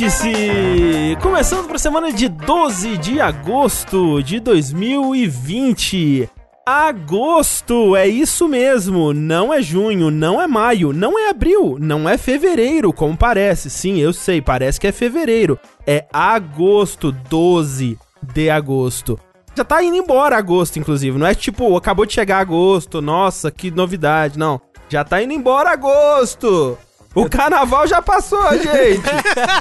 Vértice! Começando para a semana de 12 de agosto de 2020. Agosto, é isso mesmo. Não é junho, não é maio, não é abril, não é fevereiro, como parece. Sim, eu sei, parece que é fevereiro. É agosto, 12 de agosto. Já tá indo embora agosto, inclusive. Não é tipo, acabou de chegar agosto, nossa, que novidade. Não. Já tá indo embora agosto. O carnaval já passou, gente.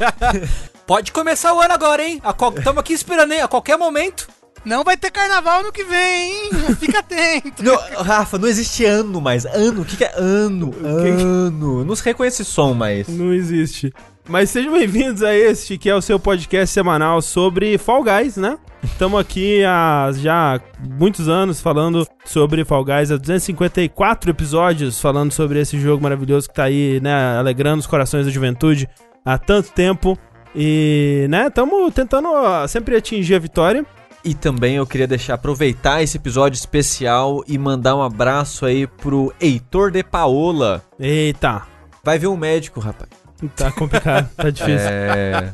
Pode começar o ano agora, hein? Estamos aqui esperando, hein? A qualquer momento. Não vai ter carnaval no que vem, hein? Fica atento. Não, Rafa, não existe ano mais. Ano, o que, que é ano? Ano. Não se reconhece som mais. Não existe. Mas sejam bem-vindos a este que é o seu podcast semanal sobre Fall Guys, né? Estamos aqui há já muitos anos falando sobre Fall Guys, há 254 episódios falando sobre esse jogo maravilhoso que tá aí, né, alegrando os corações da juventude há tanto tempo. E, né, estamos tentando sempre atingir a vitória. E também eu queria deixar aproveitar esse episódio especial e mandar um abraço aí pro Heitor de Paola. Eita. Vai ver um médico, rapaz. Tá complicado, tá difícil. É.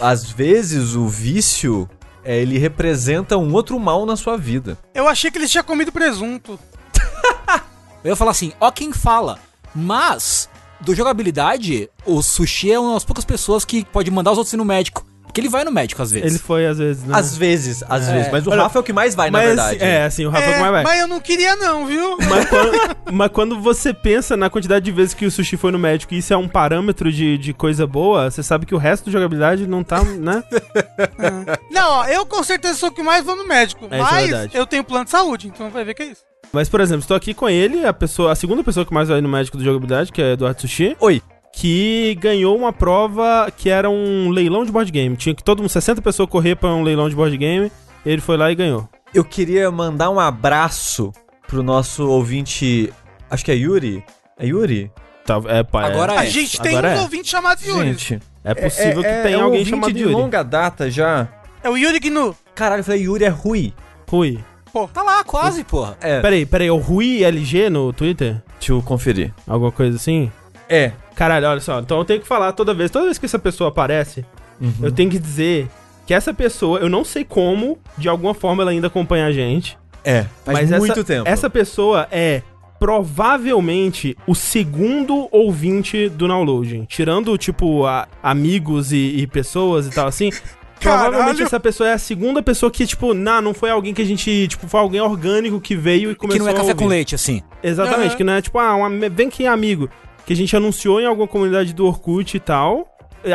Às vezes o vício é, ele representa um outro mal na sua vida. Eu achei que ele tinha comido presunto. Eu ia falar assim, ó quem fala, mas do jogabilidade, o Sushi é uma das poucas pessoas que pode mandar os outros ir no médico. Porque ele vai no médico às vezes. Ele foi às vezes, né? Às vezes, às É. vezes. Mas o Olha, Rafa é o que mais vai, na verdade. É, assim, o Rafa é, como é vai. mas eu não queria não, viu? Mas quando, mas quando você pensa na quantidade de vezes que o sushi foi no médico e isso é um parâmetro de, de coisa boa, você sabe que o resto da jogabilidade não tá, né? Não, ó, eu com certeza sou o que mais vou no médico. É, é mas verdade. eu tenho plano de saúde, então vai ver que é isso. Mas, por exemplo, estou aqui com ele, a pessoa, a segunda pessoa que mais vai no médico de jogabilidade, que é Eduardo Sushi, Oi. Que ganhou uma prova que era um leilão de board game. Tinha que todo mundo, 60 pessoas correr pra um leilão de board game, ele foi lá e ganhou. Eu queria mandar um abraço pro nosso ouvinte. Acho que é Yuri. É Yuri? Tá, é, pá, é- Agora A é. gente tem agora um é. ouvinte chamado Yuri. Gente. é possível que tenha é um alguém ouvinte chamado de Yuri. longa data já. É o Yuri Gnu. Caralho, eu falei Yuri é Rui. Rui. Pô, Tá lá, quase, porra. É. Peraí, peraí, é o Rui LG no Twitter? Deixa eu conferir. Alguma coisa assim? É. Caralho, olha só, então eu tenho que falar toda vez, toda vez que essa pessoa aparece, Uhum. eu tenho que dizer que essa pessoa, eu não sei como, de alguma forma ela ainda acompanha a gente, É. Faz mas muito essa, tempo. essa pessoa é provavelmente o segundo ouvinte do Downloading. Tirando, tipo, a- amigos e, e pessoas e tal assim. Provavelmente Caralho. essa pessoa é a segunda pessoa que, tipo, não, não foi alguém que a gente, tipo, foi alguém orgânico que veio e começou que não é a café com leite, assim. Exatamente, Aham. que não é tipo, ah, um vem aqui amigo. Que a gente anunciou em alguma comunidade do Orkut e tal.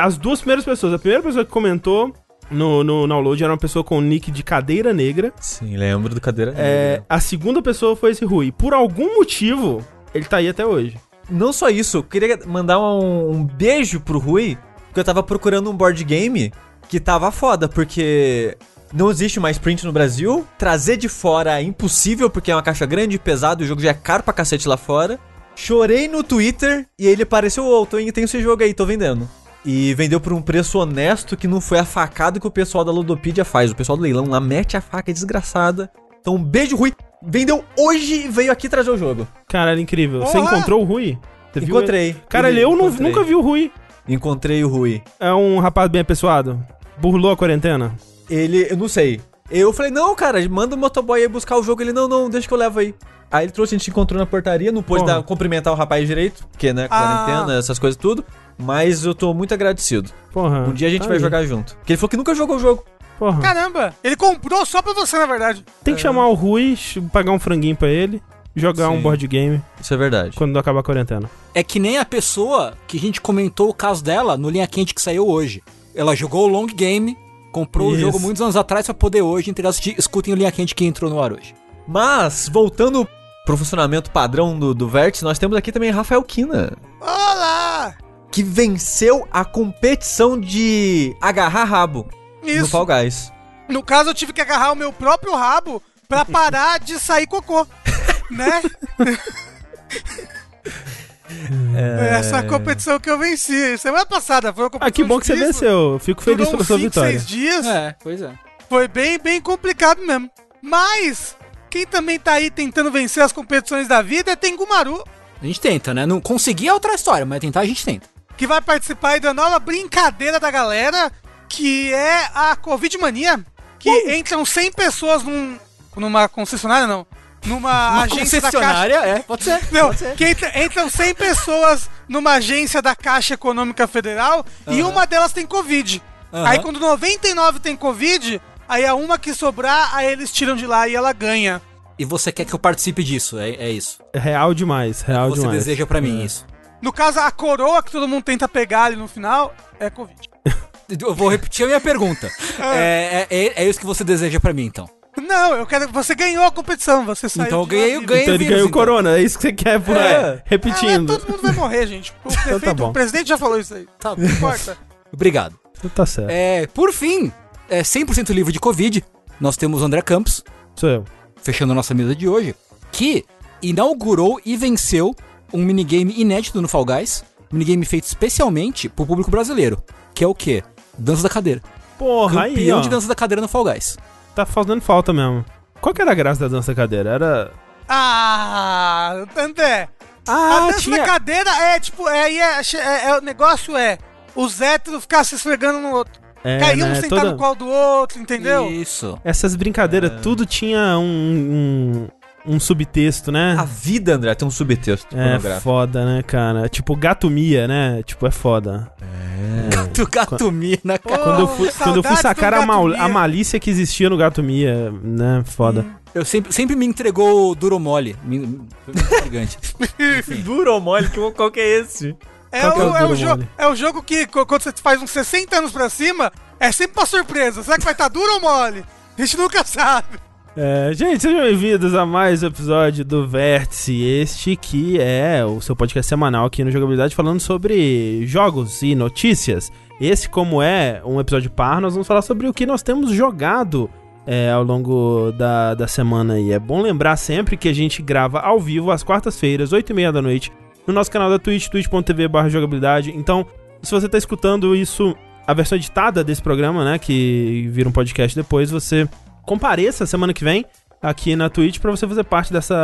As duas primeiras pessoas, a primeira pessoa que comentou no, no download era uma pessoa com nick de cadeira negra. Sim, lembro do cadeira É, negra. a segunda pessoa foi esse Rui. Por algum motivo, ele tá aí até hoje. Não só isso, eu queria mandar um, um beijo pro Rui, porque eu tava procurando um board game que tava foda, porque não existe mais print no Brasil. Trazer de fora é impossível, porque é uma caixa grande, pesado, o jogo já é caro pra cacete lá fora. Chorei no Twitter e ele apareceu, ô, tô tem esse jogo aí, tô vendendo. E vendeu por um preço honesto que não foi a facada que o pessoal da Ludopedia faz. O pessoal do leilão lá mete a faca desgraçada. Então, um beijo, Rui. Vendeu hoje e veio aqui trazer o jogo. Caralho, incrível. Você Porra! encontrou o Rui? Você viu Encontrei. ele? Caralho, eu Encontrei. nunca vi o Rui. Encontrei o Rui. É um rapaz bem apessoado. Burlou a quarentena. Ele, eu não sei. Eu falei, não, cara, manda o motoboy aí buscar o jogo. Ele, não, não, deixa que eu levo aí. Aí ele trouxe, a gente encontrou na portaria, não pôde dar, cumprimentar o rapaz direito, porque, né, Ah. quarentena, essas coisas tudo. Mas eu tô muito agradecido. Porra. Um dia a gente tá vai aí. jogar junto. Porque ele falou que nunca jogou o jogo. Porra. caramba. Ele comprou só pra você, na verdade. Tem que chamar o Rui, pagar um franguinho pra ele, jogar um Sim. board game Isso é verdade. quando acabar a quarentena. É que nem a pessoa que a gente comentou o caso dela no Linha Quente que saiu hoje. Ela jogou o long game, comprou Isso. o jogo muitos anos atrás pra poder hoje entregar. Escutem o Linha Quente que entrou no ar hoje. Mas, voltando pro funcionamento padrão do, do Vértice, nós temos aqui também Rafael Kina, Olá! que venceu a competição de agarrar rabo no Isso. Fall Guys. No caso, eu tive que agarrar o meu próprio rabo pra parar de sair cocô. né? É Essa competição que eu venci. Semana passada foi uma competição Ah, que bom que você venceu. Eu Fico feliz pela sua cinco, vitória. seis dias. É, pois é. Foi bem, bem complicado mesmo. Mas, quem também tá aí tentando vencer as competições da vida é Tengumaru. A gente tenta, né? Não conseguir é outra história, mas tentar a gente tenta. que vai participar aí da nova brincadeira da galera, que é a Covid Mania. Que entram 100 pessoas num, numa concessionária, não. Numa Uma agência da Caixa. concessionária, é, pode ser. Não, pode ser. que entra- entram 100 pessoas numa agência da Caixa Econômica Federal e uma delas tem Covid. Aham. Aí quando 99 tem Covid, aí a uma que sobrar, aí eles tiram de lá e ela ganha. E você quer que eu participe disso, é, é isso. Real demais, real você demais. deseja pra mim isso. No caso, a coroa que todo mundo tenta pegar ali no final é Covid. Eu vou repetir a minha pergunta. É, é, é- é isso que você deseja pra mim, então. Não, eu quero. Você ganhou a competição, você saiu. Então eu ganhei, eu ganhei Então o ele vírus, ganhou o então. corona, é isso que você quer, por É. repetindo. Ah, todo mundo vai morrer, gente. O, prefeito, tá bom. o presidente já falou isso aí. Tá Não importa. Obrigado. Então tá certo. É, por fim, é 100% livre de Covid, nós temos o André Campos, Sou eu. fechando a nossa mesa de hoje, que inaugurou e venceu um minigame inédito no Fall Guys, minigame feito especialmente pro público brasileiro, que é o quê? Dança da cadeira. Porra, aí, Campeão ó. de dança da cadeira no Fall Guys. Tá fazendo falta mesmo. Qual que era a graça da dança cadeira? Era... Ah, André. a Ah, dança da cadeira é tipo. É, é, é- é- o negócio é os héteros ficar se esfregando no outro. É, Cair um né, sentar toda- no colo do outro, entendeu? Isso. Essas brincadeiras, tudo tinha um, um, subtexto, né? A vida, André, tem um subtexto É foda, né, cara? Tipo, gatomia, né? Tipo, é foda. Gato, gato mia na cara. Quando eu fui, quando eu fui sacar a, mal- Gatomia. a malícia que existia no gatomia, né? Foda. Eu sempre, sempre me entregou duro mole. Me- Foi muito intrigante. Duro ou mole, que- qual que é esse? É, é o, é, o jo- é o jogo que quando você faz uns 60 anos pra cima, é sempre pra surpresa. Será que vai estar duro ou mole? A gente nunca sabe. É, gente, sejam bem-vindos a mais um episódio do Vértice, este que é o seu podcast semanal aqui no Jogabilidade falando sobre jogos e notícias. Esse, como é um episódio par, nós vamos falar sobre o que nós temos jogado é, ao longo da, da semana. E é bom lembrar sempre que a gente grava ao vivo às quartas-feiras, 8h30 da noite, no nosso canal da Twitch, twitch.tv jogabilidade. Então, se você tá escutando isso, a versão editada desse programa, né, que vira um podcast depois, você compareça semana que vem aqui na Twitch pra você fazer parte dessa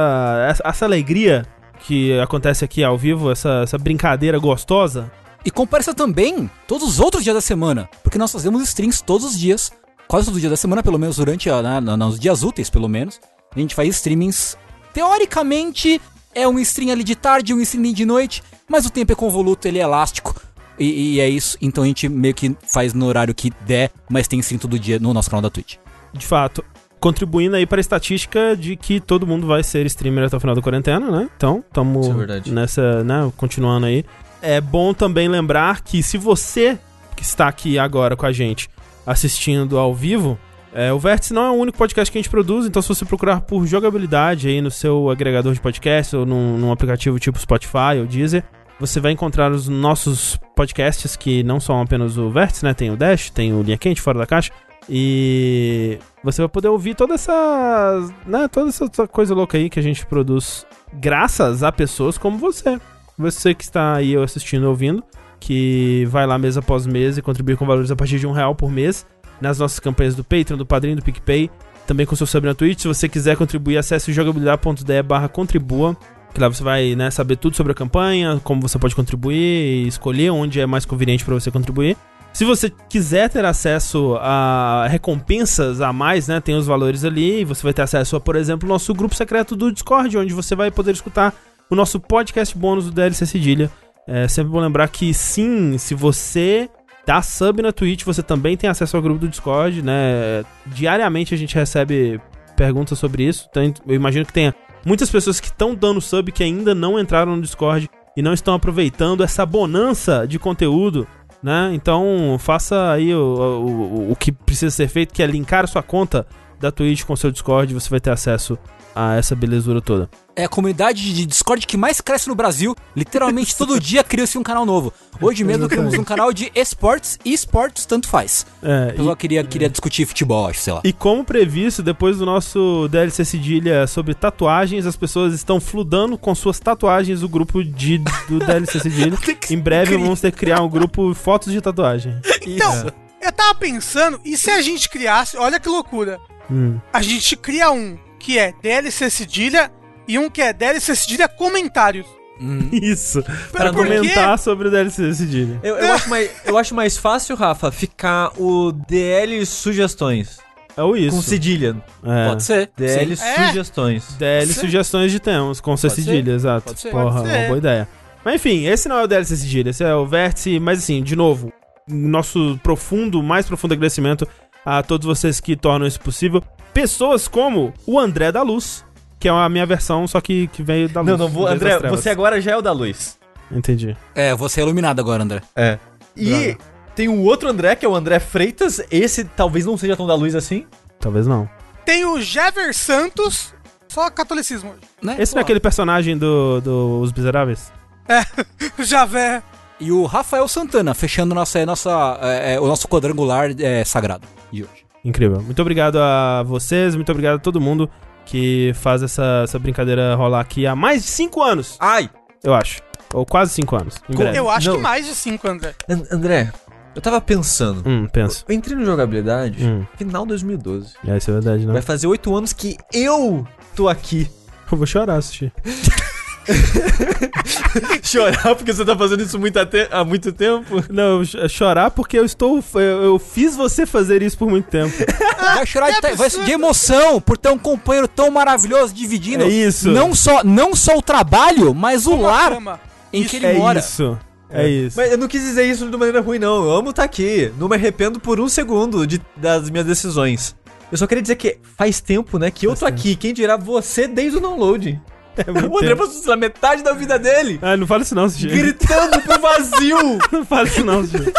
essa, essa alegria que acontece aqui ao vivo, essa, essa brincadeira gostosa. E compareça também todos os outros dias da semana, porque nós fazemos streams todos os dias, quase todo dia da semana, pelo menos durante a, na- nos dias úteis, pelo menos. A gente faz streamings. Teoricamente, é um stream ali de tarde, um stream de noite, mas o tempo é convoluto, ele é elástico. E, e é isso, então a gente meio que faz no horário que der, mas tem stream todo dia no nosso canal da Twitch. De fato, contribuindo aí para a estatística de que todo mundo vai ser streamer até o final da quarentena, né? Então, estamos é nessa, né, continuando aí. É bom também lembrar que se você que está aqui agora com a gente assistindo ao vivo, é, o Vértice não é o único podcast que a gente produz, então se você procurar por jogabilidade aí no seu agregador de podcast ou num, num aplicativo tipo Spotify ou Deezer, você vai encontrar os nossos podcasts que não são apenas o Vértice, né? Tem o Dash, tem o Linha Quente, Fora da Caixa. E você vai poder ouvir toda essa, né, toda essa coisa louca aí que a gente produz graças a pessoas como você. Você que está aí assistindo ouvindo, que vai lá mês após mês e contribui com valores a partir de um real por mês nas nossas campanhas do Patreon, do Padrinho, do PicPay, também com seu sub na Twitch. Se você quiser contribuir, acesse jogabilidade.de barra contribua, que lá você vai né, saber tudo sobre a campanha, como você pode contribuir e escolher onde é mais conveniente para você contribuir. Se você quiser ter acesso a recompensas a mais, né, tem os valores ali, você vai ter acesso a, por exemplo, o nosso grupo secreto do Discord, onde você vai poder escutar o nosso podcast bônus do DLC Cedilha. É sempre bom lembrar que sim, se você dá sub na Twitch, você também tem acesso ao grupo do Discord, né? Diariamente a gente recebe perguntas sobre isso. Então, eu imagino que tenha muitas pessoas que estão dando sub que ainda não entraram no Discord e não estão aproveitando essa bonança de conteúdo, né? Então faça aí o, o, o que precisa ser feito, que é linkar sua conta da Twitch com o seu Discord, você vai ter acesso a essa belezura toda. É a comunidade de Discord que mais cresce no Brasil. Literalmente todo dia cria-se um canal novo. Hoje mesmo criamos um canal de esportes e esportes tanto faz. É, A pessoa queria, queria discutir futebol, acho, sei lá. E como previsto, depois do nosso DLC Cedilha sobre tatuagens, as pessoas estão fludando com suas tatuagens o grupo de, do DLC Cedilha. em breve vamos ter que criar um grupo fotos de tatuagem. Então, eu tava pensando, e se a gente criasse, olha que loucura, Hum. a gente cria um que é DLC Cedilha e um que é DLC Cedilha Comentários. Isso. Pra por quê? comentar sobre o DLC Cedilha. Eu, eu, acho mais, eu acho mais fácil, Rafa, ficar o DL sugestões. É o isso. Com cedilha. É. Pode ser. DL Sim. É. sugestões. DL Pode ser. sugestões de temas, com C Pode ser. cedilha, exato. Pode ser. Porra, Pode uma ser. boa ideia. Mas enfim, esse não é o DLC cedilha, esse é o vértice, mas assim, de novo, nosso profundo, mais profundo agradecimento a todos vocês que tornam isso possível. Pessoas como o André da Luz, que é a minha versão, só que, que veio da luz. Não, não, vou, André, você agora já é o da luz. Entendi. É, você é iluminado agora, André. É. E Droga. tem o outro André, que é o André Freitas. Esse talvez não seja tão da luz assim. Talvez não. Tem o Jever Santos, só catolicismo hoje. Né? Esse não é Pô. aquele personagem do, do Os Miseráveis? O Javé. E o Rafael Santana, fechando nossa, nossa, é, é, o nosso quadrangular é, sagrado de hoje. Incrível. Muito obrigado a vocês, muito obrigado a todo mundo que faz essa, essa brincadeira rolar aqui há mais de 5 anos, Ai! eu acho. Ou quase 5 anos. Em breve. Eu acho Não. que mais de cinco, André. An- André, eu tava pensando. Hum, penso. Eu entrei no jogabilidade Hum. final 2012. É, isso é verdade, né? Vai fazer oito anos que eu tô aqui. Eu vou chorar, assistir. Chorar porque você tá fazendo isso muito ate- há muito tempo. Não, eu ch- chorar porque eu estou. Eu, eu fiz você fazer isso por muito tempo. Vai chorar de, que vai- de emoção por ter um companheiro tão maravilhoso dividindo É isso. não só, não só o trabalho, mas o Uma lar cama. em que ele É mora. isso. É isso. Mas eu não quis dizer isso de maneira ruim, não. Eu amo estar aqui. Não me arrependo por um segundo de- das minhas decisões. Eu só queria dizer que faz tempo, né, que eu Faz tô tempo. aqui. Quem dirá você desde o download. É O André passou lá, metade da vida dele Ah, não fala isso não, Sushi. gritando pro vazio. Não fala isso não, Sushi.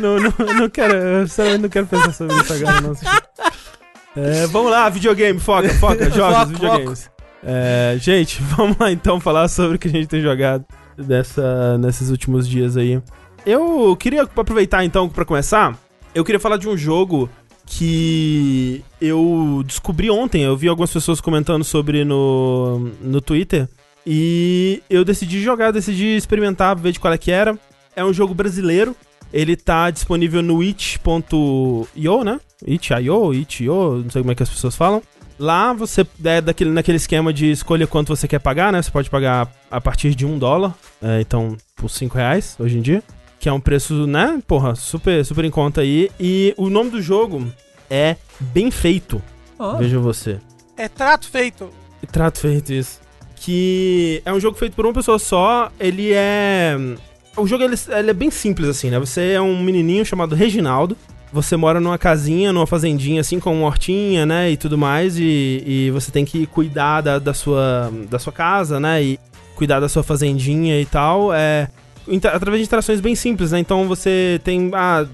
Não, não, não quero. Eu sinceramente não quero pensar sobre isso agora, não, Sushi. É, vamos lá, videogame, foca, foca, jogos, Foco, videogames. É, gente, vamos lá então falar sobre o que a gente tem jogado dessa, nesses últimos dias aí. Eu queria aproveitar então pra começar. Eu queria falar de um jogo que eu descobri ontem. Eu vi algumas pessoas comentando sobre no, no Twitter. E eu decidi jogar, decidi experimentar, ver de qual é que era. É um jogo brasileiro. Ele tá disponível no itch.io, né? itch.io, itch.io, não sei como é que as pessoas falam. Lá você é daquele, naquele esquema de escolha quanto você quer pagar, né? Você pode pagar a partir de um dólar, é, então por cinco reais hoje em dia. Que é um preço, né? Porra, super, super em conta aí. E o nome do jogo é Bem Feito. Veja você. É trato feito. Trato feito isso. Que é um jogo feito por uma pessoa só. Ele é. O jogo ele, ele é bem simples assim, né? Você é um menininho chamado Reginaldo. Você mora numa casinha, numa fazendinha assim, com uma hortinha, né? E tudo mais. E, e você tem que cuidar da, da, sua, da sua casa, né? E cuidar da sua fazendinha e tal. É. através de interações bem simples, né? Então você tem. Ah,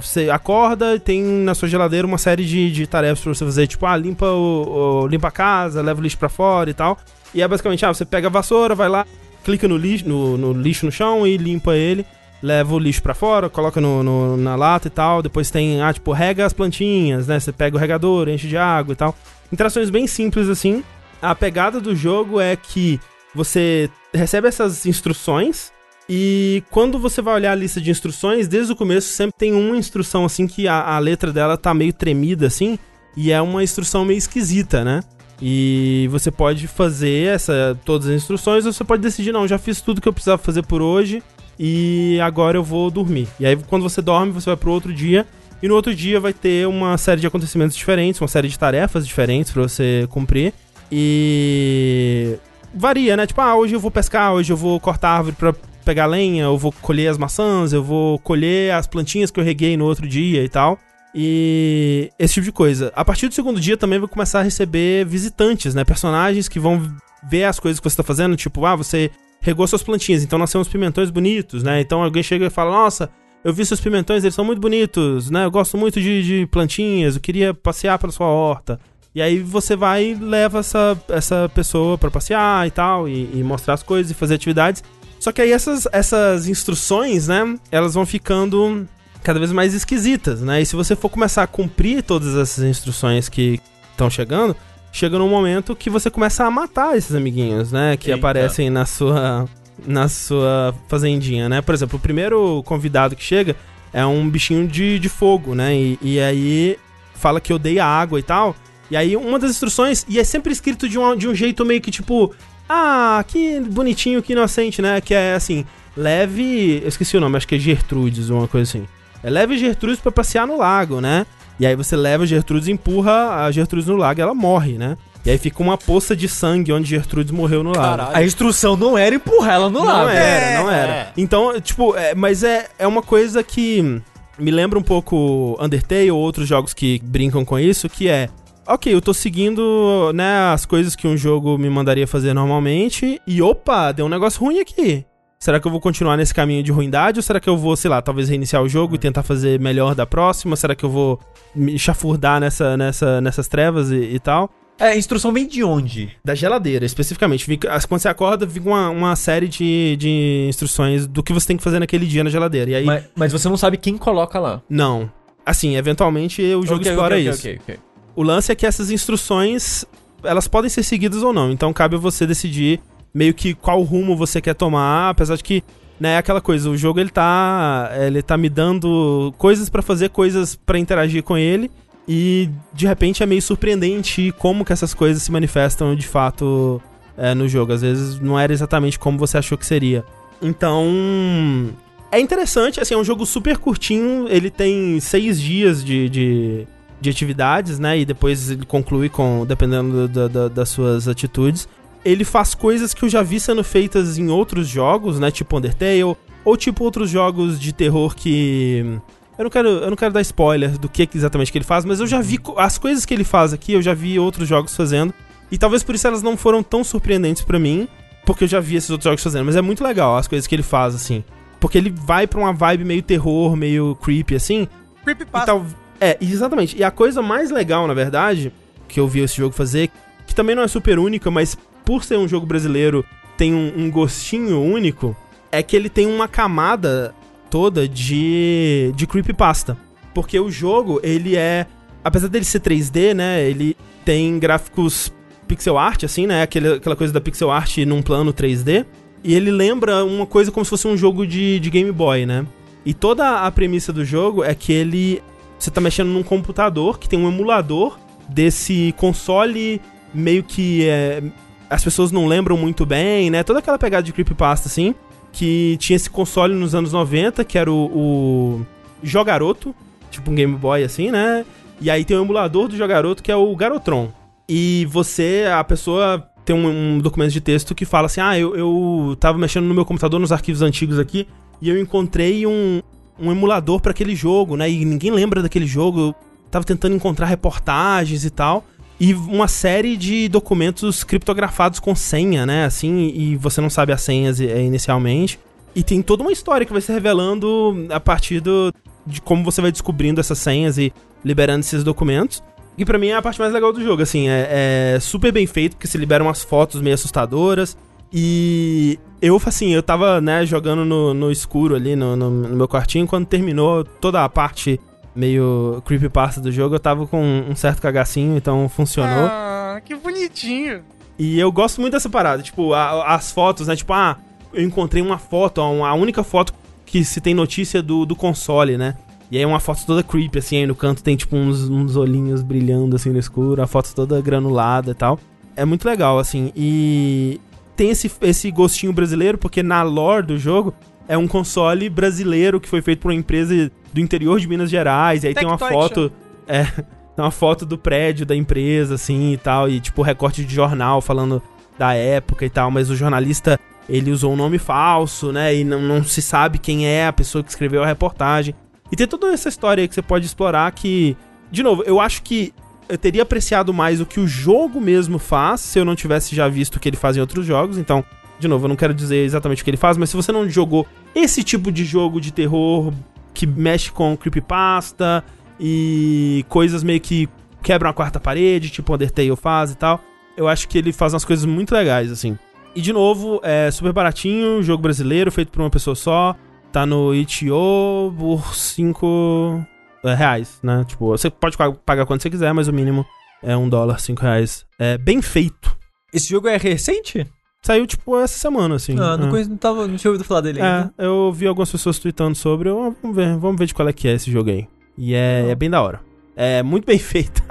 você acorda e tem na sua geladeira uma série de, de tarefas pra você fazer, tipo, ah, limpa o, o- limpa a casa, leva o lixo pra fora e tal. E é basicamente, ah, você pega a vassoura, vai lá, clica no lixo no, no lixo no chão e limpa ele, leva o lixo pra fora, coloca no, no- na lata e tal. Depois tem, ah, tipo, rega as plantinhas, né? Você pega o regador, enche de água e tal. Interações bem simples assim. A pegada do jogo é que você recebe essas instruções e quando você vai olhar a lista de instruções, desde o começo sempre tem uma instrução assim que a, a letra dela tá meio tremida assim, e é uma instrução meio esquisita, né? E você pode fazer essa todas as instruções, ou você pode decidir não, já fiz tudo que eu precisava fazer por hoje e agora eu vou dormir. E aí quando você dorme, você vai pro outro dia e no outro dia vai ter uma série de acontecimentos diferentes, uma série de tarefas diferentes pra você cumprir. E varia, né? Tipo, ah, hoje eu vou pescar, hoje eu vou cortar árvore pra pegar lenha, eu vou colher as maçãs, eu vou colher as plantinhas que eu reguei no outro dia e tal. E esse tipo de coisa. A partir do segundo dia também vai começar a receber visitantes, né? Personagens que vão ver as coisas que você tá fazendo, tipo, ah, você regou suas plantinhas, então nasceu uns pimentões bonitos, né? Então alguém chega e fala, nossa, eu vi seus pimentões, eles são muito bonitos, né? Eu gosto muito de, de plantinhas, eu queria passear pela sua horta. E aí você vai e leva essa, essa pessoa pra passear e tal, e, e mostrar as coisas e fazer atividades. Só que aí essas, essas instruções, né, elas vão ficando cada vez mais esquisitas, né? E se você for começar a cumprir todas essas instruções que estão chegando, chega num momento que você começa a matar esses amiguinhos, né? Que Eita. aparecem na sua na sua fazendinha, né? Por exemplo, o primeiro convidado que chega é um bichinho de, de fogo, né? E, e aí fala que odeia água e tal. E aí uma das instruções, e é sempre escrito de um, de um jeito meio que tipo, Ah, que bonitinho, que inocente, né? Que é assim, leve. Eu esqueci o nome, acho que é Gertrudes ou uma coisa assim. É leve Gertrudes pra passear no lago, né? E aí você leva Gertrudes e empurra a Gertrudes no lago e ela morre, né? E aí fica uma poça de sangue onde Gertrudes morreu no lago. Caralho. A instrução não era empurrar ela no Não lago. era, não É. era. Então, tipo, é, mas é, é uma coisa que me lembra um pouco Undertale ou outros jogos que brincam com isso, que é. Ok, eu tô seguindo, né, as coisas que um jogo me mandaria fazer normalmente, e opa, deu um negócio ruim aqui. Será que eu vou continuar nesse caminho de ruindade ou será que eu vou, sei lá, talvez reiniciar o jogo e tentar fazer melhor da próxima? Será que eu vou me chafurdar nessa, nessa, nessas trevas e, e tal? É, a instrução vem de onde? Da geladeira, especificamente. Quando você acorda, fica uma, uma série de, de instruções do que você tem que fazer naquele dia na geladeira. E aí. Mas, mas você não sabe quem coloca lá. Não. Assim, eventualmente o jogo Ok, explora ok, ok, isso. ok, ok. O lance é que essas instruções, elas podem ser seguidas ou não. Então cabe a você decidir meio que qual rumo você quer tomar, apesar de que, né, é aquela coisa, o jogo ele tá, ele tá me dando coisas pra fazer, coisas pra interagir com ele, e de repente é meio surpreendente como que essas coisas se manifestam de fato é, no jogo. Às vezes não era exatamente como você achou que seria. Então, é interessante, assim, é um jogo super curtinho, ele tem seis dias de, de, de atividades, né? E depois ele conclui com, dependendo da- da- das suas atitudes. Ele faz coisas que eu já vi sendo feitas em outros jogos, né? Tipo Undertale, ou tipo outros jogos de terror que. Eu não quero, eu não quero dar spoiler do que exatamente que ele faz, mas eu já vi co- as coisas que ele faz aqui, eu já vi outros jogos fazendo. E talvez por isso elas não foram tão surpreendentes pra mim, porque eu já vi esses outros jogos fazendo. Mas é muito legal as coisas que ele faz, assim. Porque ele vai pra uma vibe meio terror, meio creepy, assim. Creepypasta. tal... É, exatamente. E a coisa mais legal, na verdade, que eu vi esse jogo fazer, que também não é super única, mas por ser um jogo brasileiro, tem um, um gostinho único, é que ele tem uma camada toda de, de creepypasta. Porque o jogo, ele é. Apesar dele ser 3D, né? Ele tem gráficos pixel art, assim, né? Aquele, aquela coisa da pixel art num plano 3D. E ele lembra uma coisa como se fosse um jogo de, de Game Boy, né? E toda a premissa do jogo é que ele. Você tá mexendo num computador que tem um emulador desse console meio que. é, as pessoas não lembram muito bem, né? Toda aquela pegada de creepypasta, assim. Que tinha esse console nos anos 90, que era o, o Jogaroto, tipo um Game Boy, assim, né? E aí tem o emulador do Jogaroto, que é o Garotron. E você, a pessoa tem um, um documento de texto que fala assim: Ah, eu, eu tava mexendo no meu computador, nos arquivos antigos aqui, e eu encontrei um, um emulador pra aquele jogo, né? E ninguém lembra daquele jogo. Eu tava tentando encontrar reportagens e tal. E uma série de documentos criptografados com senha, né? Assim, e você não sabe as senhas eh, inicialmente. E tem toda uma história que vai se revelando a partir do, de como você vai descobrindo essas senhas e liberando esses documentos. E pra mim é a parte mais legal do jogo, assim, é, é super bem feito, porque se liberam umas fotos meio assustadoras. E eu, assim, eu tava, né, jogando no, no escuro ali no, no, no meu quartinho, quando terminou toda a parte meio creepypasta do jogo, eu tava com um certo cagacinho, então funcionou. Ah, que bonitinho. E eu gosto muito dessa parada, tipo, a- as fotos, né? Tipo, ah, eu encontrei uma foto, a única foto que se tem notícia do, do console, né? E aí é uma foto toda creepy, assim, aí no canto tem, tipo, uns, uns olhinhos brilhando, assim, no escuro, a foto toda granulada e tal. É muito legal, assim, e tem esse, esse gostinho brasileiro, porque na lore do jogo é um console brasileiro que foi feito por uma empresa do interior de Minas Gerais, e aí tem uma foto... É, tem uma foto do prédio da empresa, assim, e tal, e tipo, recorte de jornal falando da época e tal, mas o jornalista, ele usou um nome falso, né, e não, não se sabe quem é a pessoa que escreveu a reportagem. E tem toda essa história aí que você pode explorar que, de novo, eu acho que eu teria apreciado mais o que o jogo mesmo faz se eu não tivesse já visto o que ele faz em outros jogos, então... De novo, eu não quero dizer exatamente o que ele faz, mas se você não jogou esse tipo de jogo de terror que mexe com creepypasta e coisas meio que quebram a quarta parede, tipo Undertale faz e tal. Eu acho que ele faz umas coisas muito legais, assim. E de novo, é super baratinho, jogo brasileiro, feito por uma pessoa só. Tá no itch.io por 5 reais, né? Tipo, você pode pa- pagar quanto você quiser, mas o mínimo é um dólar, 5 reais. É bem feito. Esse jogo é recente? Saiu, tipo, essa semana, assim. Ah, não, é. conheço, não, tava, não tinha ouvido falar dele ainda. É, eu vi algumas pessoas tweetando sobre. Eu, vamos ver, vamos ver de qual é que é esse jogo aí. E é, é bem da hora. É muito bem feito.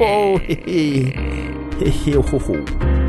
Oh, he, he. He,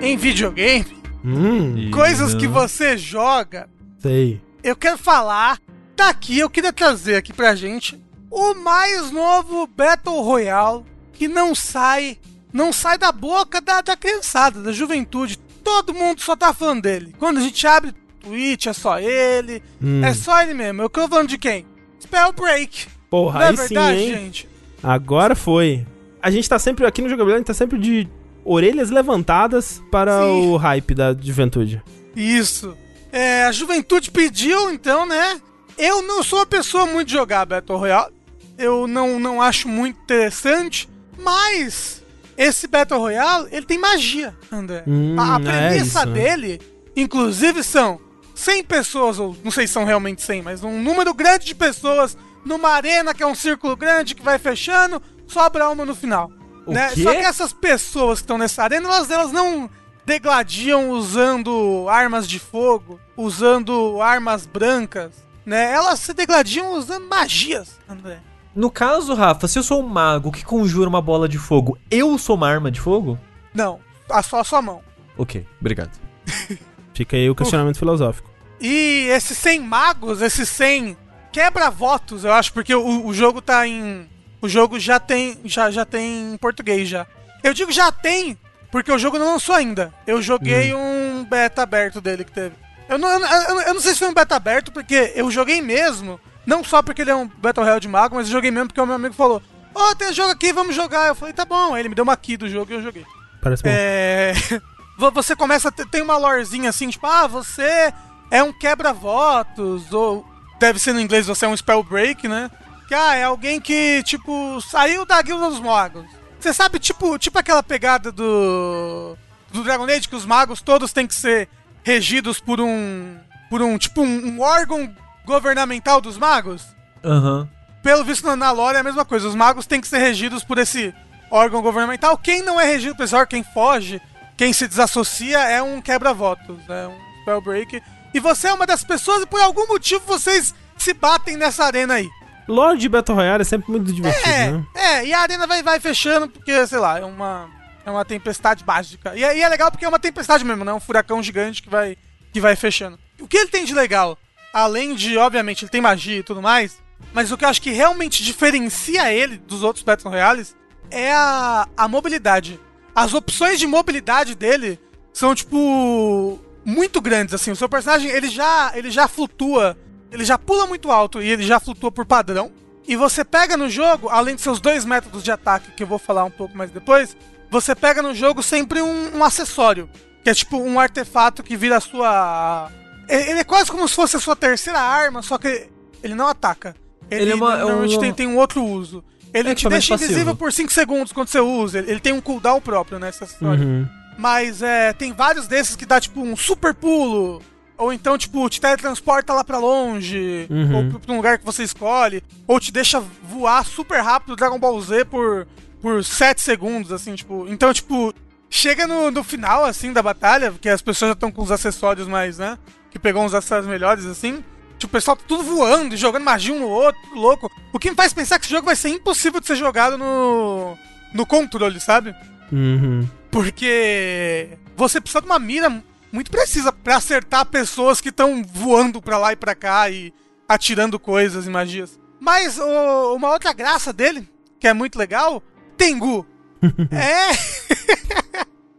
em videogame, Hum, coisas que você joga, sei. eu quero falar daqui, eu queria trazer aqui pra gente o mais novo Battle Royale que não sai, não sai da boca da, da criançada, da juventude. Todo mundo só tá falando dele. Quando a gente abre Twitch, é só ele, Hum. é só ele mesmo. Eu tô falando de quem? Spellbreak. Porra, não é aí verdade, sim, hein? gente? Agora foi. A gente tá sempre, aqui no Jogabilidade, a gente tá sempre de orelhas levantadas para Sim. o hype da juventude. Isso. É, a juventude pediu, então, né? Eu não sou uma pessoa muito de jogar Battle Royale. Eu não, não acho muito interessante. Mas esse Battle Royale, ele tem magia, André. Hum, a a é premissa isso, né? dele, inclusive, são 100 pessoas, ou não sei se são realmente 100, mas um número grande de pessoas numa arena que é um círculo grande que vai fechando, sobra uma no final. Né? Só que essas pessoas que estão nessa arena, elas, elas não degladiam usando armas de fogo, usando armas brancas, né? Elas se degladiam usando magias, André. No caso, Rafa, se eu sou um mago que conjura uma bola de fogo, eu sou uma arma de fogo? Não, a só a sua mão. Ok, obrigado. Fica aí o questionamento filosófico. E esses 100 magos, esses 100 quebra-votos, eu acho, porque o, o jogo tá em. O jogo já tem. Já, já tem em português já. Eu digo já tem, porque o jogo não lançou ainda. Eu joguei um beta aberto dele que teve. Eu não, eu, eu- eu não sei se foi um beta aberto, porque eu joguei mesmo. Não só porque ele é um Battle Royale de mago, mas eu joguei mesmo porque o meu amigo falou: Ô, tem jogo aqui, vamos jogar. Eu falei: tá bom. Aí ele me deu uma key do jogo e eu joguei. Parece bom. É. vo- Você começa. a ter- Tem uma lorezinha assim, tipo, ah, você é um quebra-votos, ou deve ser no inglês você é um spellbreak, né? Que ah, é alguém que, tipo, saiu da guilda dos magos. Você sabe, tipo, tipo aquela pegada do. Do Dragon Age, que os magos todos têm que ser regidos por um. Por um, tipo, um, um órgão governamental dos magos? Aham. pelo visto na- na lore é a mesma coisa. Os magos têm que ser regidos por esse órgão governamental. Quem não é regido por esse órgão, quem foge, quem se desassocia é um quebra-votos, é um spellbreak. E você é uma das pessoas e por algum motivo vocês se batem nessa arena aí. Lore de Battle Royale é sempre muito divertido, É, né? é, e a arena vai, vai fechando porque, sei lá, é uma, é uma tempestade mágica. E, é- e é legal porque é uma tempestade mesmo, né? Um furacão gigante que vai, que vai fechando. O que ele tem de legal, além de, obviamente, ele tem magia e tudo mais, mas o que eu acho que realmente diferencia ele dos outros Battle Royales é a, a mobilidade. As opções de mobilidade dele são, tipo, muito grandes, assim. O seu personagem, ele já, ele já flutua, ele já pula muito alto e ele já flutua por padrão. E você pega no jogo, além de seus dois métodos de ataque, que eu vou falar um pouco mais depois, você pega no jogo sempre um, um acessório. Que é tipo um artefato que vira a sua. Ele é quase como se fosse a sua terceira arma, só que ele não ataca. Ele, Ele é uma- normalmente um- tem, tem um outro uso. Ele É te deixa invisível passivo. por 5 segundos quando você usa. Ele, ele tem um cooldown próprio, né? Esse acessório. Uhum. Mas é, tem vários desses que dá tipo um super pulo. Ou então, tipo, te teletransporta lá pra longe. Uhum. Ou pra- um lugar que você escolhe. Ou te deixa voar super rápido Dragon Ball Z por, por 7 segundos, assim, tipo. Então, tipo, chega no, no final, assim, da batalha, que as pessoas já estão com os acessórios mais, né? Que pegou uns acessórios melhores, assim. Tipo, o pessoal tá tudo voando e jogando magia um no outro, louco. O que me faz pensar que esse jogo vai ser impossível de ser jogado no. no controle, sabe? Uhum. Porque você precisa de uma mira muito precisa pra acertar pessoas que estão voando pra lá e pra cá e atirando coisas e magias. Mas o- uma outra graça dele, que é muito legal, Tengu, é.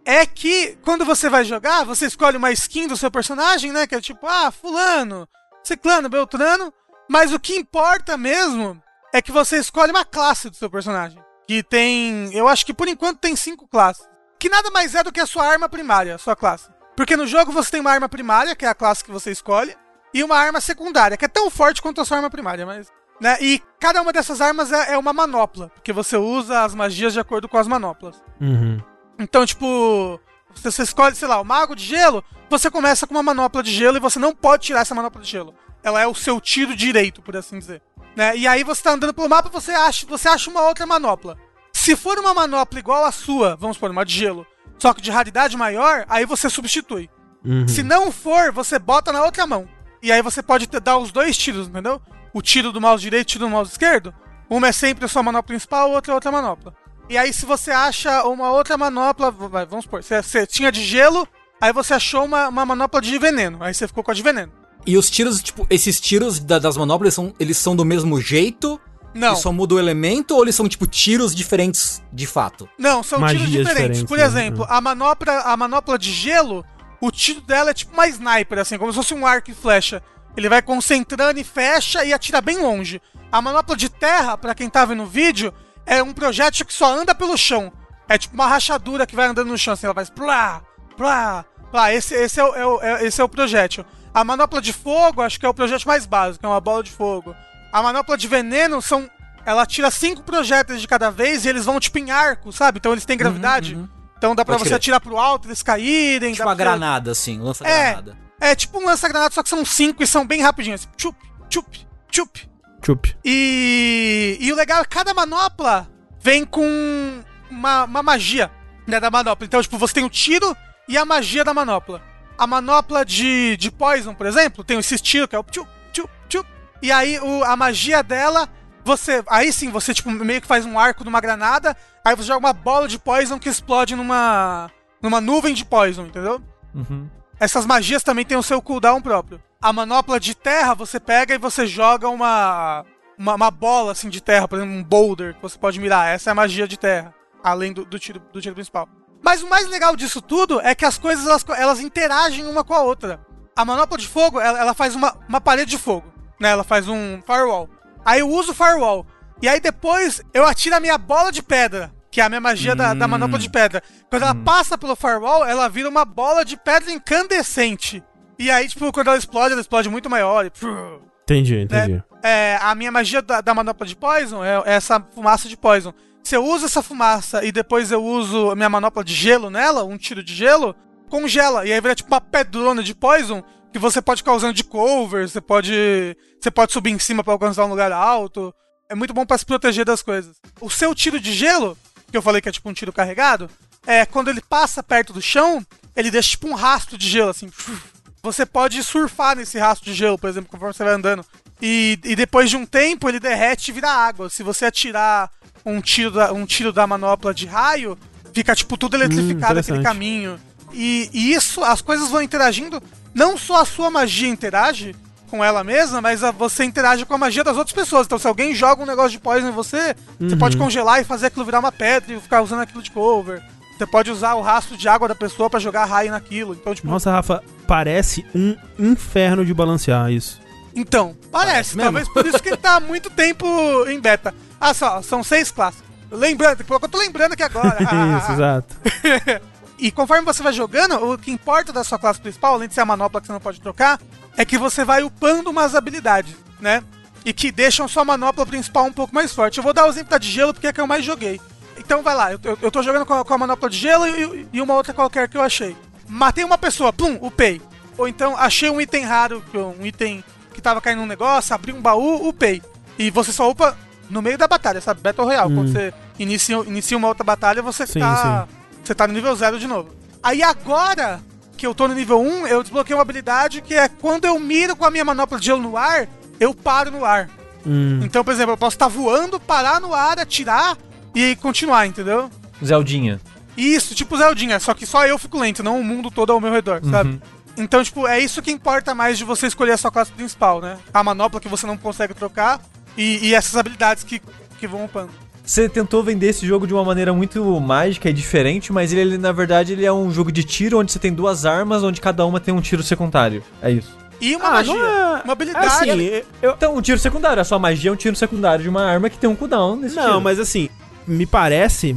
é que quando você vai jogar, você escolhe uma skin do seu personagem, né? Que é tipo, ah, Fulano, Ciclano, Beltrano. Mas o que importa mesmo é que você escolhe uma classe do seu personagem. Que tem. Eu acho que por enquanto tem cinco classes. Que nada mais é do que a sua arma primária, a sua classe. Porque no jogo você tem uma arma primária, que é a classe que você escolhe, e uma arma secundária, que é tão forte quanto a sua arma primária, mas. Né? E cada uma dessas armas é, é uma manopla, porque você usa as magias de acordo com as manoplas. Uhum. Então, tipo, você, você escolhe, sei lá, o mago de gelo, você começa com uma manopla de gelo e você não pode tirar essa manopla de gelo. Ela é o seu tiro direito, por assim dizer. Né? E aí você tá andando pelo mapa, você acha, você acha uma outra manopla. Se for uma manopla igual a sua, vamos supor, uma de gelo, só que de raridade maior, aí você substitui. Uhum. Se não for, você bota na outra mão. E aí você pode te- dar os dois tiros, entendeu? O tiro do mouse direito e o tiro do mouse esquerdo. Uma é sempre a sua manopla principal, outra é outra manopla. E aí, se você acha uma outra manopla, vamos supor, você, você tinha de gelo, aí você achou uma, uma manopla de veneno. Aí você ficou com a de veneno. E os tiros, tipo, esses tiros da- das manoplas são, eles são do mesmo jeito? Não. E só muda o elemento ou eles são, tipo, tiros diferentes de fato? Não, são tiros Magias diferentes. diferentes, Por né? exemplo, a manopla, a manopla de gelo, o tiro dela é tipo uma sniper, assim, como se fosse um arco e flecha. Ele vai concentrando e fecha e atira bem longe. A manopla de terra, pra quem tá vendo o vídeo, é um projétil que só anda pelo chão. É tipo uma rachadura que vai andando no chão, assim, ela vai plá, plá, plá. Esse, esse, é, o, é o- é- esse é o projétil. A manopla de fogo, acho que é o projétil mais básico, é uma bola de fogo. A manopla de veneno são. Ela tira cinco projéteis de cada vez e eles vão tipo em arco, sabe? Então eles têm gravidade. Então dá pra Pode você crer. atirar pro alto, eles caírem. Tipo dá uma pra granada, assim, É, lança-granada. é tipo um lança-granada, só que são cinco e são bem rapidinhos. assim, Tchup, tchup, tchup. Chup. E, e o legal é que cada manopla vem com uma, uma magia né, da manopla. Então, tipo, você tem o tiro e a magia da manopla. A manopla de, de Poison, por exemplo, tem esse tiro que é o tchup, tchup, tchup. E aí o, a magia dela, você. Aí sim, você tipo, meio que faz um arco numa granada, aí você joga uma bola de Poison que explode numa. numa nuvem de Poison, entendeu? Uhum. Essas magias também têm o seu cooldown próprio. A manopla de terra, você pega e você joga uma, uma, uma bola assim de terra, por exemplo, um boulder que você pode mirar. Essa é a magia de terra, além do, do tiro, do tiro principal. Mas o mais legal disso tudo é que as coisas elas, elas interagem uma com a outra. A manopla de fogo, ela, ela faz uma, uma parede de fogo, né? Ela faz um firewall. Aí eu uso o firewall. E aí depois eu atiro a minha bola de pedra, que é a minha magia da, da manopla de pedra. Quando ela passa pelo firewall, ela vira uma bola de pedra incandescente. E aí, tipo, quando ela explode, ela explode muito maior. E, Entendi, entendi. é, a minha magia da, da manopla de Poison é, é essa fumaça de Poison. Se eu uso essa fumaça e depois eu uso a minha manopla de gelo nela, um tiro de gelo, congela. E aí vira tipo uma pedrona de Poison que você pode ficar usando de cover, você pode. Você pode subir em cima pra alcançar um lugar alto. É muito bom pra se proteger das coisas. O seu tiro de gelo, que eu falei que é tipo um tiro carregado, é quando ele passa perto do chão, ele deixa tipo um rastro de gelo, assim. Você pode surfar nesse rastro de gelo, por exemplo, conforme você vai andando. E, e depois de um tempo ele derrete e vira água. Se você atirar um tiro da, um tiro da manopla de raio, fica tipo tudo eletrificado aquele interessante. caminho. E, e isso, as coisas vão interagindo. Não só a sua magia interage com ela mesma, mas a- você interage com a magia das outras pessoas. Então, se alguém joga um negócio de poison em você, você Uhum. pode congelar e fazer aquilo virar uma pedra e ficar usando aquilo de cover. Você pode usar o rastro de água da pessoa pra jogar raio naquilo. Então, tipo, Nossa, Rafa, parece um inferno de balancear isso. Então, parece. Parece talvez por isso que ele tá há muito tempo em beta. Ah, só, são seis classes. Lembrando, eu tô lembrando aqui agora. isso, exato. E conforme você vai jogando, o que importa da sua classe principal, além de ser a manopla que você não pode trocar, é que você vai upando umas habilidades, né? E que deixam sua manopla principal um pouco mais forte. Eu vou dar o exemplo da de gelo porque é a que eu mais joguei. Então vai lá, eu, eu, eu tô jogando com a, com a manopla de gelo e, e uma outra qualquer que eu achei. Matei uma pessoa, plum, upei. Ou então achei um item raro, um item que tava caindo um negócio, abri um baú, upei. E você só upa no meio da batalha, sabe? Battle Royale. Quando você inicia, inicia uma outra batalha, você Sim, tá. Você tá no nível 0 de novo. Aí agora que eu tô no nível 1, eu desbloqueei uma habilidade que é quando eu miro com a minha manopla de gelo no ar, eu paro no ar. Hum, Então, por exemplo, eu posso estar voando, parar no ar, atirar e continuar, entendeu? Zeldinha. Isso, tipo Zeldinha, só que só eu fico lento, não o mundo todo ao meu redor, sabe? Então, tipo, é isso que importa mais de você escolher a sua classe principal, né? A manopla que você não consegue trocar e, e essas habilidades que, que vão upando. Você tentou vender esse jogo de uma maneira muito mágica e diferente, mas ele, ele, na verdade ele é um jogo de tiro onde você tem duas armas, onde cada uma tem um tiro secundário. É isso. E uma Ah, magia, é- uma habilidade. assim, eu, Então, um tiro secundário, a sua magia é um tiro secundário de uma arma que tem um cooldown nesse Não, tiro. mas assim, me parece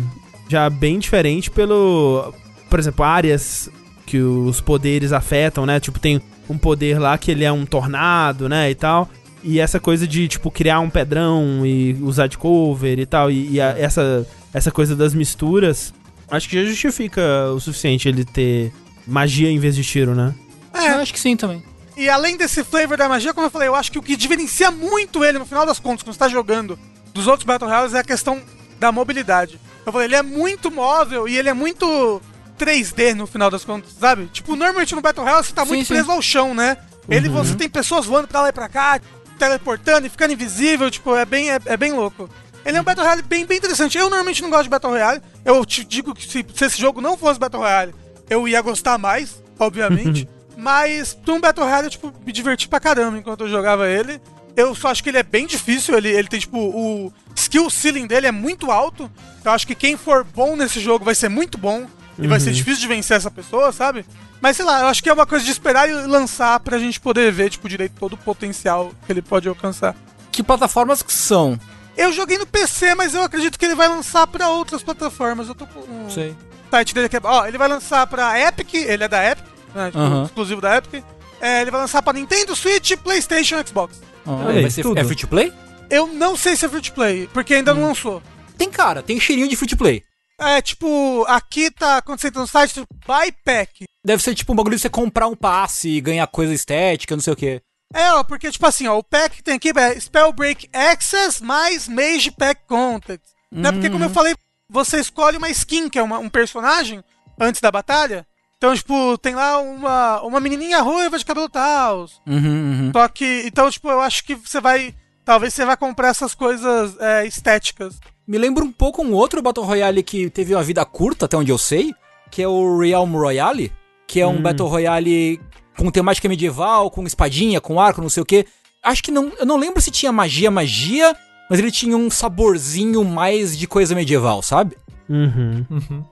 já bem diferente pelo. Por exemplo, áreas que os poderes afetam, né? Tipo, tem um poder lá que ele é um tornado, né? E tal. E essa coisa de, tipo, criar um pedrão e usar de cover e tal. E, e a- essa, essa coisa das misturas, acho que já justifica o suficiente ele ter magia em vez de tiro, né? É, Eu acho que sim também. E além desse flavor da magia, como eu falei, eu acho que o que diferencia muito ele, no final das contas, quando você tá jogando dos outros Battle Royales, é a questão da mobilidade. Eu falei, ele é muito móvel e ele é muito 3D no final das contas, sabe? Tipo, normalmente no Battle Royale você tá Sim, muito sim. preso ao chão, né? Ele, Uhum. você tem pessoas voando pra lá e pra cá, teleportando e ficando invisível, tipo, é bem, é, é bem louco. Ele é um Battle Royale bem, bem interessante. Eu normalmente não gosto de Battle Royale. Eu te digo que se, se esse jogo não fosse Battle Royale, eu ia gostar mais, obviamente. Mas um Battle Royale, eu, tipo, me diverti pra caramba enquanto eu jogava ele. Eu só acho que ele é bem difícil, ele, ele tem, tipo, o skill ceiling dele é muito alto. Eu acho que quem for bom nesse jogo vai ser muito bom. E vai ser difícil de vencer essa pessoa, sabe? Mas sei lá, eu acho que é uma coisa de esperar e lançar pra gente poder ver, tipo, direito todo o potencial que ele pode alcançar. Que plataformas que são? Eu joguei no PC, mas eu acredito que ele vai lançar pra outras plataformas. Eu tô com um Sei. site dele aqui. Ó, ele vai lançar pra Epic, ele é da Epic, né? Tipo, exclusivo da Epic. É, ele vai lançar pra Nintendo, Switch, PlayStation, Xbox. Ah, Aí, vai ser, tudo. é free to play? Eu não sei se é free to play, porque ainda não lançou. Tem cara, tem cheirinho de free to play. É, tipo, aqui tá, entra no site, tipo, buy pack. Deve ser tipo um bagulho de você comprar um passe e ganhar coisa estética, não sei o quê. É, ó, porque, tipo assim, ó, o pack que tem aqui é Spellbreak Access mais Mage Pack Contacts. Né? Porque, como eu falei, você escolhe uma skin, que é uma- um personagem, antes da batalha. Então, tipo, tem lá uma, uma menininha ruiva de cabelo tal. Uhum, uhum. Só que, então, tipo, eu acho que você vai, talvez você vai comprar essas coisas é, estéticas. Me lembra um pouco um outro Battle Royale que teve uma vida curta, até onde eu sei, que é o Realm Royale, que é um Battle Royale com temática medieval, com espadinha, com arco, não sei o quê. Acho que não, eu não lembro se tinha magia, magia, mas ele tinha um saborzinho mais de coisa medieval, sabe? Uhum.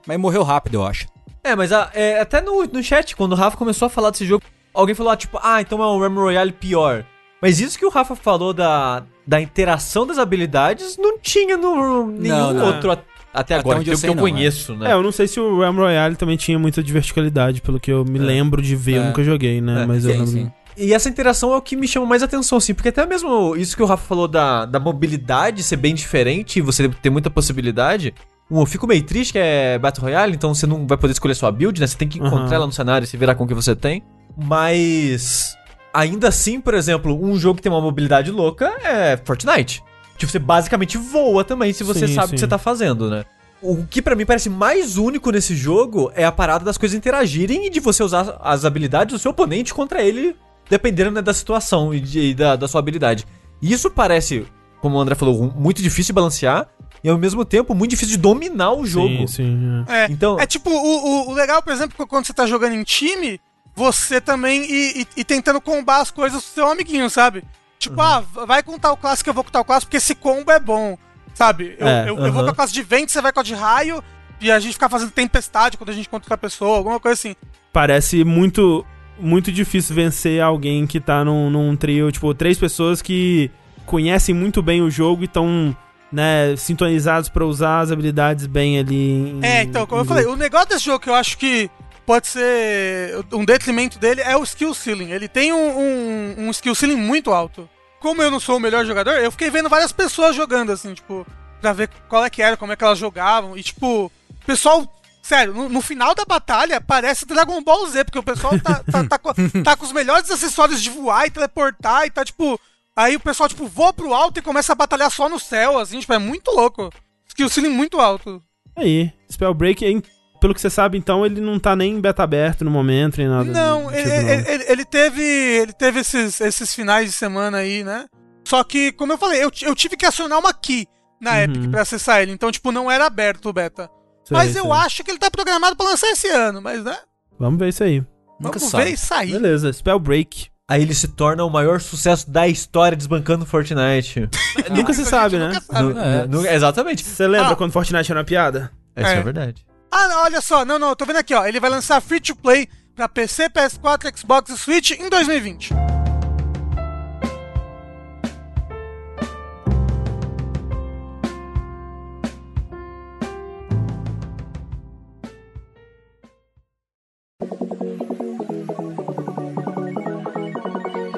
Mas morreu rápido, eu acho. É, mas a- é, até no, no chat, quando o Rafa começou a falar desse jogo, alguém falou, ah, tipo, ah, então é um Ram Royale pior. Mas isso que o Rafa falou da, da interação das habilidades não tinha no nenhum Não, não. outro até, agora, onde que eu eu, sei, que eu não, conheço, né? É, eu não sei se o Realm Royale também tinha muita de verticalidade, pelo que eu me lembro de ver, eu É. nunca joguei, né? É, Mas eu Sim, lembro. sim. E essa interação é o que me chama mais atenção, assim, porque até mesmo isso que o Rafa falou da, da mobilidade ser bem diferente, você ter muita possibilidade. Um, eu fico meio triste que é Battle Royale, então você não vai poder escolher sua build, né? Você tem que encontrar Aham. ela no cenário e se virar com o que você tem. Mas. Ainda assim, por exemplo, um jogo que tem uma mobilidade louca é Fortnite. Tipo, você basicamente voa também se você Sim, sabe o que você tá fazendo, né? O que pra mim parece mais único nesse jogo é a parada das coisas interagirem e de você usar as habilidades do seu oponente contra ele, dependendo né, da situação e, de- e da, da sua habilidade. E isso parece, como o André falou, muito difícil de balancear e ao mesmo tempo muito difícil de dominar o jogo. Sim, sim. é. É, Então- é tipo, o, o- o legal, por exemplo, que quando você tá jogando em time, você também ir, ir- ir tentando combar as coisas do seu amiguinho, sabe? Tipo, ah, vai com tal classe que eu vou com tal classe, porque esse combo é bom, sabe? Eu, É, eu, eu vou com a classe de vento, você vai com a de raio, e a gente fica fazendo tempestade quando a gente encontra outra pessoa, alguma coisa assim. Parece muito, muito difícil vencer alguém que tá num, num trio, tipo, três pessoas que conhecem muito bem o jogo e estão, né, sintonizados pra usar as habilidades bem ali. em- É, então, como eu falei, o negócio desse jogo que eu acho que pode ser um detrimento dele é o skill ceiling. Ele tem um, um, um skill ceiling muito alto. Como eu não sou o melhor jogador, eu fiquei vendo várias pessoas jogando, assim, tipo, pra ver qual é que era, como é que elas jogavam. E, tipo, o pessoal. Sério, no, no final da batalha parece Dragon Ball Z, porque o pessoal tá, tá, tá, com, tá com os melhores acessórios de voar e teleportar e tá, tipo. Aí o pessoal, tipo, voa pro alto e começa a batalhar só no céu, assim, tipo, é muito louco. Skill ceiling muito alto. Aí, Spellbreak, hein, pelo que você sabe, então, ele não tá nem em beta aberto no momento, nem nada. Não, tipo, não. ele- ele- ele teve, ele teve esses, esses finais de semana aí, né? Só que, como eu falei, eu, eu tive que acionar uma key na Uhum. Epic pra acessar ele. Então, tipo, não era aberto o beta. Sei, mas eu sei. acho que ele tá programado pra lançar esse ano, mas, né? Vamos ver isso aí. Nunca Vamos sabe. ver e sair. Beleza, Spellbreak. Aí ele se torna o maior sucesso da história desbancando Fortnite. nunca se Isso sabe, né? nunca sabe. No- É. no- exatamente. Você lembra Ah. quando Fortnite era uma piada? Essa é, É. a verdade. Ah, olha só. Não, não, eu tô vendo aqui, ó. Ele vai lançar free to play pra PC, PS4, Xbox e Switch em 2020.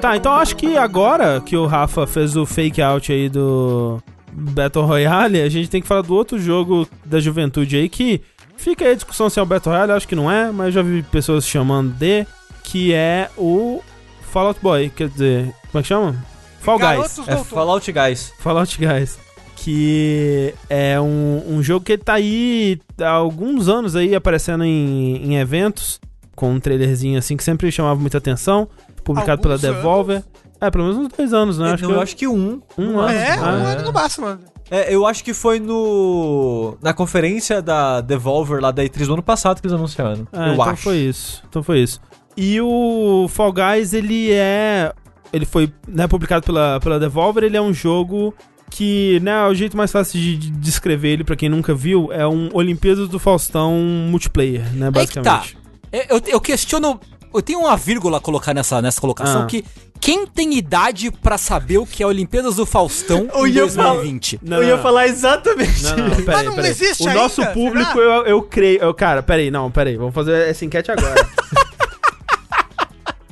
Tá, então acho que agora que o Rafa fez o fake out aí do Battle Royale, a gente tem que falar do outro jogo da juventude aí que fica aí a discussão se é o Battle Royale, acho que não é, mas já vi pessoas chamando de, que é o Fallout Boy, quer dizer, como é que chama? Fall Guys. É Doutor. Fallout Guys. Fallout Guys. Que é um, um jogo que tá aí há alguns anos aí aparecendo em, em eventos, com um trailerzinho assim que sempre chamava muita atenção, publicado Alguns pela Devolver. É, pelo menos uns dois anos, né? não, eu acho que um. Um No ano. É, um Ah, ano no máximo. mano. É, eu acho que foi no. Na conferência da Devolver lá da E3 do ano passado que eles anunciaram. É, eu então acho. foi isso. Então foi isso. E o Fall Guys, ele é. Ele foi né, publicado pela, pela Devolver, ele é um jogo que, né, o jeito mais fácil de, de descrever ele pra quem nunca viu é um Olimpíadas do Faustão multiplayer, né, Aí que tá. basicamente. É, Eu, eu questiono. Eu tenho uma vírgula a colocar nessa, nessa colocação Ah. que quem tem idade pra saber o que é Olimpíadas do Faustão Eu em ia falar- 2020? Não, eu ia não. falar exatamente. Não, não, Mas peraí, não peraí. existe O ainda, nosso público, será? eu, eu creio. Eu, cara, peraí, não, peraí. Vamos fazer essa enquete agora.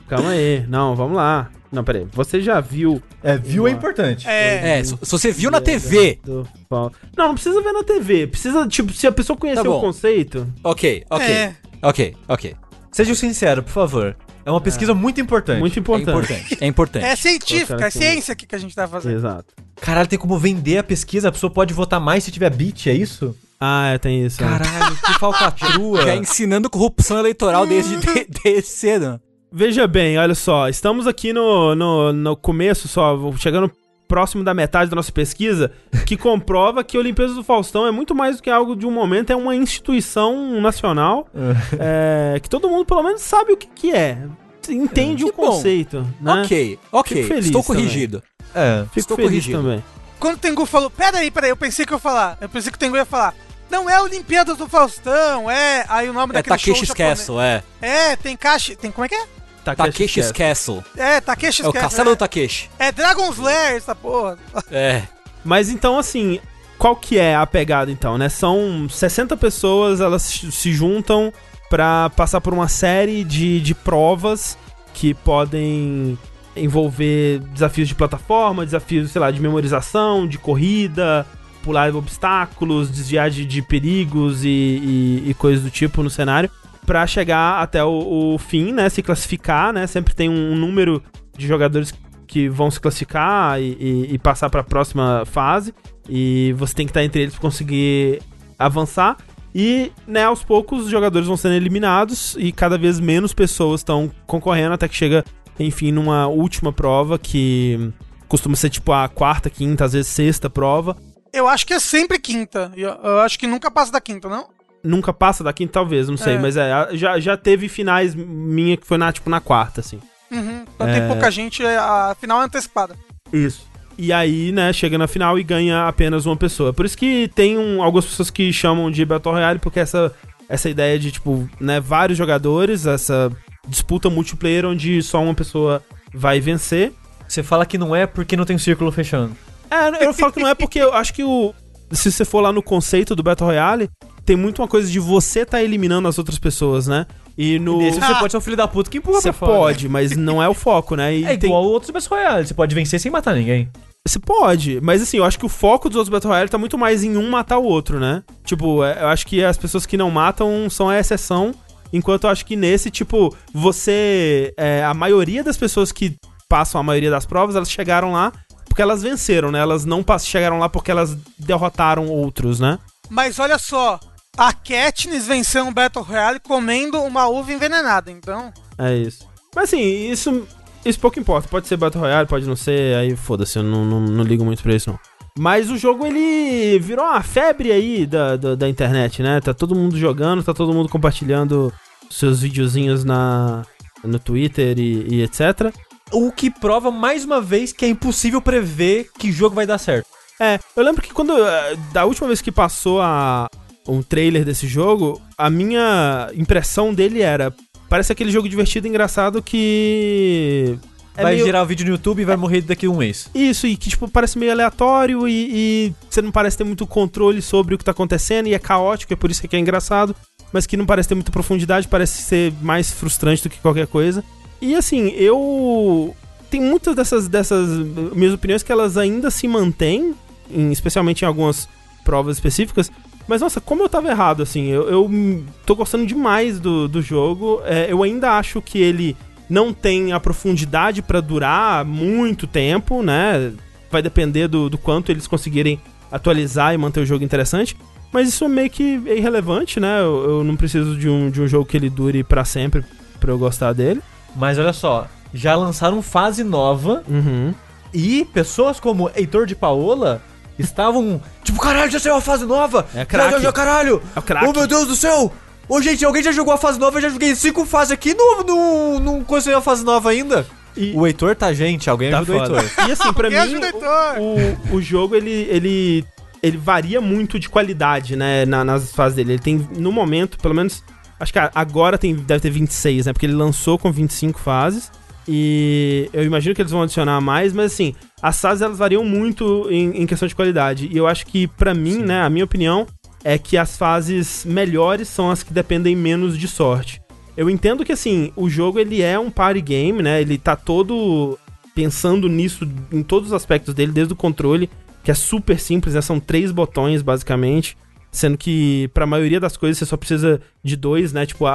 Calma aí. Não, vamos lá. Não, peraí. Você já viu. É, viu é importante. É, É, se, você viu na TV. Não, não precisa ver na TV. Precisa, tipo, se a pessoa conhecer Tá o conceito. Ok, ok. É. Ok, ok. Seja sincero, por favor. É uma pesquisa muito importante. Muito É importante. importante. É importante. é científica, é ciência aqui que a gente tá fazendo. Exato. Caralho, tem como vender a pesquisa, a pessoa pode votar mais se tiver bit, é isso? Ah, é, tem isso. né? Caralho, que falcatrua. Já ensinando corrupção eleitoral desde, de, desde cedo. Veja bem, olha só. Estamos aqui no, no, no começo só, chegando próximo da metade da nossa pesquisa, que comprova que a Olimpíadas do Faustão é muito mais do que algo de um momento, é uma instituição nacional é, que todo mundo pelo menos sabe o que, que é. Entende Que o conceito, né? Ok, ok. Fico feliz Estou também. corrigido. É. Fico Estou feliz corrigido. também. Quando o Tengu falou, peraí, peraí, eu pensei que eu ia falar. Eu pensei que o Tengu ia falar. Não é Olimpíadas do Faustão, é. Aí o nome É daquele show Takeshi's japonês. Castle, é. É, tem Kashi. Tem como é que é? Takeshi's Castle. É, Takeshi's É o Castle. castelo do Takeshi. É Dragon's Lair, essa porra. É. Mas então, assim, qual que é a pegada então, né? São 60 pessoas, elas se juntam pra passar por uma série de, de provas que podem envolver desafios de plataforma, desafios, sei lá, de memorização, de corrida, pular obstáculos, desviar de, de perigos e, e, e coisas do tipo no cenário, pra chegar até o, o fim, né? Se classificar, né? Sempre tem um número de jogadores que vão se classificar e, e- e passar para a próxima fase. E você tem que estar entre eles para conseguir avançar. E, né, aos poucos os jogadores vão sendo eliminados e cada vez menos pessoas estão concorrendo até que chega, enfim, numa última prova que costuma ser tipo a quarta, quinta, às vezes sexta prova. Eu acho que é sempre quinta. Eu acho que nunca passa da quinta, não? Nunca passa da quinta, talvez, não sei, É. mas é, já, já teve finais minha que foi na, tipo, na quarta, assim. Uhum. Quando É. tem pouca gente, é- a final é antecipada. Isso. E aí, né, chega na final e ganha apenas uma pessoa. Por isso que tem um, algumas pessoas que chamam de Battle Royale, porque essa, essa ideia de, tipo, né, vários jogadores, essa disputa multiplayer onde só uma pessoa vai vencer. Você fala que não é porque não tem um círculo fechando. É, eu falo que não é porque eu acho que o. Se você for lá no conceito do Battle Royale, tem muito uma coisa de você tá eliminando as outras pessoas, né? E no. E nesse você pode ser um filho da puta que empurra Você pra fora. pode, mas não é o foco, né? E É tem- igual outros Battle Royale. Você pode vencer sem matar ninguém. Você pode, mas assim, eu acho que o foco dos outros Battle Royale tá muito mais em um matar o outro, né? Tipo, é, eu acho que as pessoas que não matam são a exceção, enquanto eu acho que nesse, tipo, você. é, a maioria das pessoas que passam a maioria das provas, elas chegaram lá porque elas venceram, né? Elas não chegaram lá porque elas derrotaram outros, né? Mas olha só, a Katniss venceu um Battle Royale comendo uma uva envenenada, então... É isso. Mas assim, isso, isso pouco importa. Pode ser Battle Royale, pode não ser, aí foda-se, eu não, não, não ligo muito pra isso, não. Mas o jogo, ele virou uma febre aí da, da, da internet, né? Tá todo mundo jogando, tá todo mundo compartilhando seus videozinhos na, no Twitter e, e etc. O que prova mais uma vez que é impossível prever que jogo vai dar certo. É, eu lembro que quando. eh, Da última vez que passou a, um trailer desse jogo, a minha impressão dele era. Parece aquele jogo divertido e engraçado que. é vai meio- gerar o vídeo no YouTube e vai morrer daqui a um mês. Isso, e que, tipo, parece meio aleatório e, e você não parece ter muito controle sobre o que tá acontecendo e é caótico, é por isso que é engraçado, mas que não parece ter muita profundidade, parece ser mais frustrante do que qualquer coisa. E assim, eu. Tem muitas dessas, dessas minhas opiniões que elas ainda se mantêm, em- especialmente em algumas provas específicas. Mas nossa, como eu tava errado, assim, eu, eu tô gostando demais do, do jogo. É, eu ainda acho que ele não tem a profundidade pra durar muito tempo, né? Vai depender do, do quanto eles conseguirem atualizar e manter o jogo interessante. Mas isso é meio que é irrelevante, né? Eu, eu não preciso de um, de um jogo que ele dure pra sempre pra eu gostar dele. Mas olha só, já lançaram fase nova Uhum. e pessoas como Heitor de Paola estavam tipo, caralho, já saiu a fase nova! É Já, craque. já, já, caralho! É o craque. Oh meu Deus do céu! Ô gente, alguém já jogou a fase nova? Eu já joguei cinco fases aqui, não, não, não conheci a fase nova ainda. E- O Heitor tá, gente, alguém Tá ajuda o. Heitor. E assim, pra E mim, ajuda, Heitor. o, o jogo, ele, ele, ele varia muito de qualidade, né, na- nas fases dele. Ele tem, no momento, pelo menos, acho que agora tem, deve ter 26, né, porque ele lançou com 25 fases. E eu imagino que eles vão adicionar mais, mas assim, as fases elas variam muito em, em questão de qualidade. E eu acho que, pra mim, né, a minha opinião é que as fases melhores são as que dependem menos de sorte. Eu entendo que, assim, o jogo ele é um party game, né? Ele tá todo pensando nisso em todos os aspectos dele, desde o controle, que é super simples, né? São três botões, basicamente. Sendo que, pra maioria das coisas, você só precisa de dois, né? Tipo, a-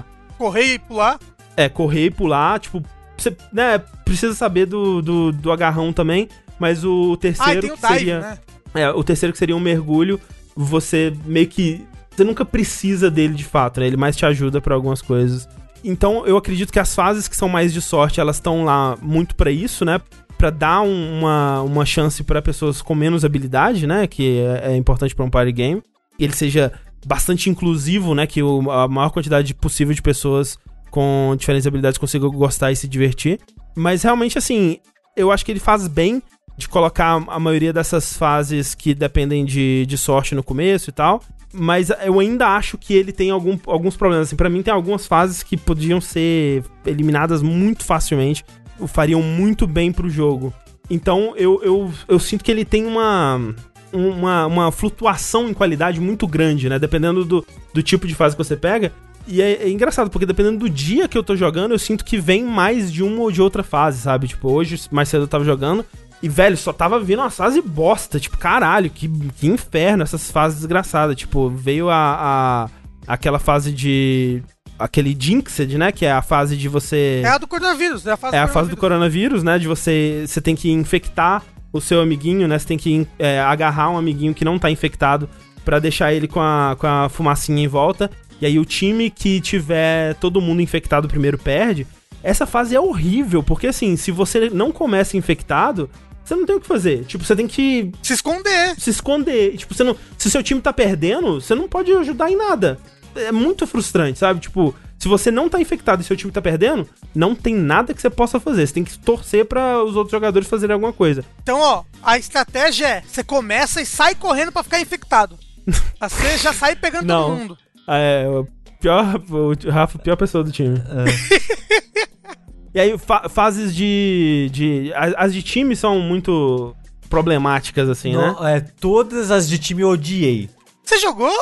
a, Correr e pular. é, correr e pular, tipo, você, né, precisa saber do, do, do agarrão também, mas o Ah, terceiro tem o que dive, seria, né? é, o terceiro que seria um mergulho, você meio que você nunca precisa dele de fato, né? Ele mais te ajuda pra algumas coisas. Então, eu acredito que as fases que são mais de sorte, elas estão lá muito pra isso, né? Pra dar um- uma, uma chance pra pessoas com menos habilidade, né? Que é, é importante pra um party game. E ele seja bastante inclusivo, né? Que o- a maior quantidade possível de pessoas com diferentes habilidades consigam gostar e se divertir. Mas realmente, assim, eu acho que ele faz bem de colocar a maioria dessas fases que dependem de, de sorte no começo e tal. Mas eu ainda acho que ele tem algum- alguns problemas. Assim, para mim, tem algumas fases que podiam ser eliminadas muito facilmente. Fariam muito bem pro jogo. Então eu, eu, eu sinto que ele tem uma, uma, uma flutuação em qualidade muito grande, né? Dependendo do, do tipo de fase que você pega. E é, é engraçado, porque dependendo do dia que eu tô jogando, eu sinto que vem mais de uma ou de outra fase, sabe? Tipo, hoje, mais cedo eu tava jogando. E, velho, só tava vindo uma fase bosta. Tipo, caralho, que, que inferno essas fases desgraçadas. Tipo, veio a, a aquela fase de. Aquele Jinxed, né? Que é a fase de você. É a do coronavírus. É a fase É a fase do coronavírus, né? De você. Você tem que infectar o seu amiguinho, né? Você tem que é, agarrar um amiguinho que não tá infectado pra deixar ele com a, com a fumacinha em volta. E aí o time que tiver todo mundo infectado primeiro perde. Essa fase é horrível, porque assim, se você não começa infectado, você não tem o que fazer. Tipo, você tem que Se esconder. se esconder. Tipo, você não, se seu time tá perdendo, você não pode ajudar em nada. É muito frustrante, sabe? Tipo, se você não tá infectado e seu time tá perdendo, não tem nada que você possa fazer. Você tem que torcer pra os outros jogadores fazerem alguma coisa. Então, ó, a estratégia é: você começa e sai correndo pra ficar infectado. Você já sai pegando Não. todo mundo. É, o pior, o Rafa, a pior pessoa do time. e aí, fa- fases de, de. As, as de time são muito problemáticas, assim, né? Não, é, todas as de time eu odiei. Você jogou?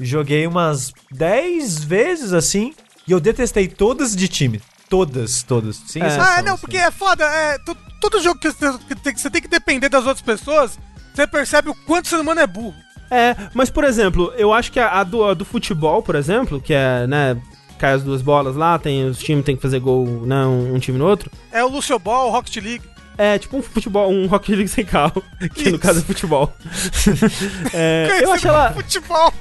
Joguei umas 10 vezes assim e eu detestei todas de time. Todas, todas. Sem É. ah, não, assim. porque é foda. É, todo jogo que você, que você tem que depender das outras pessoas, você percebe o quanto o ser humano é burro. É, mas por exemplo, eu acho que a, a do, a do futebol, por exemplo, que é, né, cai as duas bolas lá, tem os times tem que fazer gol, né, um, um time no outro. É o Lucio Ball, o Rocket League. É tipo um futebol, um Rocket League sem carro, que no Isso. caso é futebol. É, eu acho ela, Futebol.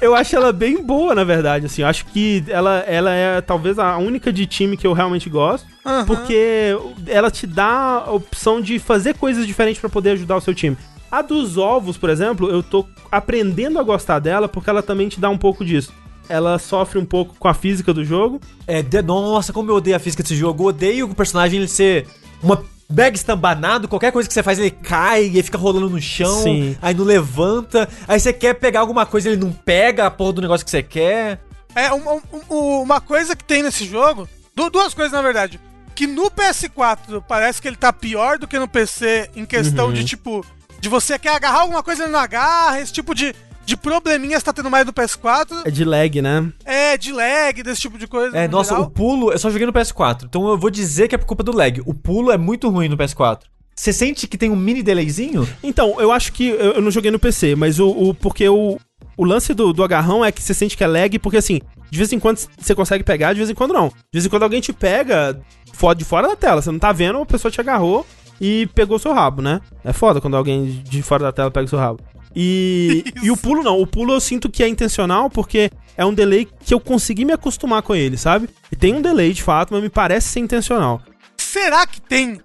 eu acho ela bem boa, na verdade, assim. Eu acho que ela, ela é talvez a única de time que eu realmente gosto, porque ela te dá a opção de fazer coisas diferentes pra poder ajudar o seu time. A dos ovos, por exemplo, eu tô aprendendo a gostar dela porque ela também te dá um pouco disso. Ela sofre um pouco com a física do jogo. É, de- nossa, como eu odeio a física desse jogo. Eu odeio o personagem ele ser uma bag estambanado, qualquer coisa que você faz ele cai e fica rolando no chão, Sim. aí não levanta, aí você quer pegar alguma coisa ele não pega a porra do negócio que você quer. É, um- um- um- uma coisa que tem nesse jogo, du- duas coisas na verdade. Que no PS4 parece que ele tá pior do que no PC em questão Uhum. de tipo, de você quer agarrar alguma coisa e não agarra, esse tipo de, de probleminhas tá tendo mais no PS4. É de lag, né? É, de lag, desse tipo de coisa. É, no nossa, geral. o pulo, eu só joguei no PS4, então eu vou dizer que é por culpa do lag. O pulo é muito ruim no PS4. Você sente que tem um mini delayzinho? Então, eu acho que. Eu, eu não joguei no PC, mas o. o- porque o, o lance do, do agarrão é que você sente que é lag, porque assim, de vez em quando você consegue pegar, de vez em quando não. De vez em quando alguém te pega fora, de fora da tela. Você não tá vendo, a pessoa te agarrou e pegou seu rabo, né? É foda quando alguém de fora da tela pega o seu rabo. E, Isso. e o pulo não. O pulo eu sinto que é intencional porque é um delay que eu consegui me acostumar com ele, sabe? E tem um delay de fato, mas me parece ser intencional. Será que tem?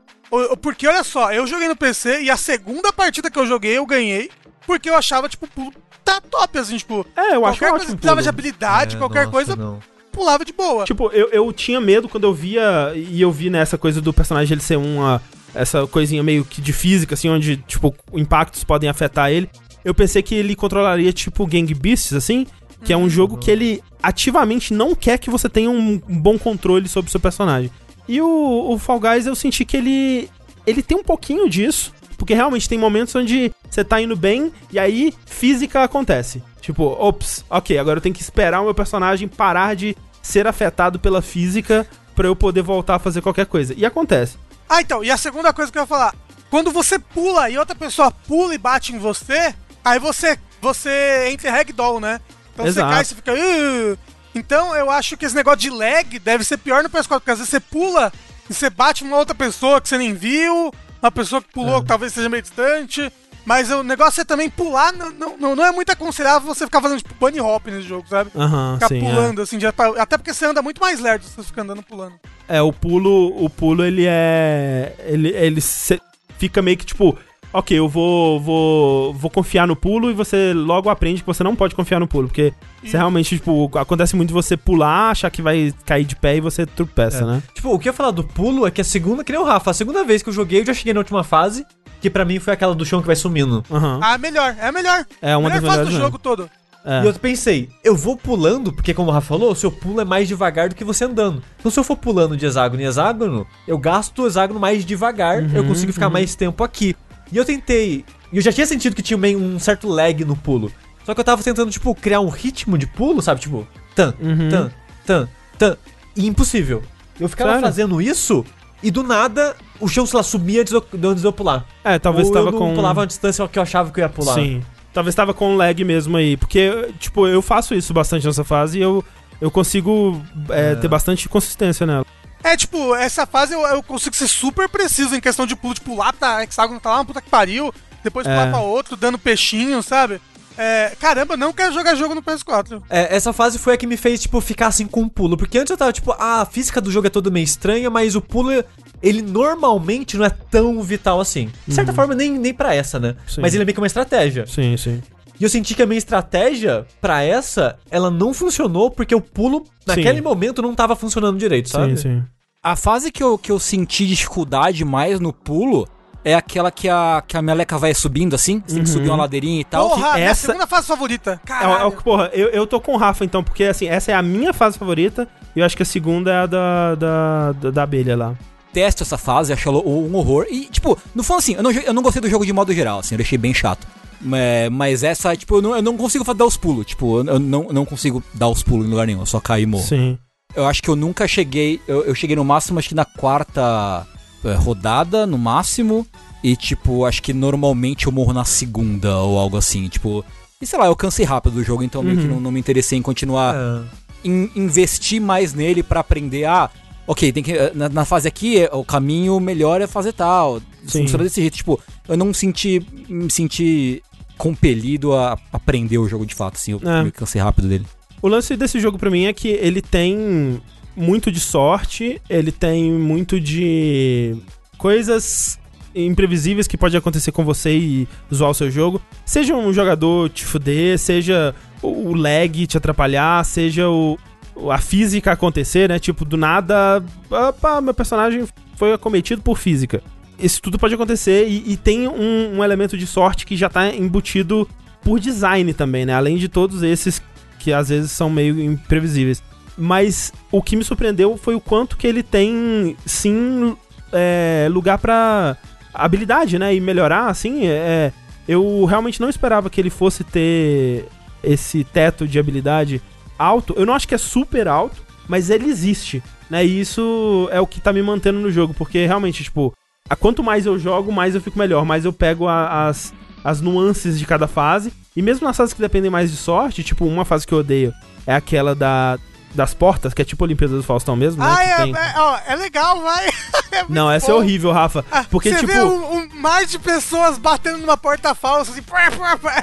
Porque olha só, eu joguei no PC e a segunda partida que eu joguei eu ganhei porque eu achava, tipo, pulo tá top, assim, tipo. É, eu acho qualquer coisa que precisava de habilidade, É, qualquer nossa, coisa, não. pulava de boa. Tipo, eu, eu tinha medo quando eu via. E eu vi nessa coisa do personagem ele ser uma. Essa coisinha meio que de física, assim, onde, tipo, impactos podem afetar ele. Eu pensei que ele controlaria, tipo, Gang Beasts, assim. Que é um jogo que ele ativamente não quer que você tenha um, bom controle sobre o seu personagem. E o, o Fall Guys eu senti que ele. Ele tem um pouquinho disso. Porque realmente tem momentos onde você tá indo bem e aí física acontece. Tipo, ops, ok, agora eu tenho que esperar o meu personagem parar de ser afetado pela física pra eu poder voltar a fazer qualquer coisa. E acontece. Ah, então, e a segunda coisa que eu ia falar. Quando você pula e outra pessoa pula e bate em você, aí você, você entra em ragdoll, né? Então Exato. você cai e você fica... "Ugh". Então eu acho que esse negócio de lag deve ser pior no PS4, porque às vezes você pula e você bate em uma outra pessoa que você nem viu, uma pessoa que pulou que talvez seja meio distante. Mas o negócio é também pular, não, não, não- não é muito aconselhável você ficar fazendo tipo bunny hop nesse jogo, sabe? Aham, Ficar sim. é. pulando assim, direto pra- até porque você anda muito mais lerdo se você fica andando pulando. É, o pulo, o pulo ele é. Ele, ele se- fica meio que tipo. Ok, eu vou, vou, vou confiar no pulo e você logo aprende que você não pode confiar no pulo. Porque você realmente, tipo, acontece muito de você pular, achar que vai cair de pé e você tropeça, É. né? Tipo, o que eu ia falar do pulo é que a segunda, que nem o Rafa, a segunda vez que eu joguei, eu já cheguei na última fase, que pra mim foi aquela do chão que vai sumindo. Aham. Ah, melhor, é a melhor. É uma das melhor fase melhores do jogo todo. É. E eu pensei, eu vou pulando, porque como o Rafa falou, o seu pulo é mais devagar do que você andando. Então se eu for pulando de hexágono em hexágono, eu gasto o hexágono mais devagar, eu Uhum, consigo ficar mais tempo aqui. E eu tentei, e eu já tinha sentido que tinha meio um certo lag no pulo. Só que eu tava tentando, tipo, criar um ritmo de pulo, sabe? Tipo, tan, Uhum. tan, tan, tan. E impossível. Eu ficava Sério? fazendo isso, e do nada, o chão, sei lá, subia antes de eu, antes de eu pular. É, talvez Ou tava eu não com. pulava a distância que eu achava que eu ia pular. Sim. Talvez tava com lag mesmo aí. Porque, tipo, eu faço isso bastante nessa fase e eu, eu consigo é, ter bastante consistência nela. É, tipo, essa fase eu, eu consigo ser super preciso em questão de pulo, de pular pra hexágono, tá lá, uma puta que pariu, depois É. pular pra outro, dando peixinho, sabe? É, caramba, não quero jogar jogo no PS4. É, essa fase foi a que me fez, tipo, ficar assim com o pulo. Porque antes eu tava, tipo, ah, a física do jogo é toda meio estranha, mas o pulo, ele normalmente não é tão vital assim. De certa forma, nem, nem pra essa, né? Uhum. Sim. Mas ele é meio que uma estratégia. Sim, sim. E eu senti que a minha estratégia, pra essa, ela não funcionou porque o pulo, naquele momento, não tava funcionando direito, sabe? Sim, sim. A fase que eu, que eu senti dificuldade mais no pulo é aquela que a, que a meleca vai subindo assim, você tem que subir uma ladeirinha e tal. Porra, minha essa- segunda fase favorita. É, o- é Caralho. o que, porra, eu, eu tô com o Rafa então, porque assim, essa é a minha fase favorita e eu acho que a segunda é a da, da, da, da abelha lá. Detesto essa fase, acho ela um horror. E, tipo, no fundo, assim, eu não, eu não gostei do jogo de modo geral, assim, eu achei bem chato. É, mas essa, tipo, eu não, eu não consigo dar os pulos. Tipo, eu não, não consigo dar os pulos em lugar nenhum, eu só caio e morro. Sim. Eu acho que eu nunca cheguei. Eu, eu cheguei no máximo, acho que na quarta é, rodada, no máximo. E, tipo, acho que normalmente eu morro na segunda ou algo assim. Tipo. E sei lá, eu cansei rápido do jogo, então meio que Uhum. não, não me interessei em continuar. É. in- investir mais nele pra aprender. Ah, ok, tem que. Na, na fase aqui, é- o caminho melhor é fazer tal. Sim. Funciona desse jeito. Tipo, eu não senti. Me senti compelido a aprender o jogo de fato, assim. Eu É. me cansei rápido dele. O lance desse jogo pra mim é que ele tem muito de sorte, ele tem muito de coisas imprevisíveis que pode acontecer com você e zoar o seu jogo. Seja um jogador te fuder, seja o lag te atrapalhar, seja o- a física acontecer, né? Tipo, do nada, opa, meu personagem foi acometido por física. Isso tudo pode acontecer e, e tem um, um elemento de sorte que já tá embutido por design também, né? Além de todos esses que às vezes são meio imprevisíveis. Mas o que me surpreendeu foi o quanto que ele tem, sim, é, lugar pra habilidade, né? E melhorar, assim. É, eu realmente não esperava que ele fosse ter esse teto de habilidade alto. Eu não acho que é super alto, mas ele existe, né? E isso é o que tá me mantendo no jogo, porque realmente, tipo, a quanto mais eu jogo, mais eu fico melhor, mais eu pego a- as, as nuances de cada fase. E mesmo nas fases que dependem mais de sorte, tipo, uma fase que eu odeio é aquela da, das portas, que é tipo a Olimpíada do Faustão mesmo, né? Ah, é, tem- é, ó, é legal, vai. É Não, essa é bom. horrível, Rafa. Ah, Porque, você tipo. vê um, um mar de pessoas batendo numa porta falsa, assim.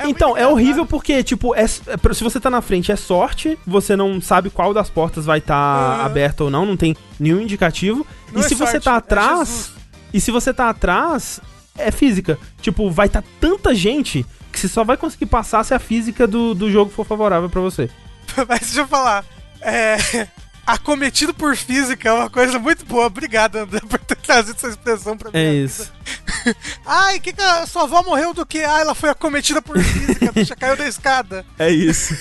É Então, é horrível porque, tipo, é, é se você tá na frente é sorte, você não sabe qual das portas vai estar Aham. aberta ou não, não tem nenhum indicativo. Não e é se você sorte, tá é atrás, e se você tá atrás, é física. Tipo, vai estar tanta gente que você só vai conseguir passar se a física do, do jogo for favorável pra você. Mas deixa eu falar. É. Acometido por física é uma coisa muito boa. Obrigado, André, por ter trazido essa expressão pra mim. É isso. Ai, que que a sua avó morreu do que? Ah, ela foi acometida por física, a bicha caiu da escada. É isso.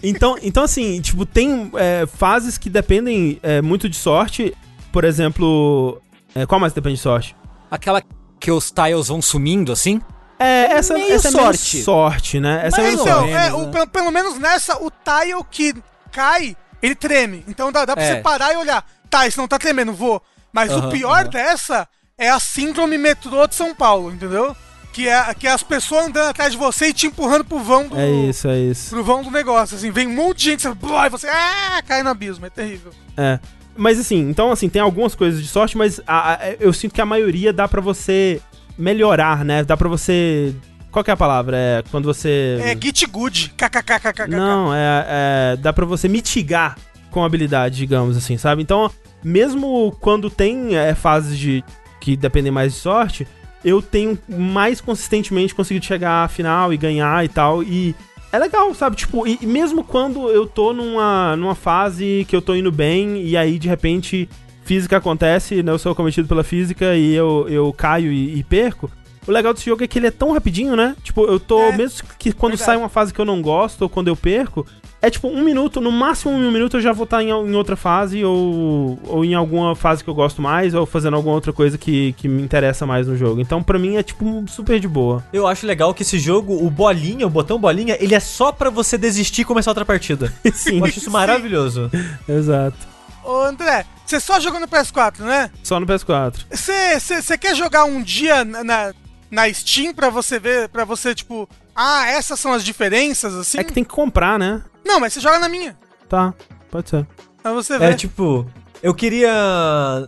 Então, então, assim, tipo, tem é, fases que dependem é, muito de sorte. Por exemplo. é, qual mais depende de sorte? Aquela que os tiles vão sumindo, assim. É, essa, Meio essa é sorte. sorte, né? Essa é Mas menos então, sorte. é, o- né? pelo, pelo menos nessa, o tile que cai, ele treme. Então dá, dá pra É. você parar e olhar. Tá, isso não tá tremendo, vou. Mas o Aham, pior aham. dessa é a síndrome metrô de São Paulo, entendeu? Que é, que é as pessoas andando atrás de você e te empurrando pro vão do, É isso, é isso. pro vão do negócio. Assim, vem um monte de gente, você, e você ah, cai no abismo. É terrível. É. Mas assim, então assim, tem algumas coisas de sorte, mas a- a- eu sinto que a maioria dá pra você melhorar, né? Dá pra você. Qual que é a palavra? É quando você. É git good. KKKKK. Não, é, é- Dá pra você mitigar com habilidade, digamos assim, sabe? Então, mesmo quando tem é, fases de que dependem mais de sorte, eu tenho mais consistentemente conseguido chegar à final e ganhar e tal. E é legal, sabe? Tipo, e, e mesmo quando eu tô numa, numa fase que eu tô indo bem e aí de repente física acontece, né? Eu sou cometido pela física e eu, eu caio e, e perco. O legal desse jogo é que ele é tão rapidinho, né? Tipo, eu tô. É, mesmo que quando verdade. sai uma fase que eu não gosto ou quando eu perco, é tipo um minuto, no máximo um minuto eu já vou estar em, em outra fase ou, ou em alguma fase que eu gosto mais ou fazendo alguma outra coisa que, que me interessa mais no jogo. Então, pra mim, é tipo super de boa. Eu acho legal que esse jogo, o bolinha, o botão bolinha, ele é só pra você desistir e começar outra partida. Sim, Eu acho isso maravilhoso. exato. Ô, André, você só jogou no PS4, né? Só no PS4. Você quer jogar um dia na, na, na Steam pra você ver, pra você, tipo, ah, essas são as diferenças, assim? É que tem que comprar, né? Não, mas você joga na minha. Tá, pode ser. Pra você É ver. tipo, eu queria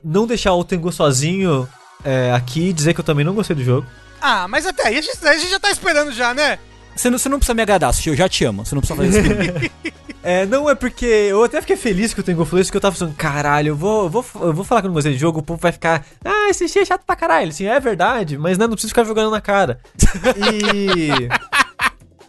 não deixar o Tengu sozinho é, aqui e dizer que eu também não gostei do jogo. Ah, mas até aí a gente, a gente já tá esperando já, né? Você não, você não precisa me agradar, eu já te amo. Você não precisa fazer isso. É, não é porque eu até fiquei feliz que o Tengu falou isso, que eu tava pensando, caralho, eu vou, vou, eu vou falar que eu não gostei do jogo, o povo vai ficar, ah, esse Xi é chato pra caralho. Assim, é verdade, mas né, não precisa ficar jogando na cara. E.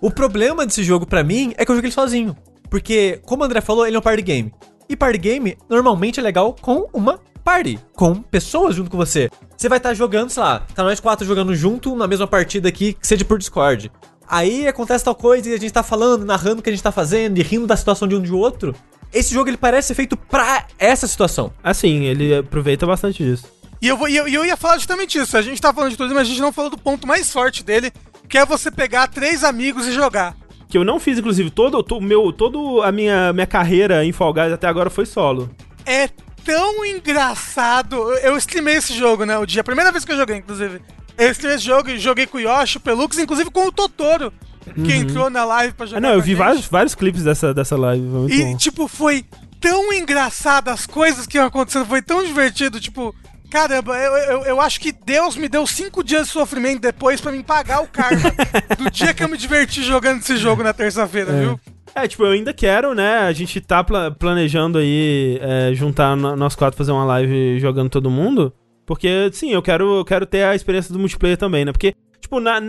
o problema desse jogo pra mim é que eu joguei ele sozinho. Porque, como o André falou, ele é um party game. E party game normalmente é legal com uma party, com pessoas junto com você. Você vai estar jogando, sei lá, tá nós quatro jogando junto na mesma partida aqui, que seja por Discord. Aí acontece tal coisa e a gente tá falando, narrando o que a gente tá fazendo e rindo da situação de um de outro. Esse jogo ele parece ser feito pra essa situação. Assim, ele aproveita bastante disso. E eu, vou, e eu, e eu ia falar justamente isso. A gente tá falando de tudo, mas a gente não falou do ponto mais forte dele, que é você pegar três amigos e jogar. Que eu não fiz, inclusive, todo, to- meu, todo a minha, minha carreira em Fall Guys até agora foi solo. É tão engraçado. Eu, eu streamei esse jogo, né? O dia. A primeira vez que eu joguei, inclusive. Eu esse jogo e joguei com o Yoshi, o Pelux, inclusive com o Totoro, que entrou na live pra jogar. Ah, não, eu vi gente. vários, vários clipes dessa, dessa live, E, bom. tipo, foi tão engraçado as coisas que iam acontecendo, foi tão divertido, tipo. Caramba, eu, eu, eu acho que Deus me deu cinco dias de sofrimento depois pra me pagar o karma do dia que eu me diverti jogando esse jogo na terça-feira, viu? É, tipo, eu ainda quero, né? A gente tá pla- planejando aí é, juntar nós quatro fazer uma live jogando todo mundo. Porque, sim, eu quero, eu quero ter a experiência do multiplayer também, né? Porque, tipo, na,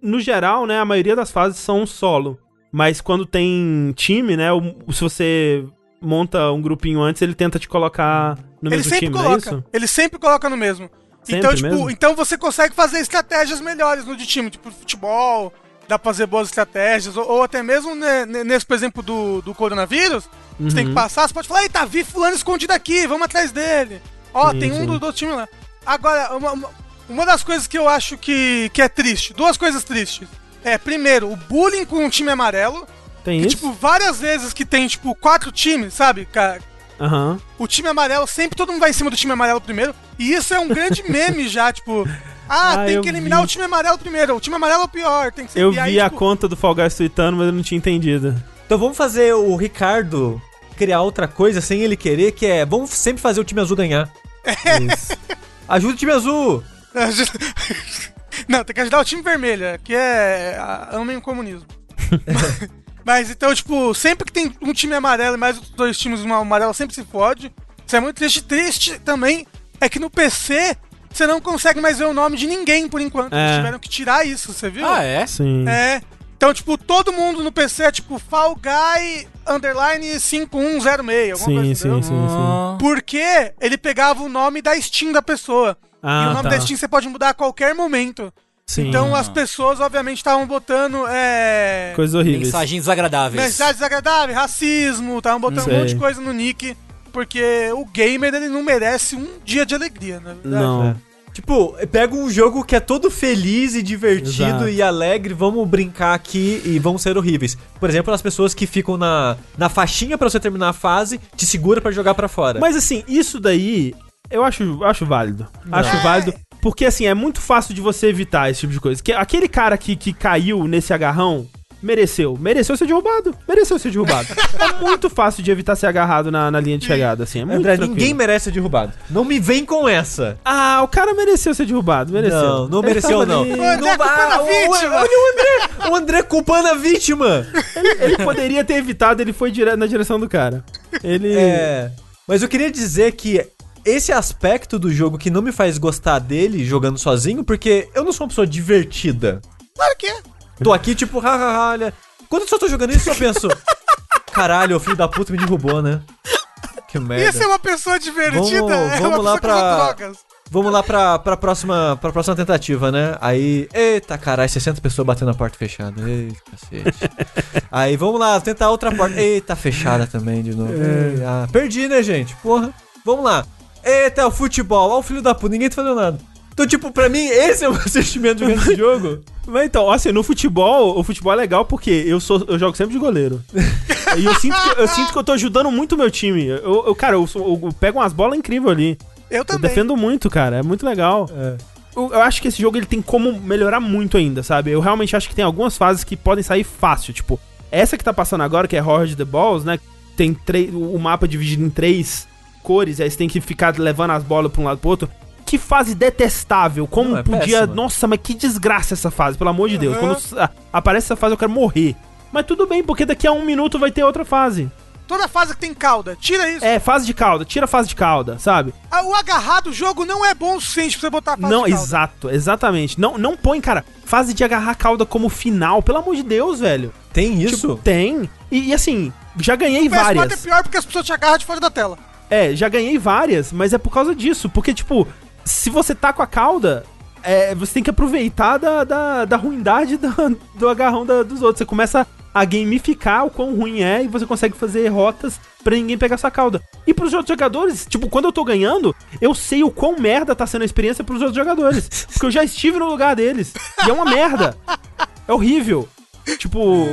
no geral, né, a maioria das fases são solo. Mas quando tem time, né? o- se você monta um grupinho antes, ele tenta te colocar no Ele mesmo sempre time, é coloca. isso? Ele sempre coloca no mesmo. Sempre então, tipo, mesmo? então você consegue fazer estratégias melhores no de time, tipo futebol, dá pra fazer boas estratégias, ou, ou até mesmo né, ne- nesse, por exemplo, do, do coronavírus, você tem que Uhum. passar, você pode falar, eita, vi fulano escondido aqui, vamos atrás dele. Ó, Sim, tem um sim. do, do time lá. Agora, uma, uma- uma das coisas que eu acho que, que é triste, duas coisas tristes. É, primeiro, o bullying com o time amarelo, Tem que, isso? tipo, várias vezes que tem, tipo, quatro times, sabe? Aham. o time amarelo, sempre todo mundo vai em cima do time amarelo primeiro. E isso é um grande meme já, tipo. Ah, Ah, tem que eliminar vi. o time amarelo primeiro. O time amarelo é o pior, tem que ser Eu e aí, vi a tipo, conta do Fall Guys tweetando, mas eu não tinha entendido. Então vamos fazer o Ricardo criar outra coisa sem ele querer, que é vamos sempre fazer o time azul ganhar. Isso. Ajuda o time azul! Não, tem que ajudar o time vermelho, é, que é. a- Amem o comunismo. mas, então, tipo, sempre que tem um time amarelo e mais dois times uma amarela, sempre se fode. Isso é muito triste. Triste também é que no PC você não consegue mais ver o nome de ninguém por enquanto. É. Eles tiveram que tirar isso, você viu? Ah, é? Sim. É. Então, tipo, todo mundo no PC é tipo Fall Guy underline 5106, alguma Sim, coisa sim, entendeu? sim, sim. Porque ele pegava o nome da Steam da pessoa. e Ah, o nome tá. da Steam você pode mudar a qualquer momento. Sim. Então as pessoas, obviamente, estavam botando é, Coisas horríveis. Mensagens desagradáveis. mensagens desagradáveis, racismo, estavam botando um monte de coisa no nick. Porque o gamer, ele não merece um dia de alegria, na verdade. Não. Tipo, pega um jogo que é todo feliz e divertido Exato. e alegre, vamos brincar aqui e vamos ser horríveis. Por exemplo, as pessoas que ficam na, na faixinha pra você terminar a fase, te segura pra jogar pra fora. Mas assim, isso daí eu acho, acho válido. Acho válido. Porque assim, é muito fácil de você evitar esse tipo de coisa. Que aquele cara que, que caiu nesse agarrão. Mereceu. Mereceu ser derrubado. Mereceu ser derrubado. é muito fácil de evitar ser agarrado na, na linha de chegada, assim. É muito André, tranquilo. ninguém merece ser derrubado. Não me vem com essa. Ah, o cara mereceu ser derrubado. Mereceu. Não, não Ele mereceu, não. ali- Ô, André, Não culpando a vai, o- vítima. Olha o André! O André culpando a vítima! Ele poderia ter evitado, ele foi dire... na direção do cara. Ele. É. Mas eu queria dizer que esse aspecto do jogo que não me faz gostar dele jogando sozinho, porque eu não sou uma pessoa divertida. Claro que é. Tô aqui, tipo, hahaha, olha. Quando eu só tô jogando isso, eu penso. Caralho, o filho da puta me derrubou, né? Que merda. Ia ser uma pessoa divertida, Vamos- é vamos uma lá pessoa que usa pra- drogas. Vamos lá pra, pra, próxima, pra próxima tentativa, né? Aí. Eita, caralho, 60 pessoas batendo na porta fechada. Eita, cacete. Aí vamos lá, tentar outra porta. Eita, fechada também de novo. Ei, ah, perdi, né, gente? Porra. Vamos lá. Eita, é o futebol. Ó, o filho da puta, ninguém tá fazendo nada. Então, tipo, pra mim, esse é o meu sentimento jogando esse jogo. Mas então, assim, no futebol, o futebol é legal porque eu sou eu jogo sempre de goleiro. e eu sinto, que, eu sinto que eu tô ajudando muito o meu time. Eu, eu- cara, eu, sou- eu pego umas bolas incríveis ali. Eu Eu também. defendo muito, cara. É muito legal. É. Eu, eu acho que esse jogo ele tem como melhorar muito ainda, sabe? Eu realmente acho que tem algumas fases que podem sair fácil. Tipo, essa que tá passando agora, que é Horde the Balls, né? Tem três, o mapa dividido em três cores, aí você tem que ficar levando as bolas pra um lado pro outro. Que fase detestável. Como Não, é podia. péssima. Nossa, mas que desgraça essa fase, pelo amor de Deus. Quando aparece essa fase, eu quero morrer. Mas tudo bem, porque daqui a um minuto vai ter outra fase. Toda fase que tem cauda, tira isso. É, fase de cauda, tira a fase de cauda, sabe? Ah, O agarrado do jogo não é bom o suficiente pra você botar a fase Não, exato, exatamente. Não, não põe, cara, fase de agarrar a cauda como final, pelo amor de Deus, velho. Tem isso? Tipo, tem. E, e assim, já ganhei O PS4 é várias. pior porque as pessoas te agarram de fora da tela. É, já ganhei várias, mas é por causa disso. Porque, tipo, se você tá com a cauda, é, você tem que aproveitar da, da, da ruindade do, do agarrão da- dos outros. Você começa a gamificar o quão ruim é e você consegue fazer rotas pra ninguém pegar sua cauda. E pros outros jogadores, tipo, quando eu tô ganhando, eu sei o quão merda tá sendo a experiência pros outros jogadores. Porque eu já estive no lugar deles. E é uma merda. É horrível. Tipo,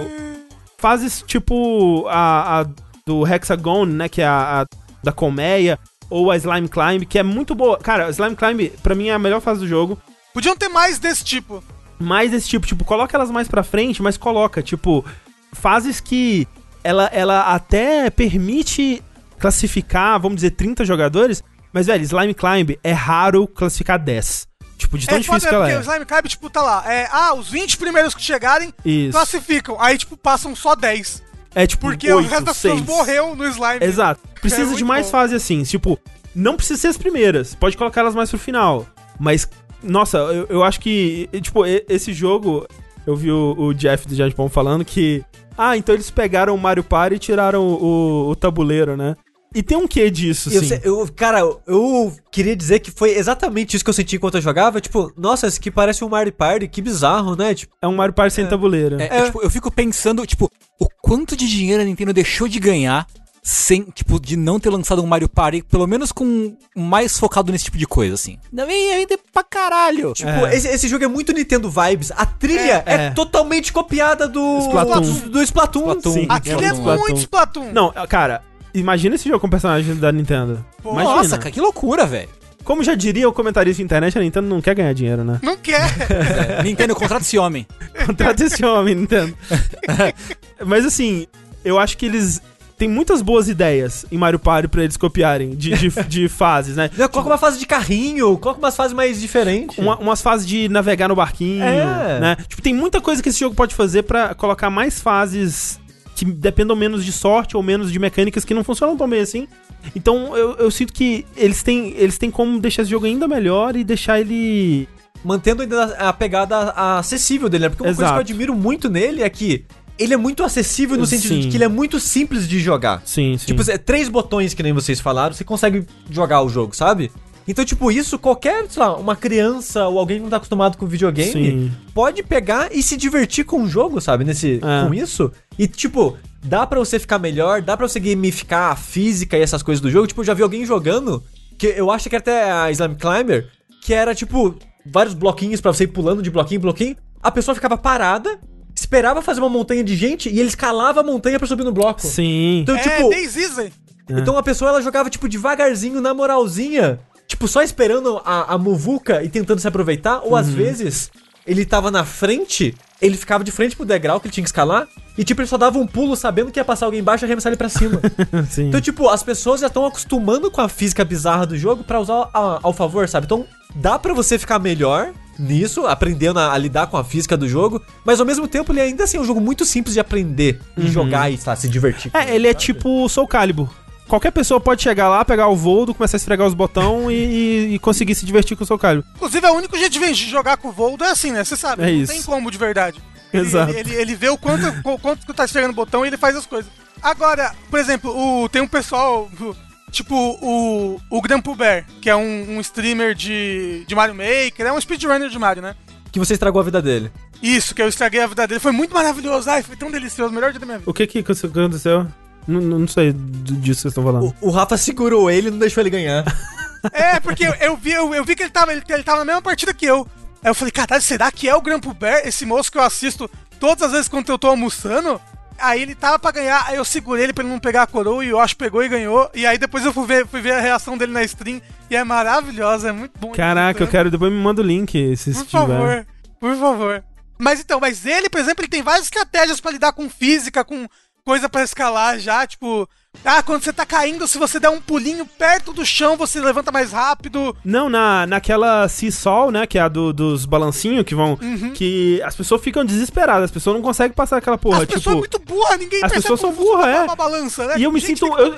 fases tipo a, a do Hexagon, né, que é a, a da colmeia, ou a Slime Climb, que é muito boa. Cara, a Slime Climb, pra mim, é a melhor fase do jogo. Podiam ter mais desse tipo. Mais desse tipo, tipo, coloca elas mais pra frente, mas coloca, tipo, fases que ela, ela até permite classificar, vamos dizer, 30 jogadores, mas, velho, Slime Climb é raro classificar 10. Tipo, de tão é difícil que ela porque é. o Slime Climb, tipo, tá lá. É, ah, os 20 primeiros que chegarem Isso. classificam. Aí, tipo, passam só 10. É tipo, Porque o 8, resto das pessoas 6. morreu no slime. Exato. Precisa É de mais bom. fases assim. Tipo, não precisa ser as primeiras. Pode colocar elas mais pro final. Mas, nossa, eu, eu acho que, tipo, esse jogo. Eu vi o, o Jeff do Japão falando que. Ah, então eles pegaram o Mario Party e tiraram o, o, o tabuleiro, né? E tem um quê disso, Eu sim. sei- eu- cara, eu queria dizer que foi exatamente isso que eu senti enquanto eu jogava. Tipo, nossa, esse aqui parece um Mario Party, que bizarro, né? Tipo, É um Mario Party sem tabuleiro. É, é, tipo, eu fico pensando, tipo, o quanto de dinheiro a Nintendo deixou de ganhar sem, tipo, de não ter lançado um Mario Party, pelo menos com mais focado nesse tipo de coisa, assim. Não ia vender pra caralho. tipo É. esse, esse jogo é muito Nintendo Vibes. A trilha é, É, é. totalmente copiada do Splatoon. do, do Splatoon. Splatoon. Sim. Aquilo é muito Splatoon. Não, cara, imagina esse jogo com personagem da Nintendo. Pô, Imagina. Nossa, cara, que loucura, velho. Como já diria o comentarista de internet, a Nintendo não quer ganhar dinheiro, né? Não quer. É, Nintendo, contrata esse homem. Contrata esse homem, Nintendo. Mas assim, eu acho que eles tem muitas boas ideias em Mario Party pra eles copiarem de, de, de fases, né? Coloca uma fase de carrinho, coloca umas fases mais diferentes. Uma- umas fases de navegar no barquinho, É. né? Tipo, tem muita coisa que esse jogo pode fazer pra colocar mais fases que dependam menos de sorte ou menos de mecânicas que não funcionam tão bem assim. Então eu, eu sinto que eles têm, eles têm como deixar esse jogo ainda melhor e deixar ele. Mantendo ainda a pegada acessível dele, né? Porque uma coisa Exato. que eu admiro muito nele é que ele é muito acessível no sentido de Sim. que ele é muito simples de jogar. Sim, sim. Tipo, é três botões que nem vocês falaram, você consegue jogar o jogo, sabe? Então, tipo, isso qualquer, sei lá, uma criança ou alguém que não tá acostumado com videogame Sim. pode pegar e se divertir com o jogo, sabe? Nesse, É. Com isso. E, tipo, dá pra você ficar melhor, dá pra você gamificar a física e essas coisas do jogo. Tipo, eu já vi alguém jogando, que eu acho que era até a Slam Climber, que era, tipo, vários bloquinhos pra você ir pulando de bloquinho em bloquinho. A pessoa ficava parada, esperava fazer uma montanha de gente e ele escalava a montanha pra subir no bloco. Sim. Então, é, tipo, Days Easy. então a pessoa ela jogava, tipo, devagarzinho, na moralzinha. Tipo, só esperando a, a muvuca e tentando se aproveitar. Ou às vezes, ele tava na frente, ele ficava de frente pro degrau que ele tinha que escalar. E, tipo, ele só dava um pulo sabendo que ia passar alguém embaixo e arremessar ele pra cima. então, tipo, as pessoas já estão acostumando com a física bizarra do jogo pra usar a- ao favor, sabe? Então, dá pra você ficar melhor nisso, aprendendo a, a lidar com a física do jogo. Mas, ao mesmo tempo, ele ainda assim é um jogo muito simples de aprender e jogar e, tá, se divertir. É, ele é sabe? tipo Soul Calibur. Qualquer pessoa pode chegar lá, pegar o Voldo, começar a esfregar os botões e, e- e conseguir se divertir com o Soul Calibur. Inclusive, é o único jeito de jogar com o Voldo é assim, né? Você sabe, É não isso. tem como de verdade. Ele, Exato. Ele, ele, ele vê o quanto, o quanto que tá esfregando o botão e ele faz as coisas. Agora, por exemplo, o, tem um pessoal, o- tipo o, o Grampo Bear, que é um, um streamer de, de Mario Maker, é um speedrunner de Mario, né? Que você estragou a vida dele. Isso, que eu estraguei a vida dele. Foi muito maravilhoso. Ai, foi tão delicioso. Melhor dia da minha vida. O que que aconteceu? Não, não sei do- disso que vocês estão falando. O, o Rafa segurou ele e não deixou ele ganhar. É, porque eu, eu vi, eu, eu vi que ele tava, ele, ele tava na mesma partida que eu. Aí eu falei, caralho, será que é o Grampo Bear, esse moço que eu assisto todas as vezes quando eu tô almoçando? Aí ele tava pra ganhar, aí eu segurei ele pra ele não pegar a coroa e o Yoshi pegou e ganhou. E aí depois eu fui ver, fui ver a reação dele na stream e é maravilhosa, é muito bom. Caraca, eu quero. Depois me manda o link se Por tiver. favor, por favor. Mas então, mas ele, por exemplo, ele tem várias estratégias pra lidar com física, com coisa pra escalar já, tipo, ah, quando você tá caindo, se você der um pulinho perto do chão, você levanta mais rápido. Não, na, naquela Seasol, né? Que é a do- dos balancinhos que vão. Uhum. Que as pessoas ficam desesperadas, as pessoas não conseguem passar aquela porra. As pessoas são tipo, muito burras, ninguém as pessoas são burras, é. uma balança, né? E eu me Gente, sinto- eu-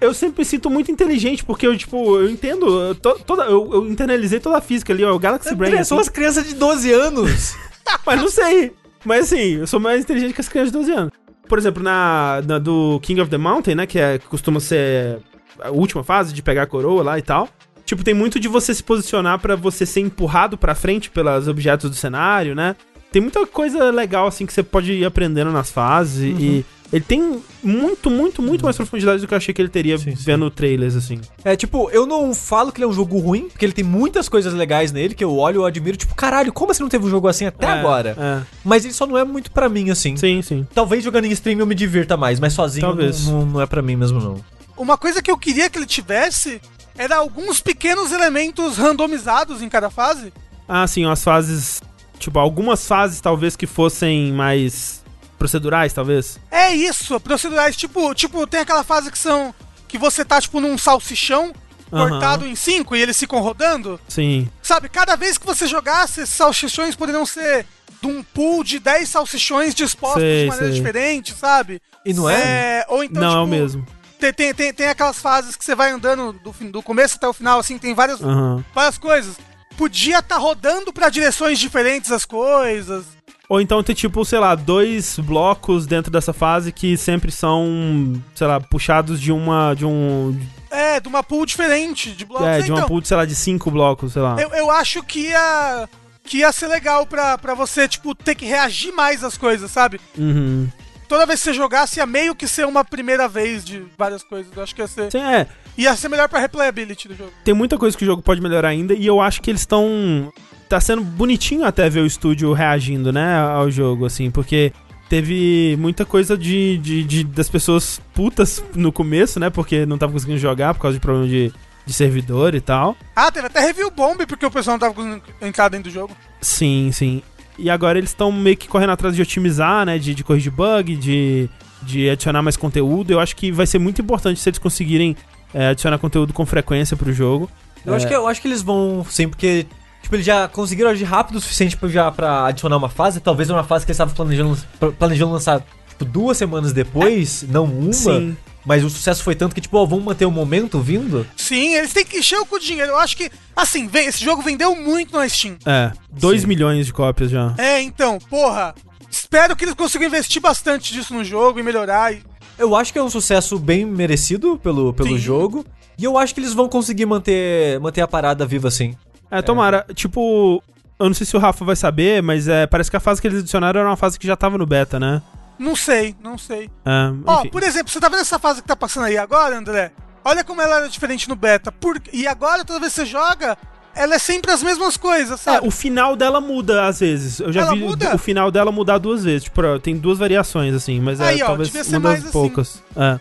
eu sempre me sinto muito inteligente, porque eu, tipo, eu entendo. Eu, to- toda, eu, eu internalizei toda a física ali, ó, o Galaxy Brain. São assim. as crianças de 12 anos. Mas não sei. Mas assim, eu sou mais inteligente que as crianças de 12 anos. Por exemplo, na, na do King of the Mountain, né? Que é, costuma ser a última fase de pegar a coroa lá e tal. Tipo, tem muito de você se posicionar pra você ser empurrado pra frente pelos objetos do cenário, né? Tem muita coisa legal, assim, que você pode ir aprendendo nas fases. E ele tem muito, muito, muito mais profundidade do que eu achei que ele teria Sim, sim. vendo trailers, assim. É, tipo, eu não falo que ele é um jogo ruim, porque ele tem muitas coisas legais nele que eu olho e admiro. Tipo, caralho, como assim não teve um jogo assim até É, agora? É. Mas ele só não é muito pra mim, assim. Sim, sim. Talvez jogando em stream eu me divirta mais, mas sozinho Talvez. Não, não, não é pra mim mesmo, não. Uma coisa que eu queria que ele tivesse era alguns pequenos elementos randomizados em cada fase. Ah, sim, as fases. Tipo, algumas fases talvez que fossem mais procedurais, talvez. É isso, procedurais, tipo, tipo, tem aquela fase que são que você tá tipo num salsichão cortado em cinco e eles ficam rodando. Sim. Sabe, cada vez que você jogasse, esses salsichões poderiam ser de um pool de 10 salsichões dispostos Sei, de maneira sei. diferente, sabe? E não é? ou então, não, é o tipo, mesmo. Tem, tem, tem, tem aquelas fases que você vai andando do, do começo até o final, assim, tem várias, Aham. várias coisas. Podia estar rodando pra direções diferentes as coisas. Ou então ter, tipo, sei lá, dois blocos dentro dessa fase que sempre são, sei lá, puxados de uma. de um. É, de uma pool diferente de blocos. É, de uma Então, pool, de, sei lá, de cinco blocos, sei lá. eu, eu acho que ia, que ia ser legal pra, pra você, tipo, ter que reagir mais às coisas, sabe? Uhum. Toda vez que você jogasse, ia meio que ser uma primeira vez de várias coisas. Eu acho que ia ser, Sim, é. ia ser melhor pra replayability do jogo. Tem muita coisa que o jogo pode melhorar ainda e eu acho que eles estão. Tá sendo bonitinho até ver o estúdio reagindo, né, ao jogo, assim, porque teve muita coisa de, de, de- das pessoas putas no começo, né, porque não tava conseguindo jogar por causa de problema de, de servidor e tal. Ah, teve até review bomb porque o pessoal não tava conseguindo entrar dentro do jogo. Sim, sim. E agora eles estão meio que correndo atrás de otimizar, né? De, de corrigir bug, de, de adicionar mais conteúdo. Eu acho que vai ser muito importante se eles conseguirem é, adicionar conteúdo com frequência pro jogo. Eu, acho que, eu acho que eles vão, sim, porque tipo, eles já conseguiram agir rápido o suficiente pra, já, pra adicionar uma fase. Talvez uma fase que eles estavam planejando, planejando lançar tipo, duas semanas depois, não uma. Sim. Mas o sucesso foi tanto que, tipo, ó, vamos manter o momento vindo? Sim, eles têm que encher o cu de dinheiro. Eu acho que, assim, vem, esse jogo vendeu muito na Steam. É, 2 Sim. milhões de cópias já. É, então, porra. Espero que eles consigam investir bastante disso no jogo e melhorar. E... Eu acho que é um sucesso bem merecido pelo, pelo Sim. jogo. E eu acho que eles vão conseguir manter, manter a parada viva assim. É, tomara. Tipo, eu não sei se o Rafa vai saber, mas é, parece que a fase que eles adicionaram era uma fase que já tava no beta, né? Não sei, não sei. É, Ó, enfim. por exemplo, você tá vendo essa fase que tá passando aí agora, André? Olha como ela era diferente no beta. Por... E agora, toda vez que você joga, ela é sempre as mesmas coisas, É, sabe? o final dela muda às vezes. Eu já Ela vi muda? o final dela mudar duas vezes. Tipo, tem duas variações, assim, mas Aí, é ó, talvez uma das mais assim. poucas. É.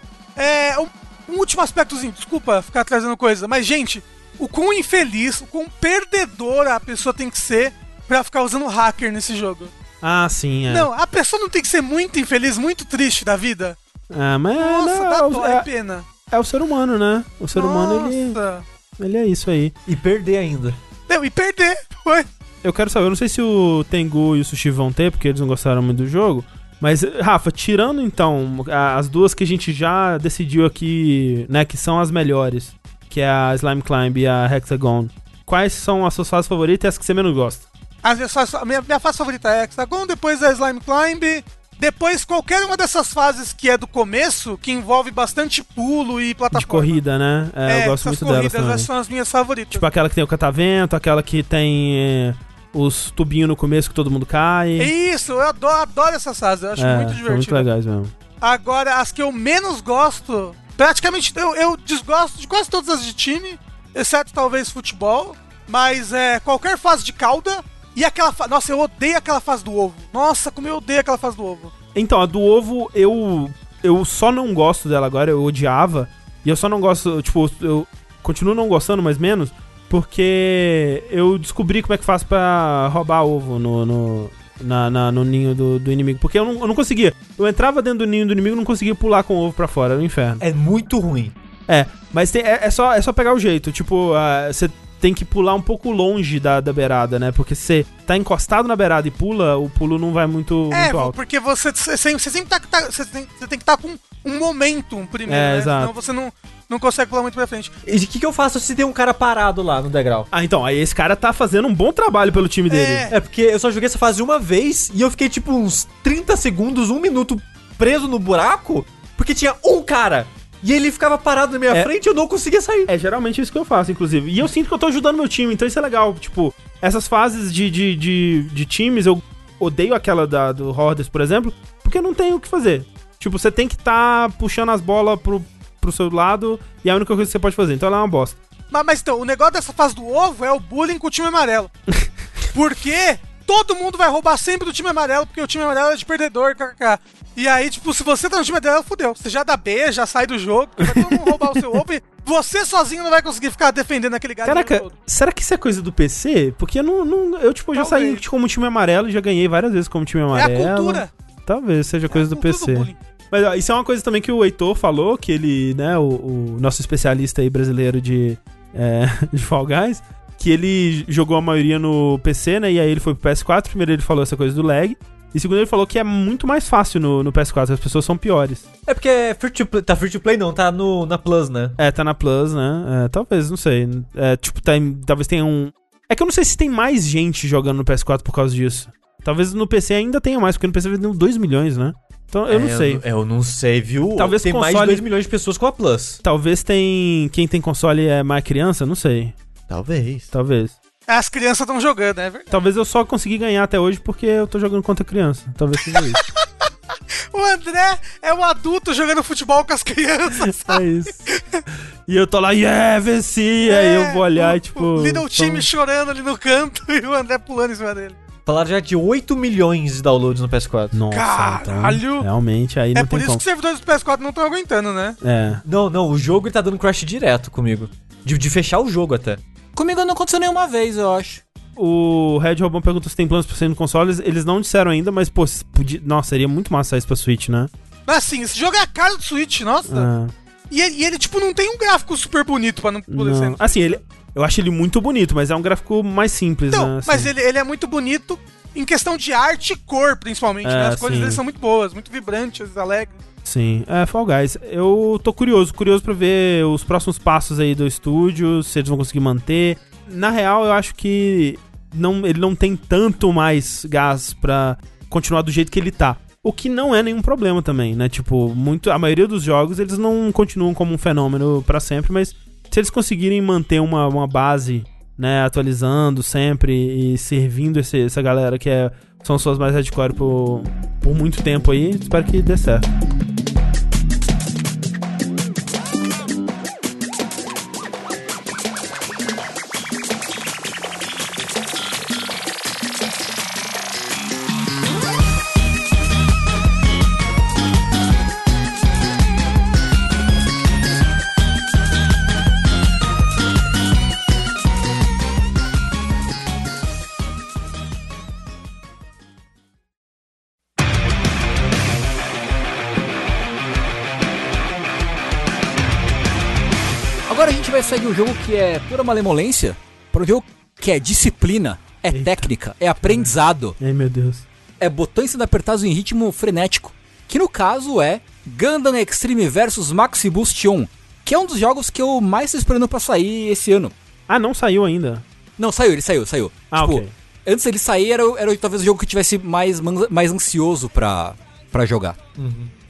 É, um, um último aspectozinho, desculpa ficar trazendo coisa, mas, gente, o quão infeliz, o quão perdedora a pessoa tem que ser pra ficar usando hacker nesse jogo. Ah, sim, é. Não, a pessoa não tem que ser muito infeliz, muito triste da vida. É, mas é, Nossa, né, dá é o- dó, é é, pena. é o ser humano, né? O ser humano, ele, Nossa. ele é isso aí. E perder ainda. Não, e perder, foi. Eu quero saber, eu não sei se o Tengu e o Sushi vão ter, porque eles não gostaram muito do jogo. Mas, Rafa, tirando então as duas que a gente já decidiu aqui, né, que são as melhores, que é a Slime Climb e a Hexagon, quais são as suas fases favoritas e as que você menos gosta? As minhas a minha, minha fase favorita é Hexagon, depois é Slime Climb, depois qualquer uma dessas fases que é do começo, que envolve bastante pulo e plataforma. De corrida, né? É, eu gosto muito delas corridas, também. essas são as minhas favoritas. Tipo aquela que tem o catavento, aquela que tem é, os tubinhos no começo que todo mundo cai. Isso, eu adoro, adoro essas fases, eu acho é, muito são divertido. muito legais mesmo. Agora, as que eu menos gosto, praticamente eu, eu desgosto de quase todas as de time, exceto talvez futebol, mas é qualquer fase de cauda e aquela fa... Nossa, eu odeio aquela fase do ovo. Nossa, como eu odeio aquela fase do ovo. Então, a do ovo, eu eu só não gosto dela agora, eu odiava. E eu só não gosto, tipo, eu continuo não gostando, mas menos, porque eu descobri como é que faz pra roubar ovo no, no, na, na- no ninho do, do inimigo. Porque eu não, eu não conseguia. Eu entrava dentro do ninho do inimigo e não conseguia pular com o ovo pra fora, era um inferno. É muito ruim. É, mas tem- é, é só, é só pegar o jeito. Tipo, ah, você tem que pular um pouco longe da, da beirada, né? Porque se você tá encostado na beirada e pula, o pulo não vai muito, É, muito alto. porque você, você, você sempre tá, tá- você tem, você tem que estar com um momentum primeiro, É, né? exato. Senão você não, não consegue pular muito pra frente. E o que, que eu faço se tem um cara parado lá no degrau? Ah, então, aí esse cara tá fazendo um bom trabalho pelo time dele. É. É porque eu só joguei essa fase uma vez e eu fiquei tipo uns 30 segundos, um minuto preso no buraco, porque tinha um cara. E ele ficava parado na minha É. frente e eu não conseguia sair. É geralmente isso que eu faço, inclusive. E eu sinto que eu tô ajudando meu time, então isso é legal. Tipo, essas fases de, de, de, de times, eu odeio aquela da, do Hordes, por exemplo, porque não tem o que fazer. Tipo, você tem que tá puxando as bolas pro, pro seu lado e é a única coisa que você pode fazer. Então ela é uma bosta. Mas, mas então, o negócio dessa fase do ovo é o bullying com o time amarelo. Porque todo mundo vai roubar sempre do time amarelo, porque o time amarelo é de perdedor, kkk. E aí, tipo, se você tá no time amarelo, fudeu. Você já dá B, já sai do jogo, vai todo mundo roubar o seu ovo e você sozinho não vai conseguir ficar defendendo aquele gato Caraca, será que isso é coisa do PC? Porque eu não. não- eu, tipo, já Talvez. saí como time amarelo e já ganhei várias vezes como time É a amarelo. cultura. Talvez seja coisa É a do PC. bullying. Mas ó, isso é uma coisa também que o Heitor falou, que ele, né, o, o nosso especialista aí brasileiro de, é, de Fall Guys, que ele jogou a maioria no PC, né, e aí ele foi pro PS4. Primeiro ele falou essa coisa do lag. E segundo ele falou que é muito mais fácil no, no PS4, as pessoas são piores. É porque é free to play, tá free to play não, tá no, na Plus, né? É, tá na Plus, né? É, talvez, não sei. É, tipo, tem, talvez tenha um. É que eu não sei se tem mais gente jogando no PS4 por causa disso. Talvez no PC ainda tenha mais, porque no PC vendeu 2 milhões, né? Então eu É, não sei. Eu, não sei, viu? Talvez tem mais de console- 2 milhões de pessoas com a Plus. Talvez tem. Quem tem console é mais criança? Não sei. Talvez. Talvez. As crianças estão jogando, é verdade. Talvez eu só consegui ganhar até hoje porque eu tô jogando contra criança. Talvez seja isso. O André é um adulto jogando futebol com as crianças. é isso. E eu tô lá, yeah, venci! Aí eu vou olhar e tipo. O Little são- time chorando ali no canto e o André pulando em cima dele. Falaram já de 8 milhões de downloads no PS4. Nossa, Caralho! então. Realmente, aí É não por tem isso como. que os servidores do PS4 não estão aguentando, né? É. Não, não, o jogo ele tá dando crash direto comigo. De, de fechar o jogo até. Comigo não aconteceu nenhuma vez, eu acho. O Red Robão perguntou se tem planos pra sair no consoles. Eles não disseram ainda, mas, pô, podia... nossa, seria muito massa isso pra Switch, né? Mas assim, esse jogo é a cara do Switch, nossa. Ah, E, ele, e ele, tipo, não tem um gráfico super bonito pra não poder não. ser. Assim, ele, eu acho ele muito bonito, mas é um gráfico mais simples, Então, né? assim. mas ele, ele é muito bonito em questão de arte e cor, principalmente, É, né? As cores sim. dele são muito boas, muito vibrantes, alegres. Sim, é Fall Guys. Eu tô curioso, curioso pra ver os próximos passos aí do estúdio, se eles vão conseguir manter. Na real, eu acho que não, ele não tem tanto mais gás pra continuar do jeito que ele tá. O que não é nenhum problema também, né? Tipo, muito, a maioria dos jogos eles não continuam como um fenômeno pra sempre, mas se eles conseguirem manter uma, uma base, né, atualizando sempre e servindo esse- essa galera que é, são suas mais hardcore por, por muito tempo aí, espero que dê certo. Um jogo que é pura malemolência para um jogo que é disciplina, é Eita. técnica, é aprendizado, Ai, meu Deus. é botões sendo apertados em ritmo frenético. Que no caso é Gundam Extreme vs Maxi Boost 1, que é um dos jogos que eu mais estou esperando pra sair esse ano. Ah, não saiu ainda. Não, saiu, ele saiu, saiu. Ah, tipo, ok. antes dele sair era, era talvez o jogo que eu tivesse mais, mais ansioso pra, pra jogar.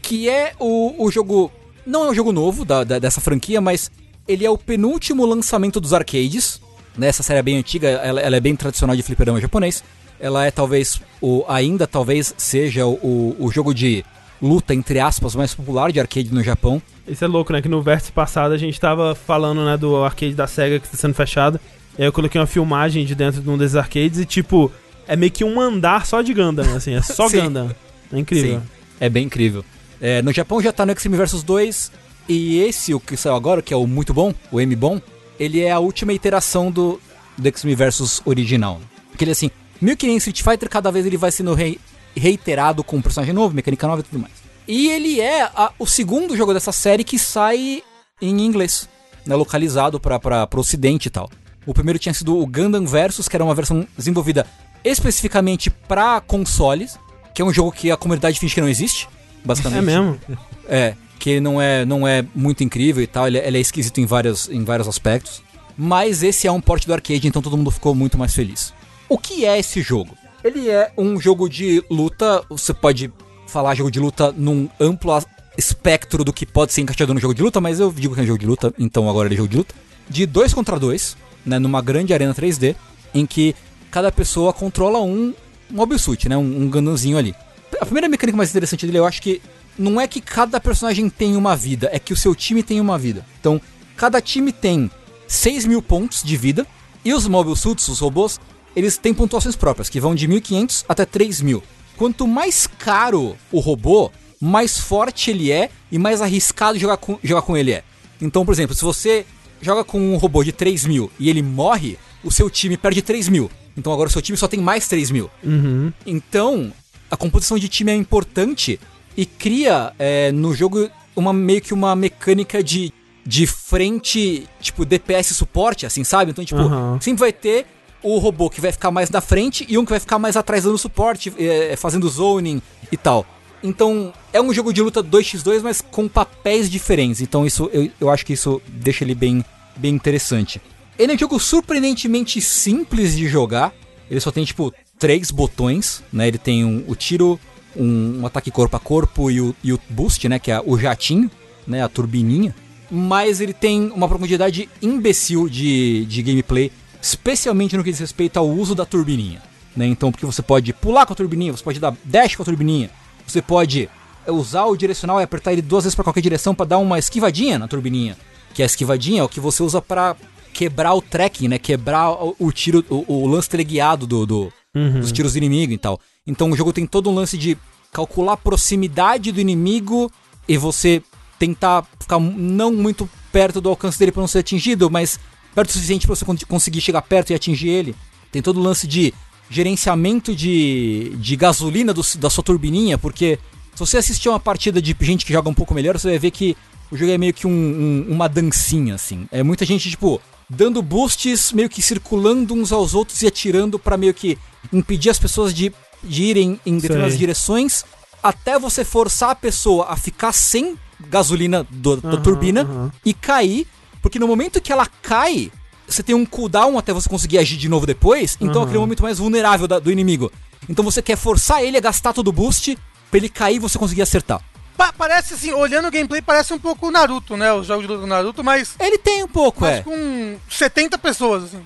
Que é o, o jogo. Não é um jogo novo da, da- dessa franquia, mas ele é o penúltimo lançamento dos arcades. Né? Essa série é bem antiga, ela, ela é bem tradicional de fliperama japonês. Ela é talvez, o, ainda talvez seja o, o jogo de luta, entre aspas, mais popular de arcade no Japão. Isso é louco, né? Que no vértice passado a gente tava falando, né, do arcade da SEGA que tá sendo fechado. E aí eu coloquei uma filmagem de dentro de um desses arcades e, tipo, é meio que um andar só de Gundam, assim. É só. Gundam. É incrível. Sim, é bem incrível. É, no Japão já tá no Versus 2, e esse, o que saiu agora, que é o muito bom, o M bom, ele é a última iteração do, do Extreme Versus original. Porque ele assim, meio que nem Street Fighter, cada vez ele vai sendo rei- reiterado com um personagem novo, mecânica nova e tudo mais. E ele é a- o segundo jogo dessa série que sai em inglês, né, localizado para o ocidente e tal. O primeiro tinha sido o Gundam Versus, que era uma versão desenvolvida especificamente para consoles, que é um jogo que a comunidade finge que não existe, basicamente. É mesmo? É, que não é, não é muito incrível e tal, ele, é- ele é esquisito em vários, em vários aspectos. Mas esse é um porte do arcade, então todo mundo ficou muito mais feliz. O que é esse jogo? Ele é um jogo de luta, você pode falar jogo de luta num amplo espectro do que pode ser encaixado no jogo de luta, mas eu digo que é jogo de luta, então agora ele é jogo de luta. De dois contra dois, né, numa grande arena 3D, em que cada pessoa controla um mobsuit, né, um, um ali. A primeira mecânica mais interessante dele, eu acho que não é que cada personagem tem uma vida, é que o seu time tem uma vida. Então, cada time tem 6 mil pontos de vida, e os mobile suits, os robôs, eles têm pontuações próprias, que vão de 1.500 até 3.000. Quanto mais caro o robô, mais forte ele é e mais arriscado jogar com, jogar com ele é. Então, por exemplo, se você joga com um robô de 3.000 e ele morre, o seu time perde 3.000. Então agora o seu time só tem mais 3.000. Uhum. Então, a composição de time é importante e cria é, no jogo uma meio que uma mecânica de, de frente, tipo DPS suporte, assim, sabe? Então, tipo, Aham. sempre vai ter o robô que vai ficar mais na frente e um que vai ficar mais atrás dando suporte, é, fazendo zoning e tal. Então, é um jogo de luta 2x2, mas com papéis diferentes. Então, isso eu, eu acho que isso deixa ele bem, bem interessante. Ele é um jogo surpreendentemente simples de jogar. Ele só tem, tipo, três botões, né? Ele tem um- o tiro, um, um ataque corpo a corpo e o, e o boost, né? Que é o jatinho, né? A turbininha. Mas ele tem uma profundidade imbecil de, de gameplay, especialmente no que diz respeito ao uso da turbininha. Né? Então, porque você pode pular com a turbininha, você pode dar dash com a turbininha, você pode usar o direcional e apertar ele duas vezes para qualquer direção para dar uma esquivadinha na turbininha. Que a esquivadinha é o que você usa para quebrar o tracking, né? Quebrar o, o tiro, o, o lance teleguiado do, do- dos tiros do inimigo e tal. Então o jogo tem todo um lance de calcular a proximidade do inimigo e você tentar ficar não muito perto do alcance dele para não ser atingido, mas perto o suficiente para você con- conseguir chegar perto e atingir ele. Tem todo o lance de gerenciamento de, de gasolina do- da sua turbininha, porque Se você assistir uma partida de gente que joga um pouco melhor, você vai ver que o jogo é meio que um- um- uma dancinha, assim. É muita gente, tipo, dando boosts, meio que circulando uns aos outros e atirando pra meio que impedir as pessoas de, de irem em determinadas Sei. direções, até você forçar a pessoa a ficar sem gasolina do- da Aham, turbina aham. e cair, porque no momento que ela cai, você tem um cooldown até você conseguir agir de novo depois, então é aquele momento mais vulnerável da- do inimigo. Então você quer forçar ele a gastar todo o boost pra ele cair e você conseguir acertar. Pa- parece assim, olhando o gameplay, parece um pouco o Naruto, né? Os jogos do Naruto, mas, Ele tem um pouco, mas é. com 70 pessoas, assim.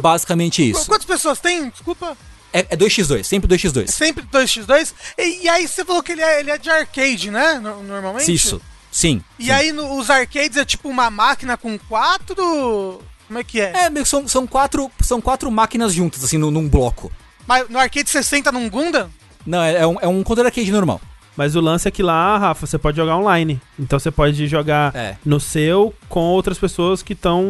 Basicamente isso. Quantas pessoas tem? Desculpa. É, é 2x2, sempre 2x2. Sempre 2x2. E, e aí você falou que ele é, ele é de arcade, né? No- normalmente? Isso, sim. E aí no- os arcades é tipo uma máquina com quatro. Como é que é? É, meio que são, são, quatro, são quatro máquinas juntas, assim, num, num bloco. Mas no arcade você senta num Gundam? Não, é, é um, é um controle arcade normal. Mas o lance é que lá, Rafa, você pode jogar online. Então você pode jogar É. no seu com outras pessoas que estão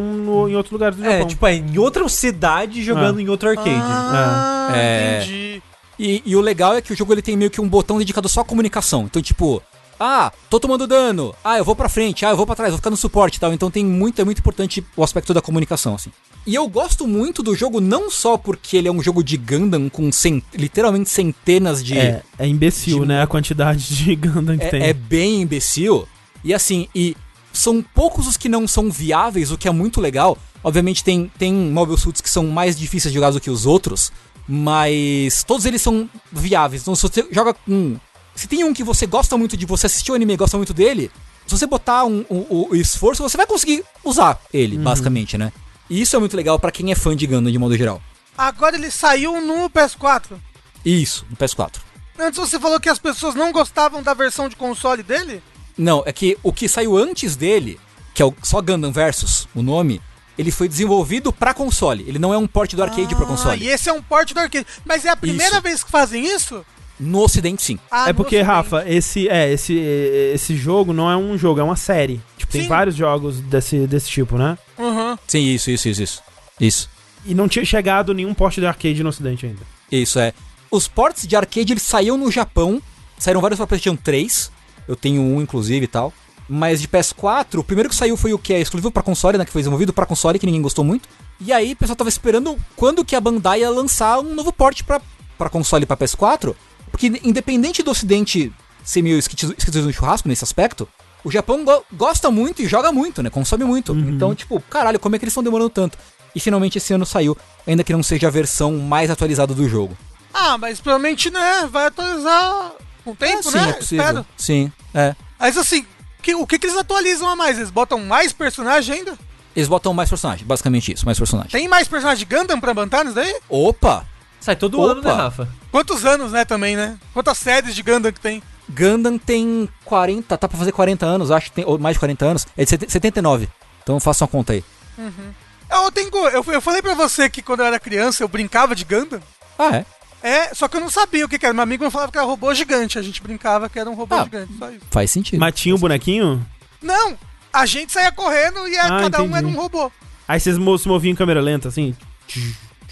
em outros lugares do É, Japão. tipo, é em outra cidade jogando Ah. em outro arcade. Ah, É. entendi. E, e o legal é que o jogo ele tem meio que um botão dedicado só à comunicação. Então, tipo, ah, tô tomando dano. Ah, eu vou pra frente. Ah, eu vou pra trás, vou ficar no suporte e tal. Então tem muito, é muito importante o aspecto da comunicação, assim. E eu gosto muito do jogo não só porque ele é um jogo de Gundam com cen- literalmente centenas de... É, é imbecil, de- né? A quantidade de Gundam que tem. é, é bem imbecil. E assim, e são poucos os que não são viáveis, o que é muito legal. Obviamente tem, tem Mobile Suits que são mais difíceis de jogar do que os outros, mas todos eles são viáveis. Então se você joga com... Se tem um que você gosta muito de você assistir o anime e gosta muito dele, se você botar um, um- o esforço, você vai conseguir usar ele, basicamente, né? E isso é muito legal pra quem é fã de Gundam de modo geral. Agora ele saiu no PS4. Isso, no PS4. Antes você falou que as pessoas não gostavam da versão de console dele? Não, é que o que saiu antes dele, que é o só Gundam Versus, o nome, ele foi desenvolvido pra console. Ele não é um port do arcade pra Ah, console. E esse é um port do arcade. Mas é a primeira Isso. vez que fazem isso? No ocidente, sim. Ah, É porque, Ocidente. Rafa, esse, é, esse, esse jogo não é um jogo, é uma série. Tipo, tem Sim. vários jogos desse, desse tipo, né? Uhum. Sim, isso, isso, isso, isso. Isso. E não tinha chegado nenhum porte de arcade no ocidente ainda. Isso é. Os ports de arcade eles saíram no Japão. Saíram vários pra PlayStation 3. Eu tenho um, inclusive e tal. Mas de PS4, o primeiro que saiu foi o que é exclusivo pra console, né? Que foi desenvolvido pra console, que ninguém gostou muito. E aí o pessoal tava esperando quando que a Bandai ia lançar um novo port pra, pra console e pra PS4. Porque independente do ocidente ser meio esquisito no churrasco nesse aspecto, o Japão go- gosta muito e joga muito, né? Consome muito. Então, tipo, caralho, como é que eles estão demorando tanto? E finalmente esse ano saiu, ainda que não seja a versão mais atualizada do jogo. Ah, mas provavelmente, né, vai atualizar com o tempo, é, sim, né? é possível. Espero. Sim, é. Mas assim, que- o que, que eles atualizam a mais? Eles botam mais personagem ainda? Eles botam mais personagem, basicamente isso, mais personagem. Tem mais personagem de Gundam pra bantar nisso daí? Opa! Sai todo Opa. ano, né, Rafa? Quantos anos, né, também, né? Quantas séries de Gundam que tem? Gundam tem 40, tá pra fazer 40 anos, acho que tem, ou mais de 40 anos. É de 70 79. Então faça uma conta aí. Eu, tenho, eu, eu falei pra você que quando eu era criança eu brincava de Gundam. Ah, é? É, só que eu não sabia o que, que era. Meu amigo me falava que era robô gigante. A gente brincava que era um robô Ah. gigante, só isso. Faz sentido. Mas tinha o bonequinho? Não! A gente saía correndo e a- Ah, cada um entendi. era um robô. Aí vocês se moviam em câmera lenta, assim?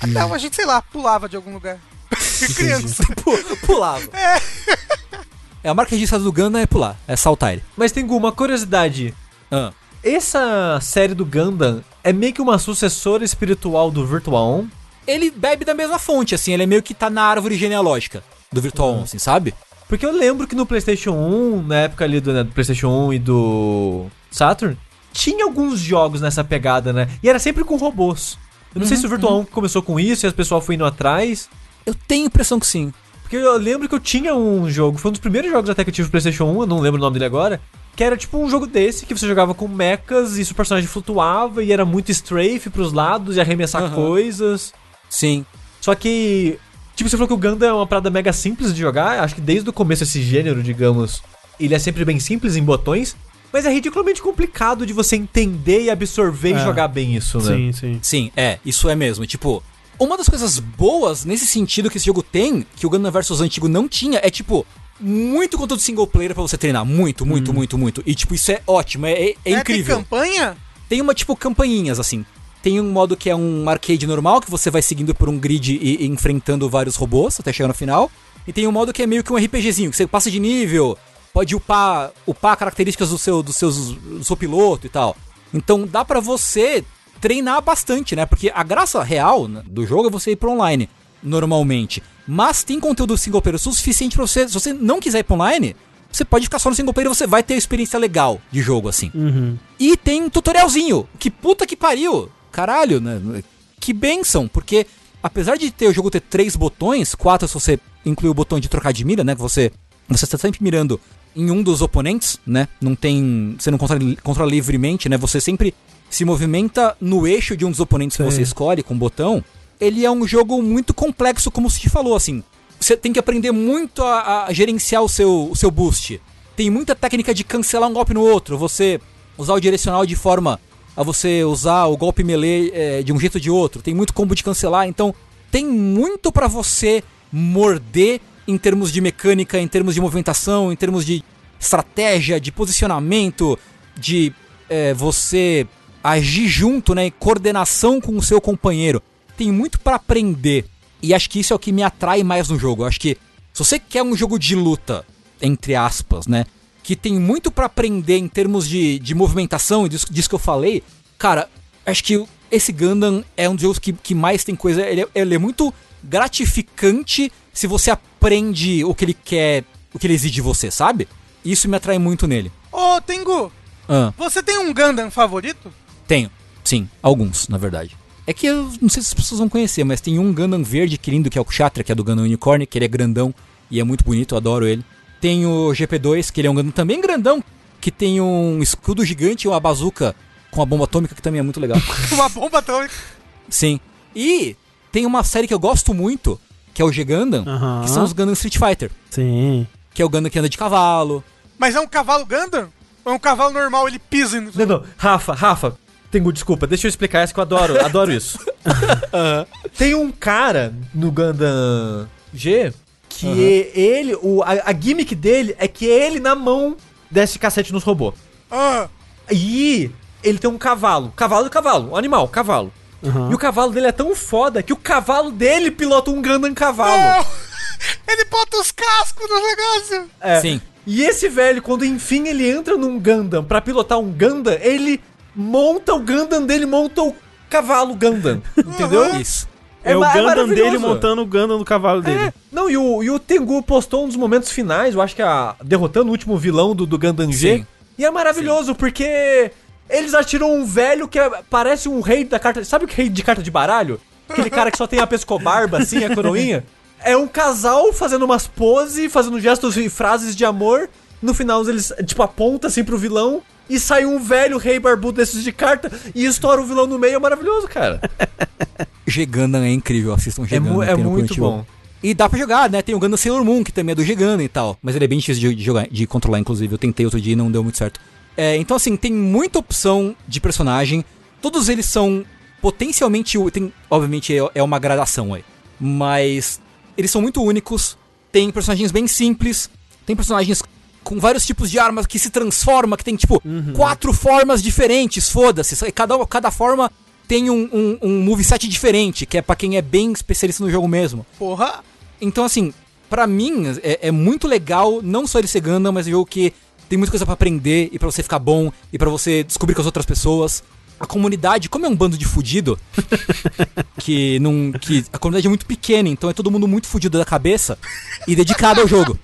Não, a gente, sei lá, pulava de algum lugar. criança. Pu- Pulava. É. A marca registrada do Gundam é pular, é saltar ele. Mas tem uma curiosidade. Ah. Essa série do Gundam é meio que uma sucessora espiritual do Virtual On. Ele bebe da mesma fonte, assim, ele é meio que tá na árvore genealógica do Virtual On, assim, sabe? Porque eu lembro que no PlayStation 1, na época ali do, né, do PlayStation 1 e do Saturn, tinha alguns jogos nessa pegada, né? E era sempre com robôs. Eu não sei se o Virtual 1 começou com isso e as pessoas foram indo atrás. Eu tenho a impressão que sim. Porque eu lembro que eu tinha um jogo, foi um dos primeiros jogos até que eu tive PlayStation 1, eu não lembro o nome dele agora. Que era tipo um jogo desse, que você jogava com mechas e seu personagem flutuava e era muito strafe pros lados e arremessar Aham. coisas. Sim. Só que, tipo, você falou que o Gundam é uma parada mega simples de jogar. Acho que desde o começo esse gênero, digamos, ele é sempre bem simples em botões. Mas é ridiculamente complicado de você entender e absorver É. e jogar bem isso, né? Sim, sim. Sim, é, isso é mesmo. Tipo, uma das coisas boas nesse sentido que esse jogo tem, que o Gundam vs antigo não tinha, é tipo, muito conteúdo single player pra você treinar. Muito, muito, muito, muito. E tipo, isso é ótimo, é, é- é Tem incrível. campanha? Tem uma, tipo, campainhas, assim. Tem um modo que é um arcade normal, que você vai seguindo por um grid e, e enfrentando vários robôs até chegar no final. E tem um modo que é meio que um RPGzinho, que você passa de nível, pode upar, upar características do seu, do, seus, do seu piloto e tal. Então dá pra você treinar bastante, né? Porque a graça real né, do jogo é você ir pro online, normalmente. Mas tem conteúdo single player suficiente pra você, se você não quiser ir pro online, você pode ficar só no single player e você vai ter experiência legal de jogo, assim. Uhum. E tem um tutorialzinho. Que puta que pariu. Caralho, né? Que benção, porque apesar de ter o jogo ter três botões, quatro se você incluir o botão de trocar de mira, né? Que você você está sempre mirando em um dos oponentes, né? Não tem, você não controla, controla livremente, né? Você sempre se movimenta no eixo de um dos oponentes que Sim. você escolhe com o botão. Ele é um jogo muito complexo, como se te falou, assim. Você tem que aprender muito a, a gerenciar o seu, o seu boost. Tem muita técnica de cancelar um golpe no outro, você usar o direcional de forma a você usar o golpe melee é, de um jeito ou de outro. Tem muito combo de cancelar, então tem muito pra você morder em termos de mecânica, em termos de movimentação, em termos de estratégia, de posicionamento, de é, você agir junto, né, em coordenação com o seu companheiro. Tem muito pra aprender. E acho que isso é o que me atrai mais no jogo. Acho que se você quer um jogo de luta, entre aspas, né, que tem muito pra aprender em termos de, de movimentação, e disso, disso que eu falei, cara, acho que esse Gundam é um dos jogos que, que mais tem coisa. Ele é, ele é muito gratificante se você aprende o que ele quer, o que ele exige de você, sabe? Isso me atrai muito nele. Ô, Tengu, Ah, você tem um Gundam favorito? tenho. Sim, alguns, na verdade. É que eu não sei se as pessoas vão conhecer, mas tem um Gundam verde que lindo, que é o Kshatriya, que é do Gundam Unicorn, que ele é grandão e é muito bonito, eu adoro ele. Tem o GP2, que ele é um Gundam também grandão, que tem um escudo gigante e uma bazuca com a bomba atômica, que também é muito legal. Uma bomba atômica. Sim. E tem uma série que eu gosto muito, que é o G-Gundam, que são os Gundam Street Fighter, Sim. que é o Gundam que anda de cavalo. Mas é um cavalo Gundam? Ou é um cavalo normal, ele pisa no... Não, não. Rafa, Rafa, Tengu, desculpa, deixa eu explicar essa que eu adoro, adoro isso. Tem um cara no Gundam G que ele, o, a, a gimmick dele é que ele na mão desce cacete nos robôs. Ah, E ele tem um cavalo. Cavalo e cavalo. Um animal, cavalo. Aham. E o cavalo dele é tão foda que o cavalo dele pilota um Gundam cavalo. não! Ele bota os cascos no negócio! É. Sim. E esse velho, quando enfim ele entra num Gundam pra pilotar um Gundam, ele monta o Gundam dele, monta o cavalo Gundam. Entendeu? Isso. É, o ma- Gundam maravilhoso. dele montando o Gundam do cavalo dele. É, não, e o, e o Tengu postou um dos momentos finais, eu acho que a, derrotando o último vilão do, do Gundam G. Sim. E é maravilhoso, porque eles atiram um velho que é- parece um rei da carta. Sabe o rei de carta de baralho? Aquele cara que só tem a pescobarba, assim, a coroinha. É um casal fazendo umas poses, fazendo gestos e frases de amor. No final, eles, tipo, apontam assim pro vilão. E sai um velho rei barbudo desses de carta e estoura o vilão no meio. É maravilhoso, cara. G-Gundam é incrível, assistam É, mu- é no muito bom. E dá pra jogar, né? Tem o Gundam Sailor Moon, que também é do G-Gundam e tal. Mas ele é bem difícil de, de jogar, de controlar, inclusive. Eu tentei outro dia e não deu muito certo. É, então, assim, tem muita opção de personagem. Todos eles são potencialmente... Tem, obviamente, é, é uma gradação aí. Mas eles são muito únicos. Tem personagens bem simples. Tem personagens com vários tipos de armas que se transforma, que tem, tipo, quatro formas diferentes, foda-se. E Cada, cada forma tem um, um, um moveset diferente, que é pra quem é bem especialista no jogo mesmo. Porra! Então, assim, pra mim é, é muito legal, não só ele ser Gundam, mas é um jogo que tem muita coisa pra aprender e pra você ficar bom e pra você descobrir com as outras pessoas. A comunidade, como é um bando de fudido, que não. que a comunidade é muito pequena, então é todo mundo muito fudido da cabeça e dedicado ao jogo,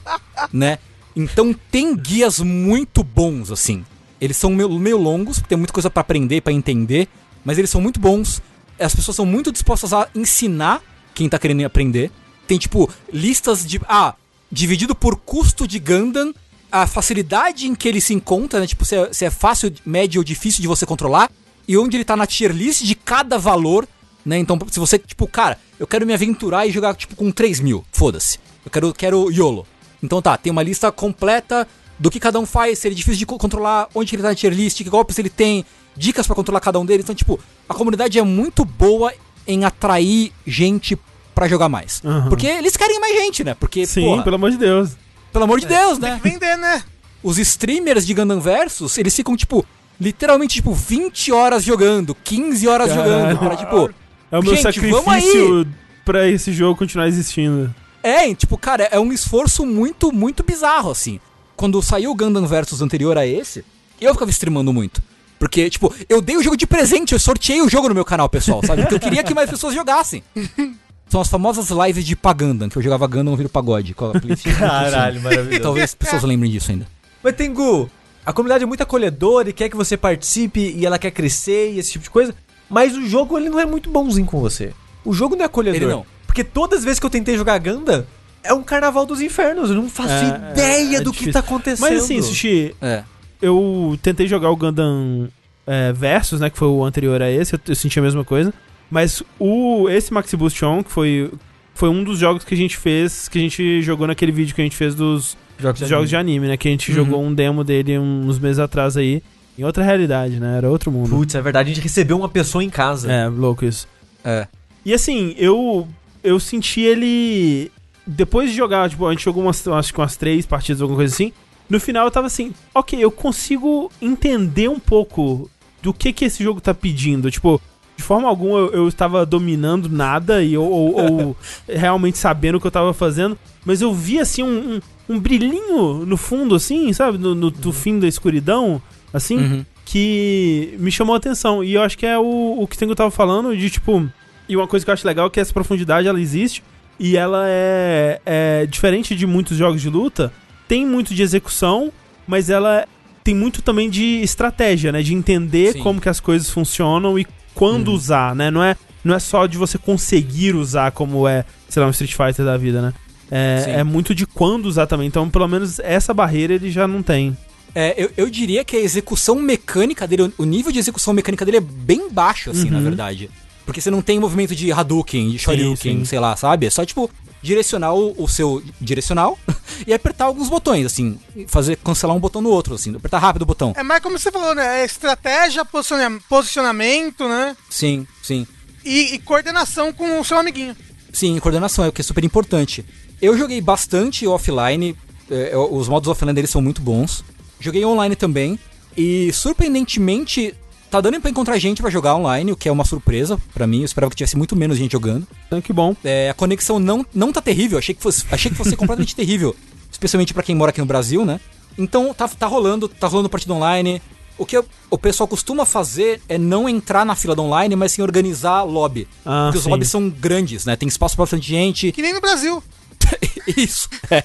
né? Então tem guias muito bons, assim. Eles são meio, meio longos, porque tem muita coisa pra aprender, pra entender, mas eles são muito bons. As pessoas são muito dispostas a ensinar quem tá querendo aprender. Tem, tipo, listas de. Ah, dividido por custo de Gundam, a facilidade em que ele se encontra, né? Tipo, se é, se é fácil, médio ou difícil de você controlar, e onde ele tá na tier list de cada valor, né? Então, se você, tipo, cara, eu quero me aventurar e jogar, tipo, com 3 mil, foda-se. Eu quero, quero YOLO. Então tá, tem uma lista completa do que cada um faz, se ele é difícil de co- controlar, onde ele tá na tier list, que golpes ele tem, dicas pra controlar cada um deles. Então, tipo, a comunidade é muito boa em atrair gente pra jogar mais. Aham. Porque eles querem mais gente, né? Porque, Sim, porra, pelo amor de Deus. Pelo amor de Deus, né? Vender, né? Os streamers de Gundam Versus, eles ficam, tipo, literalmente, tipo, 20 horas jogando, 15 horas Caralho. jogando, pra, tipo... É o meu Gente, sacrifício pra esse jogo continuar existindo. É, tipo, cara, é um esforço muito, muito bizarro, assim. Quando saiu o Gundam Versus anterior a esse, eu ficava streamando muito. Porque, tipo, eu dei o jogo de presente, eu sorteei o jogo no meu canal, pessoal, sabe? Porque eu queria que mais pessoas jogassem. São as famosas lives de Pagandam, que eu jogava Gundam ouvir pagode. com a. Caralho, maravilhoso. Talvez as pessoas lembrem disso ainda. Mas Tengu, a comunidade é muito acolhedora e quer que você participe e ela quer crescer e esse tipo de coisa. Mas o jogo ele não é muito bonzinho com você. O jogo não é acolhedor. Ele não. Porque todas as vezes que eu tentei jogar Ganda, é um carnaval dos infernos. Eu não faço É, ideia é do que difícil. tá acontecendo. Mas assim, Sushi, É. eu tentei jogar o Gundam é, Versus, né? Que foi o anterior a esse, eu, eu senti a mesma coisa. Mas o, esse Maxi Boost On, que foi, foi um dos jogos que a gente fez, que a gente jogou naquele vídeo que a gente fez dos jogos, dos jogos de anime, né? Que a gente Uhum. jogou um demo dele uns meses atrás aí. Em outra realidade, né? Era outro mundo. Putz, é verdade, a gente recebeu uma pessoa em casa. É, louco isso. É. E assim, eu eu senti ele. Depois de jogar, tipo, a gente jogou umas, acho que umas três partidas, alguma coisa assim. No final eu tava assim, ok, eu consigo entender um pouco do que que esse jogo tá pedindo. Tipo, de forma alguma eu, eu estava dominando nada e, ou, ou- ou realmente sabendo o que eu tava fazendo. Mas eu vi assim um, um, um brilhinho no fundo, assim, sabe? No, no, do fim da escuridão, assim Uhum. que me chamou a atenção. E eu acho que é o, o que Tengo tava falando de tipo. E uma coisa que eu acho legal é que essa profundidade ela existe. E ela é, é diferente de muitos jogos de luta. Tem muito de execução, mas ela tem muito também de estratégia, né? De entender Sim. como que as coisas funcionam e quando usar, né? Não é, não é só de você conseguir usar como é, sei lá, um Street Fighter da vida, né? É, é muito de quando usar também. Então, pelo menos essa barreira ele já não tem. É, eu, eu diria que a execução mecânica dele, o nível de execução mecânica dele é bem baixo, assim, na Uhum. verdade. Porque você não tem movimento de Hadouken, de Shoryuken, sei lá, sabe? É só, tipo, direcionar o, o seu direcional e apertar alguns botões, assim. Fazer, cancelar um botão no outro, assim. Apertar rápido o botão. É mais como você falou, né? É estratégia, posiciona- posicionamento, né? Sim, sim. E, e coordenação com o seu amiguinho. Sim, coordenação é o que é super importante. Eu joguei bastante offline, é, os modos offline deles são muito bons. Joguei online também, e surpreendentemente tá dando pra encontrar gente pra jogar online, o que é uma surpresa pra mim. Eu esperava que tivesse muito menos gente jogando. Então, que bom. É, a conexão não, não tá terrível, achei que fosse, achei que fosse completamente terrível. Especialmente pra quem mora aqui no Brasil, né? Então tá, tá rolando, tá rolando partida online. O que eu- o pessoal costuma fazer é não entrar na fila do online, mas sim organizar lobby. Ah, porque os sim. lobbies são grandes, né? Tem espaço pra bastante gente. Que nem no Brasil. Isso, é.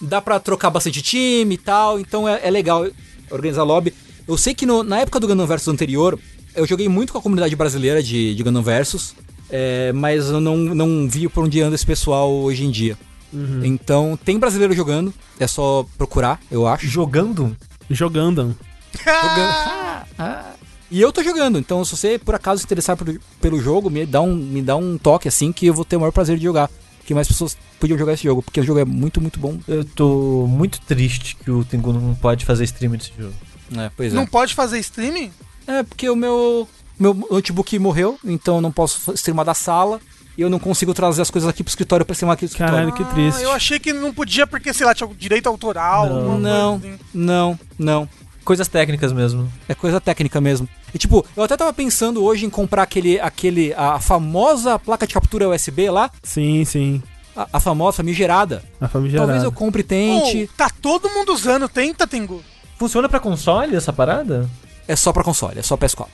Dá pra trocar bastante time e tal, então é, é legal organizar lobby. Eu sei que no- na época do Gundam Versus anterior, eu joguei muito com a comunidade brasileira de, de Gundam Versus, é, mas eu não, não vi por onde anda esse pessoal hoje em dia. Então, tem brasileiro jogando, é só procurar, eu acho. Jogando? Jogando. E eu tô jogando, então se você por acaso se interessar por- pelo jogo, me dá, um, me dá um toque assim que eu vou ter o maior prazer de jogar. Que mais pessoas podiam jogar esse jogo, porque o jogo é muito, muito bom. Eu tô muito triste que o Tengu não pode fazer stream desse jogo. É, pois é. Não pode fazer streaming? É, porque o meu, meu notebook morreu, então eu não posso streamar da sala. E eu não consigo trazer as coisas aqui pro escritório pra streamar aqui no escritório. Caralho, que triste. Ah, eu achei que não podia porque, sei lá, tinha direito autoral. Não. Não, assim. não, não. Coisas técnicas mesmo. É coisa técnica mesmo. E tipo, eu até tava pensando hoje em comprar aquele, aquele, a famosa placa de captura USB lá, Sim, sim. a, a famosa famigerada. A famigerada. Talvez eu compre e tente. Oh, tá todo mundo usando, tenta, Tengu. Funciona pra console essa parada? É só pra console, é só PS4.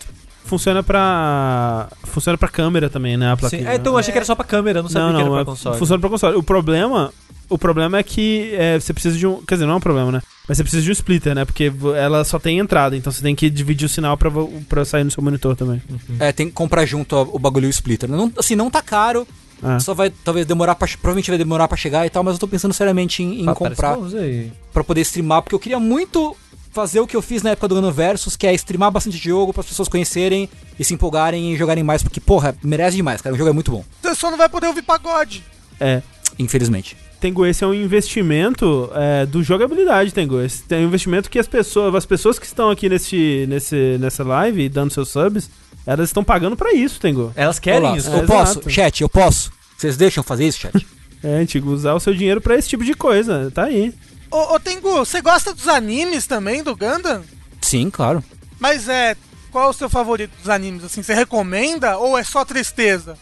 Funciona pra. Funciona pra câmera também, né? A placa. Sim. É, então eu achei que era só pra câmera, não sabia não, que era não, pra é- console. funciona pra console. O problema. O problema é que é, você precisa de um. Quer dizer, não é um problema, né? Mas você precisa de um splitter, né? Porque ela só tem entrada, então você tem que dividir o sinal pra, pra sair no seu monitor também. É, tem que comprar junto o bagulho e o splitter. Não, assim, não tá caro. Ah. Só vai talvez demorar pra. Provavelmente vai demorar pra chegar e tal, mas eu tô pensando seriamente em, em Ah, comprar. Pra poder streamar, porque eu queria muito fazer o que eu fiz na época do Gano Versus, que é streamar bastante jogo para as pessoas conhecerem e se empolgarem e jogarem mais, porque, porra, merece demais, cara. O jogo é muito bom, Você só não vai poder ouvir pagode. É. infelizmente. Tengo, esse é um investimento é, do jogabilidade, Tengo. Esse tem um investimento que as pessoas, as pessoas que estão aqui nesse, nesse, nessa live dando seus subs, elas estão pagando pra isso, Tengo. Elas querem Olá, isso. É, eu posso, exato. chat, eu posso. Vocês deixam fazer isso, chat? É, Tigo, usar o seu dinheiro pra esse tipo de coisa. Tá aí. Ô, ô Tengu, você gosta dos animes também do Gundam? Sim, claro. Mas é. Qual é o seu favorito dos animes? Assim, você recomenda ou é só tristeza?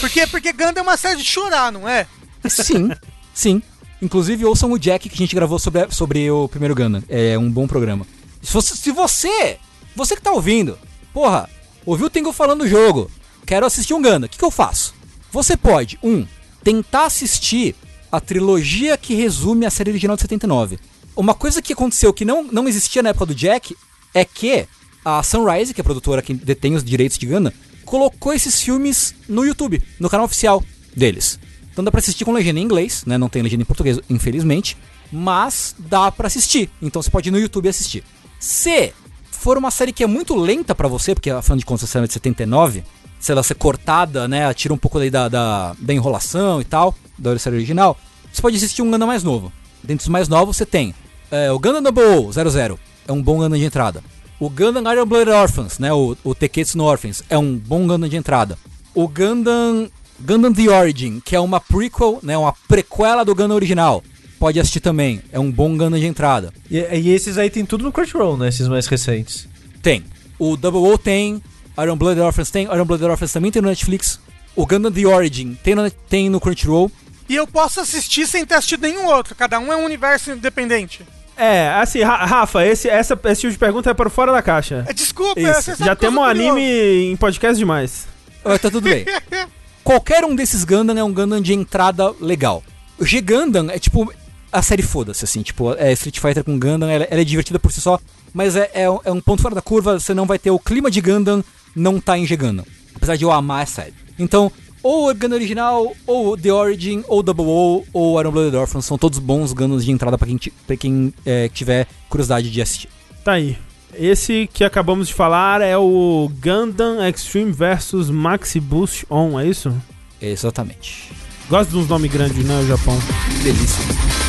Porque, porque Gundam é uma série de chorar, não é? Sim, sim. Inclusive, ouçam o Jack que a gente gravou sobre, sobre o primeiro Gundam. É um bom programa. Se você, se você, você que tá ouvindo, porra, ouviu o Tengu falando do jogo, quero assistir um Gundam, o que, que eu faço? Você pode, um, tentar assistir a trilogia que resume a série original de 79. Uma coisa que aconteceu que não, não existia na época do Jack é que a Sunrise, que é a produtora que detém os direitos de Gundam, colocou esses filmes no YouTube, no canal oficial deles. Então dá pra assistir com legenda em inglês, né? Não tem legenda em português, infelizmente. Mas dá pra assistir. Então você pode ir no YouTube e assistir. Se for uma série que é muito lenta pra você, porque afinal de contas é de 79, se ela ser cortada, né? Tira um pouco daí da, da, da enrolação e tal, da série original, você pode assistir um Gundam mais novo. Dentre os mais novos você tem é, o Gundam Double 00, é um bom Gundam de entrada. O Gundam Iron Blood Orphans, né? O, o Teketsu no Orphans, é um bom Gundam de entrada. O Gundam Gundam The Origin, que é uma prequel, né? Uma prequela do Gundam original. Pode assistir também, é um bom Gundam de entrada. E, e esses aí tem tudo no Crunchyroll, né? Esses mais recentes. Tem. O Double O tem, Iron Blood Orphans tem, Iron Blood Orphans também tem no Netflix. O Gundam The Origin tem no, tem no Crunchyroll. E eu posso assistir sem ter assistido nenhum outro. Cada um é um universo independente. É, assim, Ra- Rafa, esse, essa, esse tipo de pergunta é para fora da caixa. É, desculpa, Isso. Já temos um curioso. anime em podcast demais. Ah, tá tudo bem. Qualquer um desses Gundam é um Gundam de entrada legal. O G Gundam é tipo a série foda-se, assim, tipo, é Street Fighter com Gundam, ela, ela é divertida por si só, mas é, é, um- é um ponto fora da curva, você não vai ter o clima de Gundam, não tá em G Gundam. Apesar de eu amar a série. Então, ou o Gundam original, ou The Origin, ou Double O, ou Iron Blooded Orphans, são todos bons Gundams de entrada pra quem, pra quem é, tiver curiosidade de assistir. Tá aí. Esse que acabamos de falar é o Gundam Extreme vs Maxi Boost On, é isso? Exatamente. Gosto de uns nomes grandes, né, o Japão. Delícia.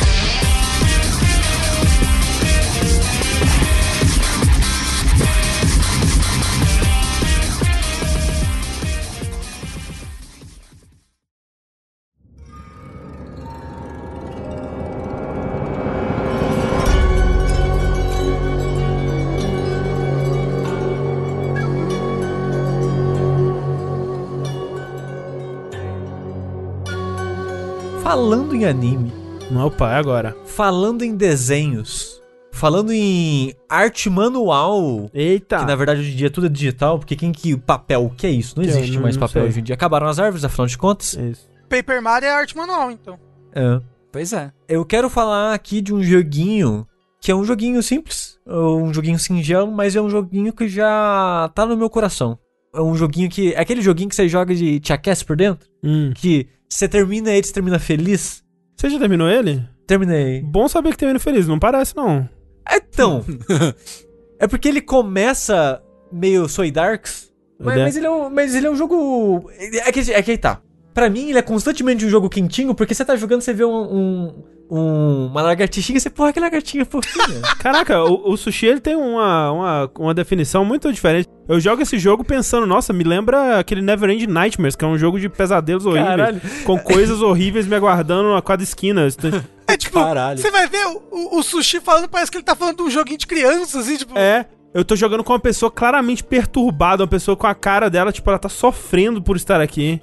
Falando em anime, Não, opa, é agora. falando em desenhos, falando em arte manual, Eita. que na verdade hoje em dia tudo é digital, porque quem que papel, o que é isso? Não Que existe eu mais não papel sei. hoje em dia. Acabaram as árvores, afinal de contas. É isso. Paper Mario é arte manual, então. É. Pois é. Eu quero falar aqui de um joguinho que é um joguinho simples, um joguinho singelo, mas é um joguinho que já tá no meu coração. É um joguinho que. É aquele joguinho que você joga de te aquece por dentro, Hum. que você termina ele, você termina feliz. Você já terminou ele? Terminei. Bom saber que termina feliz, não parece não. Então. é porque ele começa meio Soy Darks. Mas, Né? mas ele é um, mas ele é um jogo. É que, é que aí tá. Pra mim, ele é constantemente um jogo quentinho, porque você tá jogando, você vê um, um- um- uma lagartixinha e você, porra, que lagartinha fofinha. Caraca, o, o sushi ele tem uma, uma, uma definição muito diferente. Eu jogo esse jogo pensando, nossa, me lembra aquele Neverend Nightmares, que é um jogo de pesadelos horríveis, Caralho. com coisas horríveis me aguardando a cada esquina. É tipo, Caralho. você vai ver o, o- sushi falando, parece que ele tá falando de um joguinho de criança, assim, tipo. É, eu tô jogando com uma pessoa claramente perturbada, uma pessoa com a cara dela, tipo, ela tá sofrendo por estar aqui.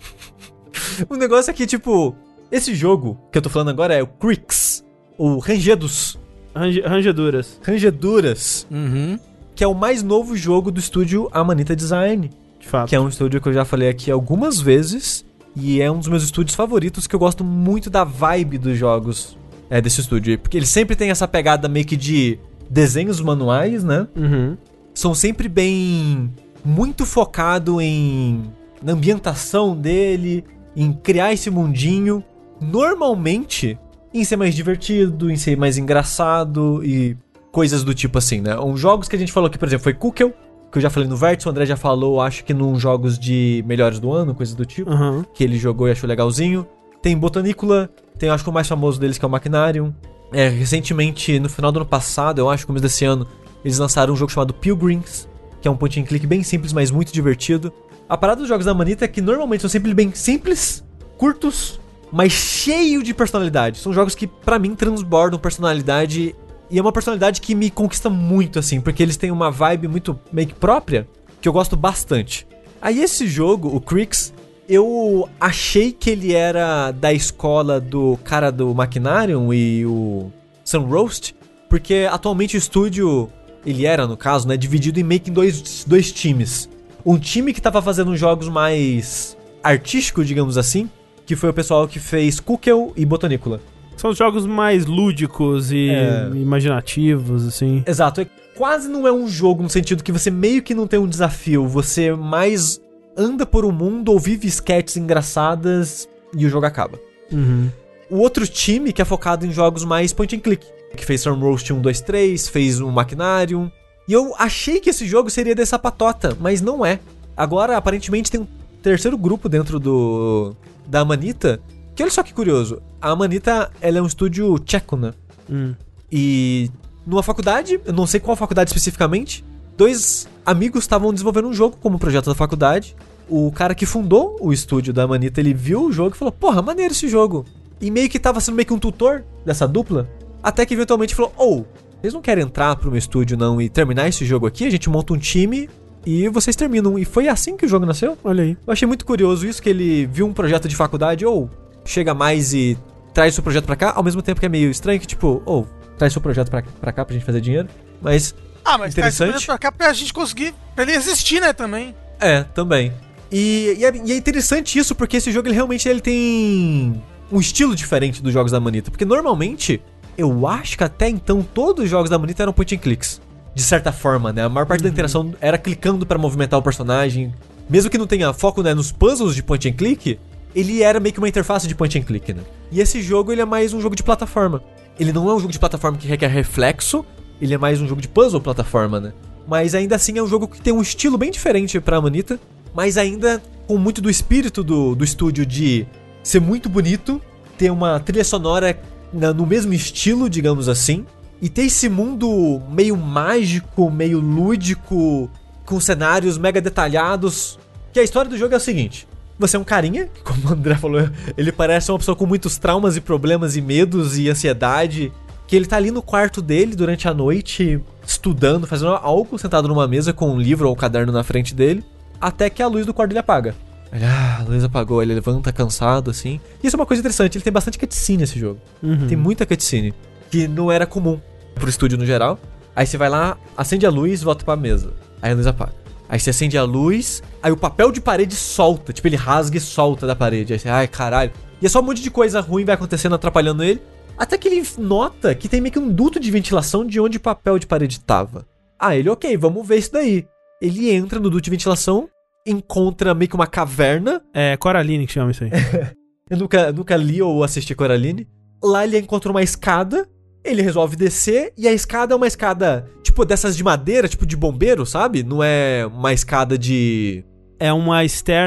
O negócio é que, tipo, esse jogo que eu tô falando agora é o Crix, ou Rangedos, Range, rangeduras, Rangeduras, Uhum. que é o mais novo jogo do estúdio Amanita Design, de fato. que é um estúdio que eu já falei aqui algumas vezes, e é um dos meus estúdios favoritos, que eu gosto muito da vibe dos jogos é, desse estúdio, porque ele sempre tem essa pegada meio que de desenhos manuais, né? Uhum. são sempre bem muito focado em na ambientação dele, em criar esse mundinho, normalmente em ser mais divertido, em ser mais engraçado e coisas do tipo assim, né? Uns jogos que a gente falou aqui, por exemplo, foi Kukel, que eu já falei no Vértice, o André já falou, acho que num jogos de melhores do ano, coisas do tipo, Uhum. que ele jogou e achou legalzinho. Tem Botanicula, tem acho que o mais famoso deles que é o Machinarium. É, recentemente, no final do ano passado, eu acho, começo desse ano, eles lançaram um jogo chamado Pilgrims, que é um point and click bem simples, mas muito divertido. A parada dos jogos da Manita é que normalmente são sempre bem simples, curtos, mas cheio de personalidade. São jogos que, pra mim, transbordam personalidade. E é uma personalidade que me conquista muito, assim, porque eles têm uma vibe muito meio que própria, que eu gosto bastante. Aí esse jogo, o Crix, Eu achei que ele era da escola do cara do Machinarium e o Sun Roast, porque atualmente o estúdio, ele era, no caso, né, dividido em meio que em dois, dois times. Um time que tava fazendo jogos mais artísticos, digamos assim, que foi o pessoal que fez Kukel e Botanicula. São os jogos mais lúdicos e É. imaginativos, assim. Exato, é, quase não é um jogo no sentido que você meio que não tem um desafio, você mais anda por um mundo ou vive sketches engraçadas e o jogo acaba. Uhum. O outro time que é focado em jogos mais point and click, que fez Sun Roast 1, 2, 3, fez o Machinarium. E eu achei que esse jogo seria dessa patota, mas não é. Agora, aparentemente, tem um terceiro grupo dentro do da Amanita, que olha só que curioso. A Amanita, ela é um estúdio tcheco, né? Hum. E numa faculdade, eu não sei qual faculdade especificamente, dois amigos estavam desenvolvendo um jogo como projeto da faculdade. O cara que fundou o estúdio da Manita, ele viu o jogo e falou: Porra, maneiro esse jogo. E meio que tava sendo meio que um tutor dessa dupla. Até que eventualmente falou: Ou, vocês não querem entrar pro meu estúdio não e terminar esse jogo aqui? A gente monta um time e vocês terminam. E foi assim que o jogo nasceu. Olha aí. Eu achei muito curioso isso, que ele viu um projeto de faculdade, ou chega mais e traz seu projeto pra cá, ao mesmo tempo que é meio estranho, que tipo, ou traz seu projeto pra, pra cá pra gente fazer dinheiro. Mas, Ah, mas traz esse Interessante. projeto pra cá pra gente conseguir. Pra ele existir, né, também. é, também. E, e é, e é interessante isso, porque esse jogo ele realmente ele tem um estilo diferente dos jogos da Manita. Porque normalmente, eu acho que até então todos os jogos da Manita eram point and clicks. De certa forma, né? A maior parte da interação era clicando pra movimentar o personagem. Mesmo que não tenha foco né, nos puzzles de point and click, ele era meio que uma interface de point and click, né? E esse jogo ele é mais um jogo de plataforma. Ele não é um jogo de plataforma que requer reflexo, ele é mais um jogo de puzzle plataforma, né? Mas ainda assim é um jogo que tem um estilo bem diferente pra Manita, mas ainda com muito do espírito do, do estúdio de ser muito bonito, ter uma trilha sonora na- no mesmo estilo, digamos assim, e ter esse mundo meio mágico, meio lúdico, com cenários mega detalhados. Que a história do jogo é o seguinte: você é um carinha, que como o André falou, ele parece uma pessoa com muitos traumas e problemas e medos e ansiedade. Que ele tá ali no quarto dele durante a noite, estudando, fazendo algo, sentado numa mesa com um livro ou um caderno na frente dele, até que a luz do quarto dele apaga. Ele, ah, a luz apagou, ele levanta cansado assim. E isso é uma coisa interessante, ele tem bastante cutscene esse jogo. Uhum. Tem muita cutscene, que não era comum pro estúdio no geral. Aí você vai lá, acende a luz, volta pra mesa. Aí a luz apaga. Aí você acende a luz, aí o papel de parede solta. Tipo, ele rasga e solta da parede. Aí você, ai, caralho. E é só um monte de coisa ruim vai acontecendo, atrapalhando ele. Até que ele nota que tem meio que um duto de ventilação de onde o papel de parede tava. Ah, ele, ok, vamos ver isso daí. Ele entra no duto de ventilação, encontra meio que uma caverna. É Coraline que chama isso aí. Eu nunca, nunca li ou assisti Coraline. Lá ele encontra uma escada, ele resolve descer, e a escada é uma escada, tipo, dessas de madeira, tipo de bombeiro, sabe? Não é uma escada de. é uma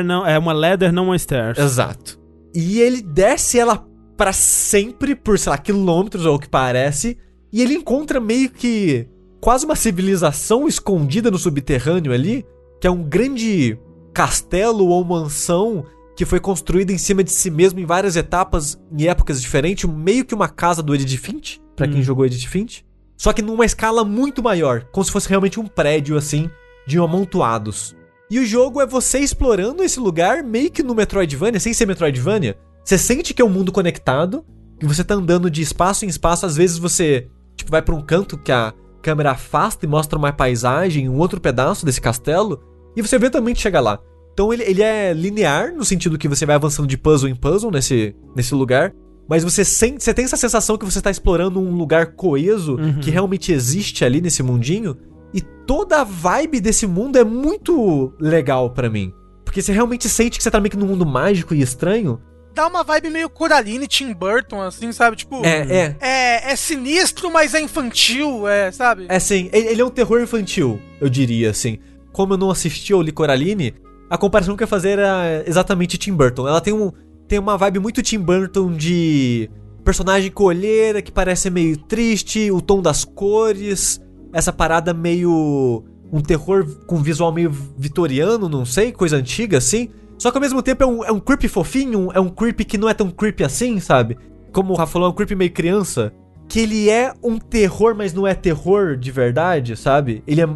não, é uma ladder, não uma stairs. Exato. E ele desce ela pra sempre, por, sei lá, quilômetros ou o que parece, e ele encontra meio que quase uma civilização escondida no subterrâneo ali, que é um grande castelo ou mansão que foi construída em cima de si mesmo em várias etapas, em épocas diferentes, meio que uma casa do Edith Finch, pra quem Hum. jogou Edith Finch, só que numa escala muito maior, como se fosse realmente um prédio assim, de amontoados. E o jogo é você explorando esse lugar meio que no Metroidvania, sem ser Metroidvania. Você sente que é um mundo conectado, que você tá andando de espaço em espaço, às vezes você, tipo, vai pra um canto que a câmera afasta e mostra uma paisagem, um outro pedaço desse castelo, e você eventualmente chega lá. Então ele, ele é linear, no sentido que você vai avançando de puzzle em puzzle nesse, nesse lugar, mas você sente, você tem essa sensação que você tá explorando um lugar coeso, Uhum. que realmente existe ali nesse mundinho, e toda a vibe desse mundo é muito legal pra mim. Porque você realmente sente que você tá meio que num mundo mágico e estranho. Dá uma vibe meio Coraline, Tim Burton, assim, sabe? Tipo. É, é. É, é sinistro, mas é infantil, é, sabe? É assim, ele ele é um terror infantil, eu diria assim. Como eu não assisti ao Li Coraline, a comparação que eu ia fazer era exatamente Tim Burton. Ela tem, um, tem uma vibe muito Tim Burton de personagem colheira que parece meio triste, o tom das cores, essa parada meio. um terror com visual meio vitoriano, não sei, coisa antiga assim. Só que ao mesmo tempo é um, é um creepy fofinho, é um creepy que não é tão creepy assim, sabe? Como o Rafa falou, é um creepy meio criança. Que ele é um terror, mas não é terror de verdade, sabe? Ele é.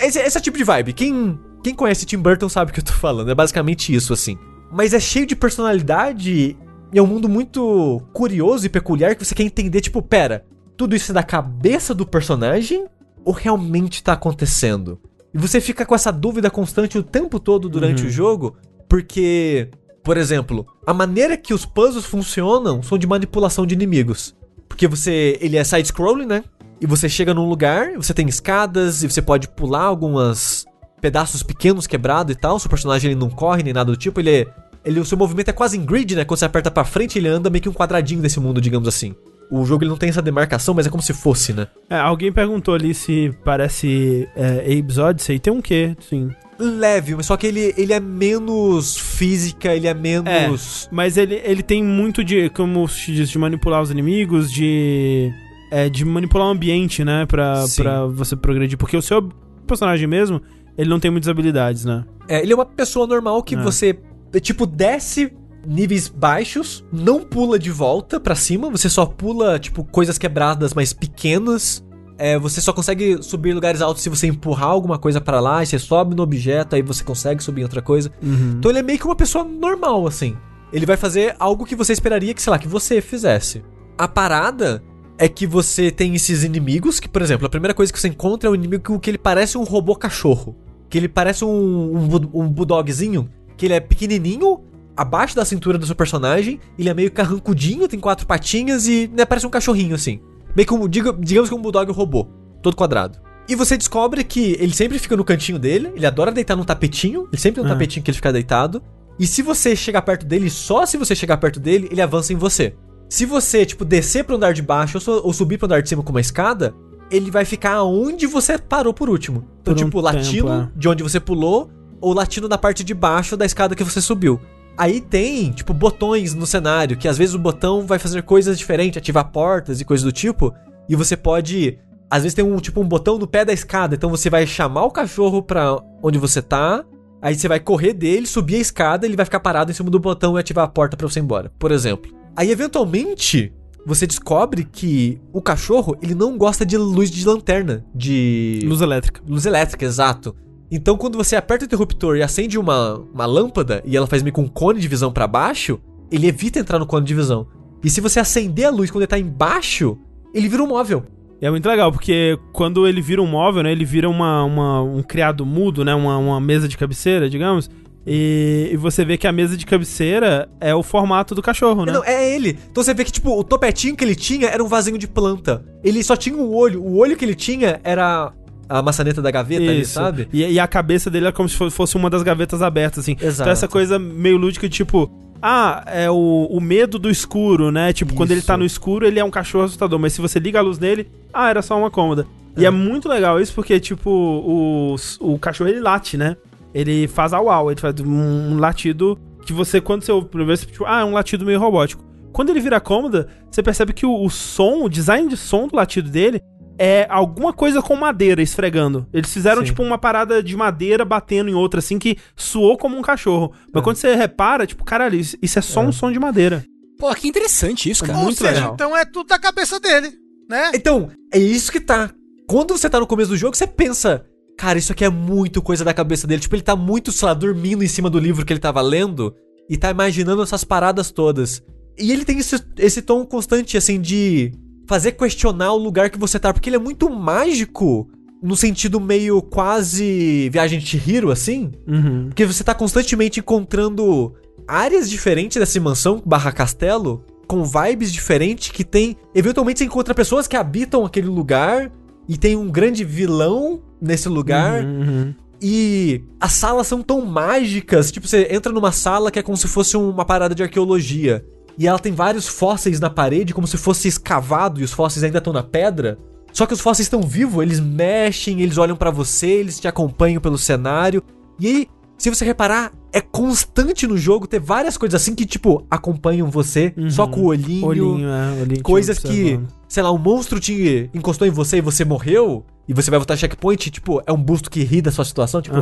Esse, esse é o tipo de vibe. Quem, quem conhece Tim Burton sabe o que eu tô falando. É basicamente isso, assim. Mas é cheio de personalidade e é um mundo muito curioso e peculiar que você quer entender, tipo, pera, tudo isso é da cabeça do personagem ou realmente tá acontecendo? E você fica com essa dúvida constante o tempo todo durante Uhum. o jogo, porque, por exemplo, a maneira que os puzzles funcionam são de manipulação de inimigos. Porque você, ele é side-scrolling, né? E você chega num lugar, você tem escadas e você pode pular algumas pedaços pequenos quebrados e tal. Seu personagem ele não corre nem nada do tipo, ele é, ele o seu movimento é quase em grid, né? Quando você aperta pra frente, ele anda meio que um quadradinho desse mundo, digamos assim. O jogo ele não tem essa demarcação, mas é como se fosse, né? É, alguém perguntou ali se parece é, Abe's Odyssey. Tem um quê, sim. Leve, mas só que ele, ele é menos física, ele é menos. Mas ele, ele tem muito de, como se diz, de manipular os inimigos, de. É, de manipular o ambiente, né? Pra, Sim. pra você progredir. Porque o seu personagem mesmo, ele não tem muitas habilidades, né? É, ele é uma pessoa normal que É. você, é, tipo, desce níveis baixos, não pula de volta pra cima, você só pula, tipo, coisas quebradas, mas pequenas. É, você só consegue subir em lugares altos se você empurrar alguma coisa pra lá, e você sobe no objeto, aí você consegue subir em outra coisa. Uhum. Então ele é meio que uma pessoa normal, assim. Ele vai fazer algo que você esperaria que, sei lá, que você fizesse. A parada é que você tem esses inimigos, que, por exemplo, a primeira coisa que você encontra é um inimigo que ele parece um robô cachorro. Que ele parece um, um, um bulldogzinho, que ele é pequenininho, abaixo da cintura do seu personagem, ele é meio carrancudinho, tem quatro patinhas e né, parece um cachorrinho, assim. Meio que um, diga- digamos que um bulldog robô, todo quadrado. E você descobre que ele sempre fica no cantinho dele, ele adora deitar num tapetinho, ele sempre tem um Ah. tapetinho que ele fica deitado. E se você chegar perto dele, só se você chegar perto dele, ele avança em você. Se você, tipo, descer pro andar de baixo ou, subir pro andar de cima com uma escada, ele vai ficar onde você parou por último. Então, Por um tipo, latindo tempo, é. de onde você pulou, ou latindo na parte de baixo da escada que você subiu. Aí tem, tipo, botões no cenário, que às vezes o botão vai fazer coisas diferentes, ativar portas e coisas do tipo, e você pode. Às vezes tem um, tipo, um botão no pé da escada, então você vai chamar o cachorro pra onde você tá, aí você vai correr dele, subir a escada, ele vai ficar parado em cima do botão e ativar a porta pra você ir embora, por exemplo. Aí, eventualmente, você descobre que o cachorro, ele não gosta de luz de lanterna, de... Luz elétrica. Luz elétrica, exato. Então, quando você aperta o interruptor e acende uma, uma lâmpada e ela faz meio com um cone de visão pra baixo, ele evita entrar no cone de visão. E se você acender a luz quando ele tá embaixo, ele vira um móvel. E é muito legal, porque quando ele vira um móvel, né? Ele vira uma, uma- um criado mudo, né? Uma, uma mesa de cabeceira, digamos. E, e você vê que a mesa de cabeceira é o formato do cachorro, né? Não, é ele. Então você vê que, tipo, o topetinho que ele tinha era um vasinho de planta. Ele só tinha um olho. O olho que ele tinha era a maçaneta da gaveta ali, Isso. sabe? E, e a cabeça dele é como se fo- fosse uma das gavetas abertas, assim. Exato. Então essa coisa meio lúdica, tipo... Ah, é o, o medo do escuro, né? Tipo, quando ele tá Isso. no escuro, ele é um cachorro assustador. Mas se você liga a luz nele, ah, era só uma cômoda. E é muito legal isso, porque, tipo, o, o cachorro, ele late, né? Ele faz au au, ele faz um, um latido que você, quando você ouve, primeiro, você, tipo, ah, é um latido meio robótico. Quando ele vira cômoda, você percebe que o, o som, o design de som do latido dele é alguma coisa com madeira esfregando. Eles fizeram, Sim. tipo, uma parada de madeira batendo em outra, assim, que soou como um cachorro. Mas É. quando você repara, tipo, caralho, isso, isso é só É. um som de madeira. Pô, que interessante isso, cara. Ou muito seja, legal. então é tudo da cabeça dele, né? Então, é isso que tá. Quando você tá no começo do jogo, você pensa, cara, isso aqui é muito coisa da cabeça dele. Tipo, ele tá muito, sei lá, dormindo em cima do livro que ele tava lendo e tá imaginando essas paradas todas. E ele tem esse, esse tom constante, assim, de fazer questionar o lugar que você tá, porque ele é muito mágico no sentido meio quase viagem de Chihiro, assim. Uhum. Porque você tá constantemente encontrando áreas diferentes dessa mansão barra castelo, com vibes diferentes que tem. Eventualmente você encontra pessoas que habitam aquele lugar e tem um grande vilão nesse lugar. Uhum, uhum. E as salas são tão mágicas. Tipo, você entra numa sala que é como se fosse uma parada de arqueologia. E ela tem vários fósseis na parede, como se fosse escavado e os fósseis ainda estão na pedra. Só que os fósseis estão vivos, eles mexem, eles olham pra você, eles te acompanham pelo cenário. E aí, se você reparar, é constante no jogo ter várias coisas assim que, tipo, acompanham você Uhum. só com o olhinho. Olhinho, é, olhinho Coisas que. Sei lá, um monstro te encostou em você e você morreu. E você vai voltar checkpoint, tipo, é um busto que ri da sua situação, tipo.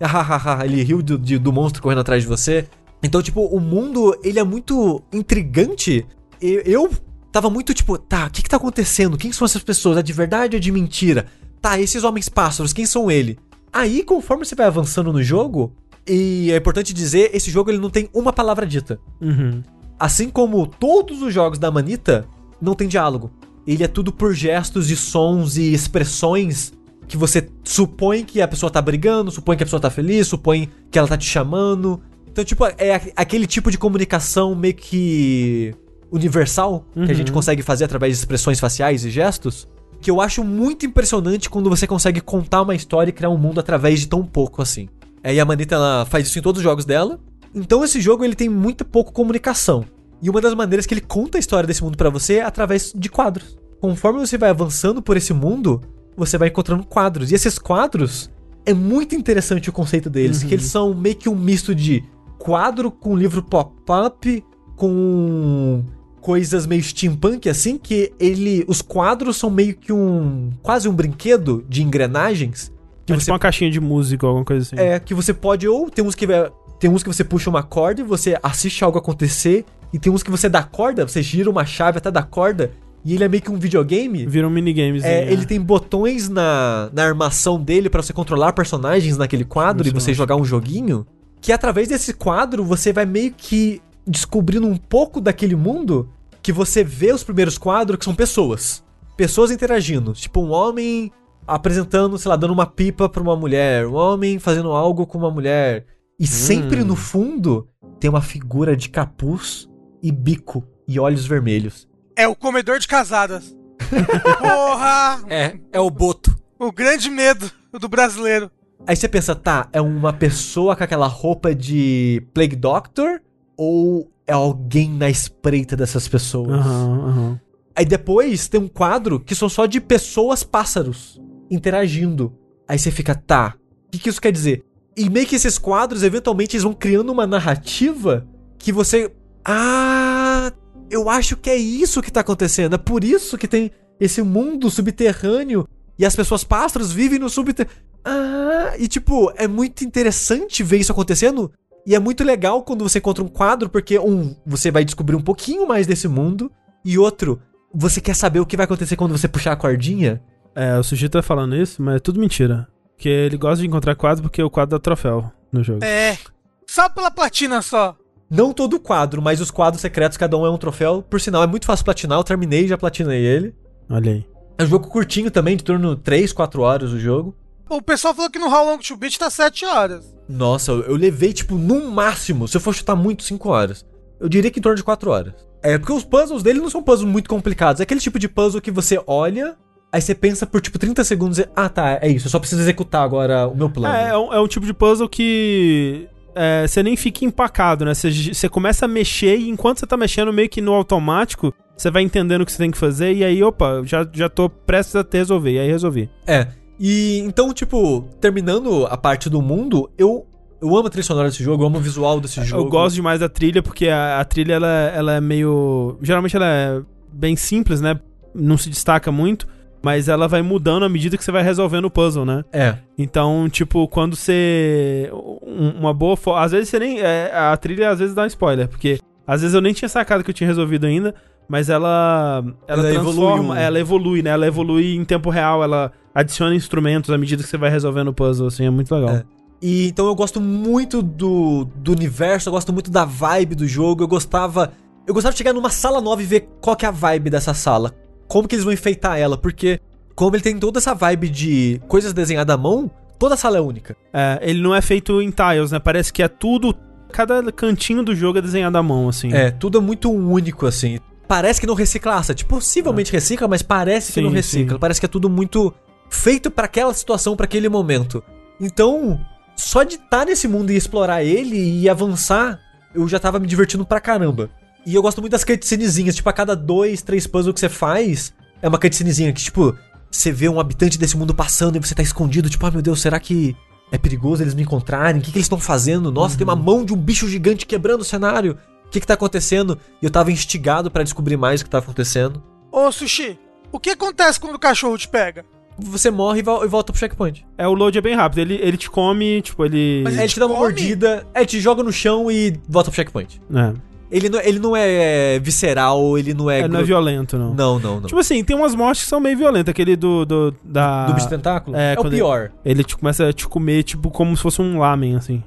Hahaha, ele riu do, de- do monstro correndo atrás de você. Então, tipo, o mundo, ele é muito intrigante. E eu tava muito, tipo, tá, o que que tá acontecendo? Quem são essas pessoas? É de verdade ou é de mentira? Tá, esses homens pássaros, quem são ele? Aí, conforme você vai avançando no jogo, E é importante dizer, esse jogo ele não tem uma palavra dita. Uhum. Assim como todos os jogos da Manita, não tem diálogo. Ele é tudo por gestos e sons e expressões que você supõe que a pessoa tá brigando, supõe que a pessoa tá feliz, supõe que ela tá te chamando. Então, tipo, é aquele tipo de comunicação meio que universal que a gente consegue fazer através de expressões faciais e gestos, que eu acho muito impressionante quando você consegue contar uma história e criar um mundo através de tão pouco assim. É, e a Manita ela faz isso em todos os jogos dela. Então esse jogo ele tem muito pouco comunicação. E uma das maneiras que ele conta a história desse mundo pra você é através de quadros. Conforme você vai avançando por esse mundo, você vai encontrando quadros. E esses quadros é muito interessante o conceito deles, que eles são meio que um misto de quadro com livro pop-up com coisas meio steampunk assim, que ele os quadros são meio que um quase um brinquedo de engrenagens que É você tipo uma caixinha de música ou alguma coisa assim. é, que você pode ou tem uns que vai- tem uns que você puxa uma corda e você assiste algo acontecer e tem uns que você dá corda, você gira uma chave até da corda e ele é meio que um videogame. Vira um minigames. É, ele tem botões na, na armação dele pra você controlar personagens naquele quadro e você jogar um joguinho. Que através desse quadro você vai meio que descobrindo um pouco daquele mundo que você vê os primeiros quadros que são pessoas. Pessoas interagindo. Tipo, um homem apresentando, sei lá, dando uma pipa pra uma mulher. Um homem fazendo algo com uma mulher. E sempre no fundo tem uma figura de capuz e bico e olhos vermelhos. É o comedor de casadas. Porra! É, é o Boto. O grande medo do brasileiro. Aí você pensa, tá, é uma pessoa com aquela roupa de Plague Doctor? Ou é alguém na espreita dessas pessoas? Aham, aham. Aí depois tem um quadro que são só de pessoas pássaros interagindo. Aí você fica, tá, o que, que isso quer dizer? E meio que esses quadros, eventualmente, eles vão criando uma narrativa que você. Ah, eu acho que é isso que tá acontecendo. É por isso que tem esse mundo subterrâneo e as pessoas pássaros vivem no subterrâneo. Ah, e tipo, é muito interessante ver isso acontecendo. E é muito legal quando você encontra um quadro, porque, um, você vai descobrir um pouquinho mais desse mundo. E outro, você quer saber o que vai acontecer quando você puxar a cordinha? É, o Sushi tá falando isso, mas é tudo mentira. Porque ele gosta de encontrar quadro porque o quadro dá troféu no jogo. É. Só pela platina só. Não todo quadro, mas os quadros secretos, cada um é um troféu. Por sinal, é muito fácil platinar. Eu terminei e já platinei ele. Olha aí. É um jogo curtinho também, de torno de 3, 4 horas o jogo. O pessoal falou que no How Long to Beat tá 7 horas. Nossa, eu, eu levei, tipo, no máximo, se eu for chutar muito, 5 horas. Eu diria que em torno de 4 horas. É, porque os puzzles dele não são puzzles muito complicados. É aquele tipo de puzzle que você olha, aí você pensa por, tipo, 30 segundos e... Ah, tá, é isso. Eu só preciso executar agora o meu plano. É, é um, é um tipo de puzzle que é, você nem fica empacado, né? Você, você começa a mexer e enquanto você tá mexendo meio que no automático, você vai entendendo o que você tem que fazer e aí, opa, já, já tô prestes a te resolver. E aí resolvi. É. E então, tipo, terminando a parte do mundo, eu, eu amo a trilha sonora desse jogo, eu amo o visual desse jogo. Eu gosto demais da trilha porque a, a trilha ela, ela é meio. Geralmente ela é bem simples, né? Não se destaca muito. Mas ela vai mudando à medida que você vai resolvendo o puzzle, né? É. Então, tipo, quando você. um- uma boa. fo- Às vezes você nem. é, a trilha às vezes dá um spoiler, porque às vezes eu nem tinha sacado que eu tinha resolvido ainda, mas ela. Ela, Ela transforma. evoluiu. Ela evolui, né? Ela evolui em tempo real, ela adiciona instrumentos à medida que você vai resolvendo o puzzle, assim, é muito legal. É. E então eu gosto muito do, do universo, eu gosto muito da vibe do jogo. Eu gostava. Eu gostava de chegar numa sala nova e ver qual que é a vibe dessa sala. Como que eles vão enfeitar ela, porque como ele tem toda essa vibe de coisas desenhadas à mão, toda a sala é única. É, ele não é feito em tiles, né? Parece que é tudo. Cada cantinho do jogo é desenhado à mão, assim. É, tudo é muito único, assim. Parece que não reciclaça. Tipo, possivelmente recicla, mas parece que Sim, não recicla. sim. Parece que é tudo muito feito pra aquela situação, pra aquele momento. Então, só de estar nesse mundo e explorar ele e avançar, eu já tava me divertindo pra caramba. E eu gosto muito das cutscenezinhas. Tipo, a cada dois, três puzzles que você faz, é uma cutscenezinha que, tipo, você vê um habitante desse mundo passando e você tá escondido. Tipo, ah, meu Deus, será que é perigoso eles me encontrarem? O que, que eles estão fazendo? Nossa, tem uma mão de um bicho gigante quebrando o cenário. O que que tá acontecendo? E eu tava instigado pra descobrir mais o que tá acontecendo. Ô, Sushi, o que acontece quando o cachorro te pega? Você morre e vo- volta pro checkpoint. É, o load é bem rápido. Ele, ele te come, tipo, ele. Mas ele te dá uma come? mordida, é, te joga no chão e volta pro checkpoint. É, Ele não, ele não é visceral, ele não é. é, não é violento, não. Não, não, não. Tipo assim, tem umas mortes que são meio violentas. Aquele do. do da... Do bicho tentáculo? é, É, o pior. Ele te, começa a te comer, tipo, como se fosse um lamen, assim.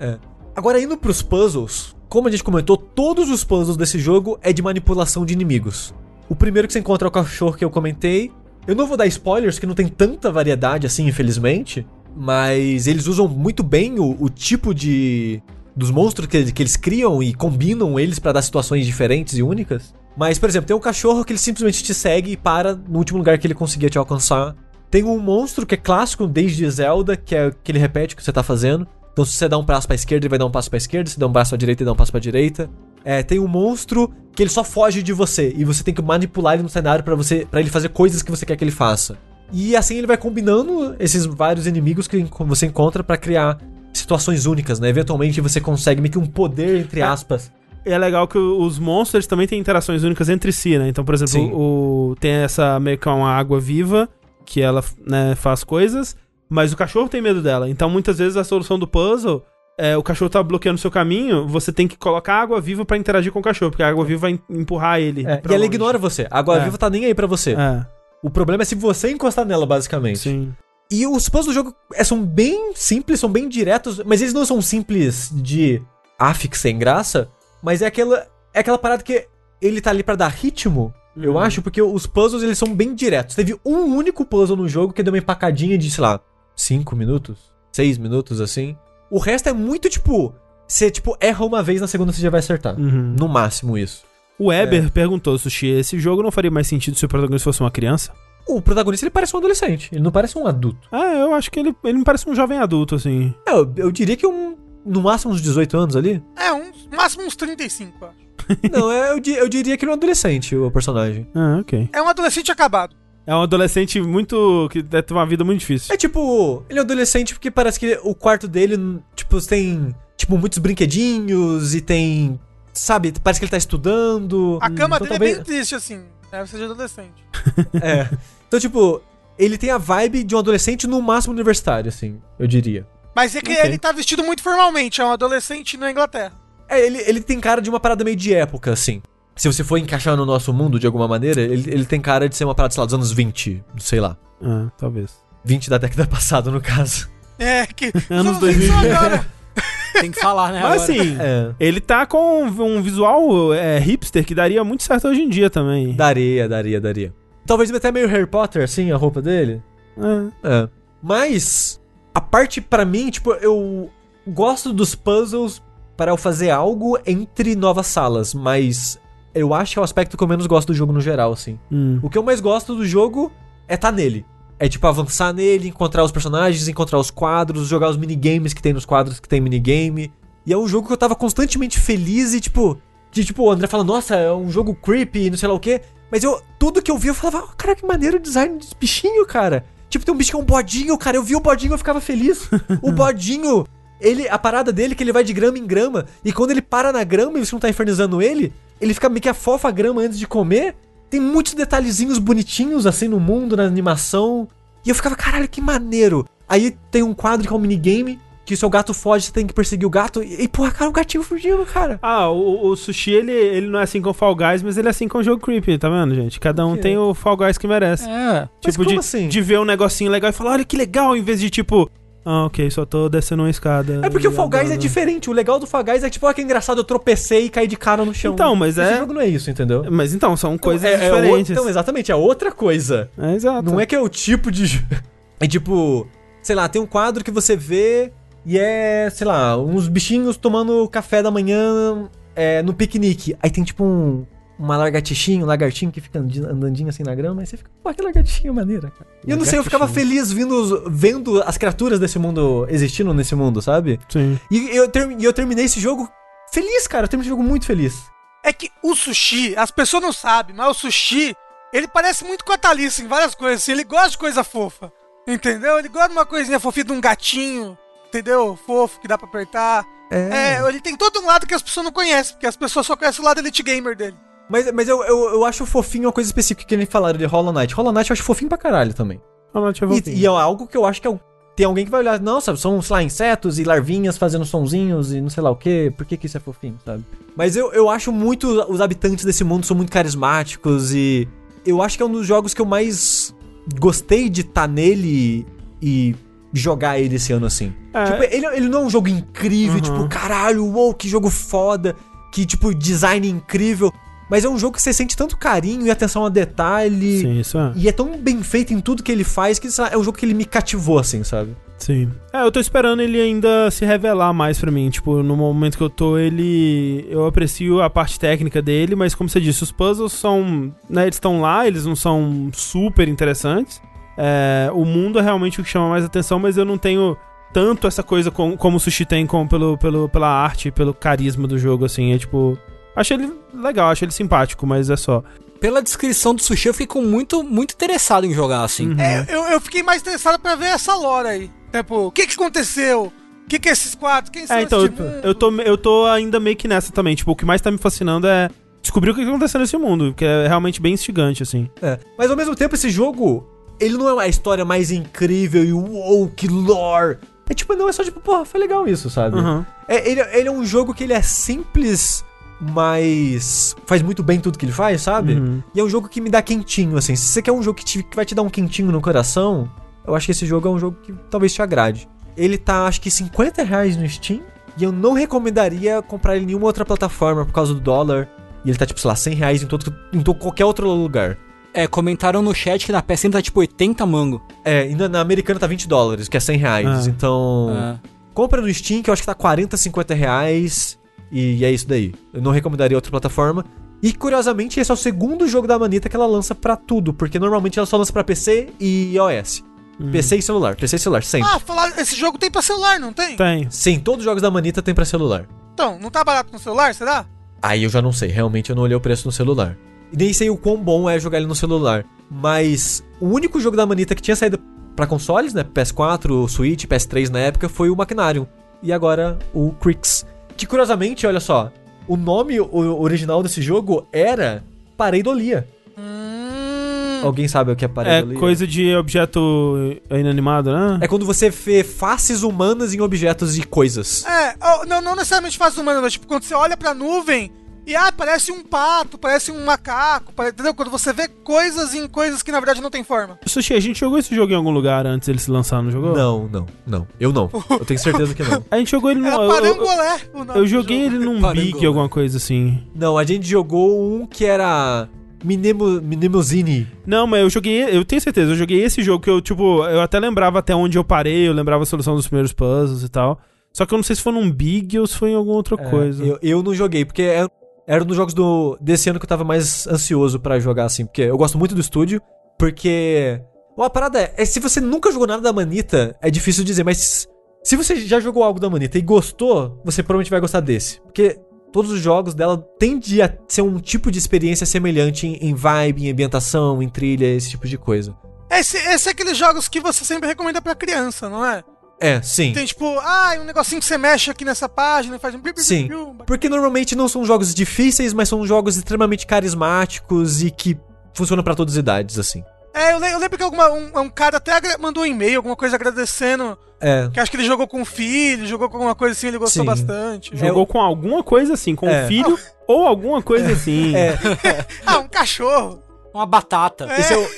Ah, Agora, indo pros puzzles, como a gente comentou, todos os puzzles desse jogo é de manipulação de inimigos. O primeiro que você encontra é o cachorro que eu comentei. Eu não vou dar spoilers, que não tem tanta variedade assim, infelizmente. Mas eles usam muito bem o, o tipo de. Dos monstros que, que eles criam e combinam eles pra dar situações diferentes e únicas. Mas, por exemplo, tem um cachorro que ele simplesmente te segue e para no último lugar que ele conseguia te alcançar. Tem um monstro que é clássico desde Zelda, que é que ele repete o que você tá fazendo. Então, se você dá um passo pra esquerda, ele vai dar um passo pra esquerda. Se dá um passo pra direita, ele dá um passo pra direita. É, tem um monstro que ele só foge de você. E você tem que manipular ele no cenário pra você para ele fazer coisas que você quer que ele faça. E assim ele vai combinando esses vários inimigos que você encontra pra criar situações únicas, né? Eventualmente você consegue meio que um poder, entre aspas. é legal que os monstros também têm interações únicas entre si, né? Então, por exemplo, o, tem essa meio que uma água viva que ela né, faz coisas, mas o cachorro tem medo dela. Então, muitas vezes a solução do puzzle é o cachorro tá bloqueando o seu caminho, você tem que colocar água viva pra interagir com o cachorro, porque a água viva vai em- empurrar ele. É, e ela ignora você. A água É. viva tá nem aí pra você. É, O problema é se você encostar nela, basicamente. sim. E os puzzles do jogo é, são bem simples, são bem diretos, mas eles não são simples de af que sem graça, mas é aquela, é aquela parada que ele tá ali pra dar ritmo, eu Uhum. acho, porque os puzzles eles são bem diretos. Teve um único puzzle no jogo que deu uma empacadinha de, sei lá, 5 minutos, 6 minutos assim. O resto é muito tipo, você tipo erra uma vez na segunda você já vai acertar. Uhum. No máximo isso. O Weber perguntou, Sushi, esse jogo não faria mais sentido se o protagonista fosse uma criança? O protagonista ele parece um adolescente, ele não parece um adulto. Ah, eu acho que ele, ele me parece um jovem adulto, assim. É, eu, eu diria que um no máximo uns 18 anos ali. é, uns, máximo uns 35, eu acho. Não, é, eu, di- eu diria que ele é um adolescente, o personagem. Ah, ok. É um adolescente acabado. É um adolescente muito. que deve ter uma vida muito difícil. É tipo, ele é um adolescente porque parece que o quarto dele, tipo, tem, tipo, muitos brinquedinhos e tem, sabe, parece que ele tá estudando. A cama Então dele talvez- é bem triste, assim. Deve ser de adolescente. É. Então, tipo, ele tem a vibe de um adolescente no máximo universitário, assim, eu diria. Mas é que Ok. ele tá vestido muito formalmente, é um adolescente na Inglaterra. É, ele, ele tem cara de uma parada meio de época, assim. Se você for encaixar no nosso mundo de alguma maneira, ele, ele tem cara de ser uma parada, sei lá, dos anos 20, sei lá. Ah, talvez. 20 da década passada, no caso. É, que. Anos só- só agora. Tem que falar, né? Mas agora. assim, É. ele tá com um visual é, hipster que daria muito certo hoje em dia também. Daria, daria, daria. Talvez até meio Harry Potter, assim, a roupa dele. É. É. Mas, a parte pra mim, tipo, eu gosto dos puzzles para eu fazer algo entre novas salas, mas eu acho que é o aspecto que eu menos gosto do jogo no geral, assim. Hum. O que eu mais gosto do jogo é tá nele. É tipo avançar nele, encontrar os personagens, encontrar os quadros, jogar os minigames que tem nos quadros que tem minigame. E é um jogo que eu tava constantemente feliz e tipo. De tipo, o André fala, nossa, é um jogo creepy, não sei lá o quê. Mas eu, tudo que eu vi, eu falava, "Ah, cara, que maneiro o design desse bichinho, cara. Tipo, tem um bicho que é um bodinho, cara. Eu vi o bodinho, eu ficava feliz. o bodinho, ele, a parada dele é que ele vai de grama em grama. E quando ele para na grama e você não tá infernizando ele, ele fica meio que afofa a grama antes de comer. Tem muitos detalhezinhos bonitinhos assim no mundo, na animação. E eu ficava, caralho, que maneiro. Aí tem um quadro que é um minigame, que o seu gato foge, você tem que perseguir o gato. E, e porra, cara, o gatinho fugindo, cara. Ah, o, o Sushi, ele, ele não é assim com o Fall Guys, mas ele é assim com o jogo creepy, tá vendo, gente? Cada um Que tem o Fall Guys que merece. É. Mas tipo, como de, assim? de ver um negocinho legal e falar, olha que legal, em vez de tipo, ah, ok, só tô descendo uma escada. É porque o Fall Guys é diferente. O legal do Fall Guys é que, tipo, olha que engraçado, eu tropecei e caí de cara no chão. Então, mas Esse é- jogo não é isso, entendeu? Mas então, são coisas é, é o- diferentes. então, exatamente, é outra coisa. É, exato. Não é que é o tipo de. É tipo, sei lá, tem um quadro que você vê e é, sei lá, uns bichinhos tomando café da manhã é, no piquenique. Aí tem tipo um. Uma lagartixinha, um lagartinho que fica andi- andandinho assim na grama, aí você fica, pô, que lagartixinha maneira, cara. E eu não sei, eu ficava feliz vindo, vendo as criaturas desse mundo existindo nesse mundo, sabe? Sim. E eu, ter- e eu terminei esse jogo feliz, cara. Eu terminei esse jogo muito feliz. É que o sushi, as pessoas não sabem, mas o sushi, ele parece muito com a Thalissa em várias coisas. assim, ele gosta de coisa fofa. Entendeu? Ele gosta de uma coisinha fofinha de um gatinho. Entendeu? Fofo, que dá pra apertar. É, ele tem todo um lado que as pessoas não conhecem, porque as pessoas só conhecem o lado Elite Gamer dele. Mas, mas eu, eu, eu acho fofinho uma coisa específica que ele falaram de Hollow Knight. Hollow Knight eu acho fofinho pra caralho também. Ah, não, deixa eu E, e é algo que eu acho que é tem alguém que vai olhar, nossa, são, sei lá, insetos e larvinhas fazendo sonzinhos e não sei lá o quê, por que, que isso é fofinho, sabe? Mas eu, eu acho muito, os habitantes desse mundo são muito carismáticos e eu acho que é um dos jogos que eu mais gostei de estar nele e jogar ele esse ano assim. É. Tipo, ele, ele não é um jogo incrível, Uhum. tipo, caralho, uou, que jogo foda, que, tipo, design incrível. Mas é um jogo que você sente tanto carinho e atenção a detalhe. Sim, isso é. E é tão bem feito em tudo que ele faz que lá, é um jogo que ele me cativou, assim, sabe? Sim. É, eu tô esperando ele ainda se revelar mais pra mim. Tipo, no momento que eu tô, ele. Eu aprecio a parte técnica dele, mas como você disse, os puzzles são. Né, eles estão lá, eles não são super interessantes. É, o mundo é realmente o que chama mais atenção, mas eu não tenho tanto essa coisa com- como o Sushi tem com, pelo, pelo, pela arte, pelo carisma do jogo, assim. É tipo. Achei ele legal, achei ele simpático, mas é só. Pela descrição do sushi, eu fiquei com muito, muito interessado em jogar, assim. Uhum. É, eu, eu fiquei mais interessado pra ver essa lore aí. Tipo, o que que aconteceu? O que que é esses quadros? Quem são É, então, eu, esses mundo? eu, tô, eu tô ainda meio que nessa também. Tipo, o que mais tá me fascinando é descobrir o que tá acontecendo nesse mundo, que é realmente bem instigante, assim. É. Mas ao mesmo tempo, esse jogo, ele não é a história mais incrível e uou, que lore. É tipo, não, é só tipo, porra, foi legal isso, sabe? Uhum. É, ele, ele é um jogo que ele é simples, mas faz muito bem tudo que ele faz, sabe? Uhum. E é um jogo que me dá quentinho, assim. Se você quer um jogo que, te- que vai te dar um quentinho no coração, eu acho que esse jogo é um jogo que talvez te agrade. Ele tá, acho que 50 reais no Steam, e eu não recomendaria comprar ele em nenhuma outra plataforma por causa do dólar. E ele tá, tipo, sei lá, 100 reais em, todo, em to- qualquer outro lugar. É, comentaram no chat que na PSN tá tipo 80 mango. É, e na, na americana tá 20 dólares, que é 100 reais. Ah. Então, É. compra no Steam, que eu acho que tá 40, 50 reais. E é isso daí. Eu não recomendaria outra plataforma. E curiosamente, esse é o segundo jogo da Manita que ela lança pra tudo, porque normalmente ela só lança pra PC e iOS. Uhum. PC e celular, PC e celular, sempre. Ah, falar, esse jogo tem pra celular, não tem? Tem. Sim, todos os jogos da Manita tem pra celular. Então, não tá barato no celular, será? Aí eu já não sei, realmente eu não olhei o preço no celular. E nem sei o quão bom é jogar ele no celular. Mas o único jogo da Manita que tinha saído pra consoles, né? PS4, Switch, PS3 na época, foi o Machinarium. E agora o Crix. Que curiosamente, olha só, o nome original desse jogo era Pareidolia. Hum. Alguém sabe o que é É pareidolia? coisa de objeto inanimado, né? É quando você vê faces humanas em objetos e coisas. É, ó, não, não necessariamente faz humano, mas tipo, quando você olha pra nuvem e ah, parece um pato, parece um macaco, pare- entendeu? Quando você vê coisas em coisas que na verdade não tem forma. Sushi, a gente jogou esse jogo em algum lugar antes dele se lançar, não jogou? Não, não, não. Eu não. Eu tenho certeza que não. A gente jogou ele no. Era eu- eu, Parangolé o nome eu do joguei ele num Parangolé. Big, alguma coisa assim. Não, a gente jogou um que era Minemo, Minemozini. Não, mas eu joguei. Eu tenho certeza, eu joguei esse jogo que eu, tipo, eu até lembrava até onde eu parei, eu lembrava a solução dos primeiros puzzles e tal. Só que eu não sei se foi num Big ou se foi em alguma outra coisa. É, Eu, eu não joguei, porque é- era um dos jogos do, desse ano que eu tava mais ansioso pra jogar, assim. Porque eu gosto muito do estúdio, porque... Uma parada é, é, se você nunca jogou nada da Manita, é difícil dizer, mas se você já jogou algo da Manita e gostou, você provavelmente vai gostar desse. Porque todos os jogos dela tendem a ser um tipo de experiência semelhante em, em vibe, em ambientação, em trilha, esse tipo de coisa. Esse, esse é aqueles jogos que você sempre recomenda pra criança, não é? É, sim. Tem tipo, ah, um negocinho que você mexe aqui nessa página e faz um... Sim. Porque normalmente não são jogos difíceis, mas são jogos extremamente carismáticos e que funcionam pra todas as idades, assim. É, eu, le- eu lembro que alguma, um, um cara até mandou um e-mail, alguma coisa agradecendo, É. que acho que ele jogou com o filho, jogou com alguma coisa assim, ele gostou Sim. bastante. Jogou com alguma coisa assim, com É. o filho ou alguma coisa assim. É. Ah, um cachorro. Uma batata. Esse é o.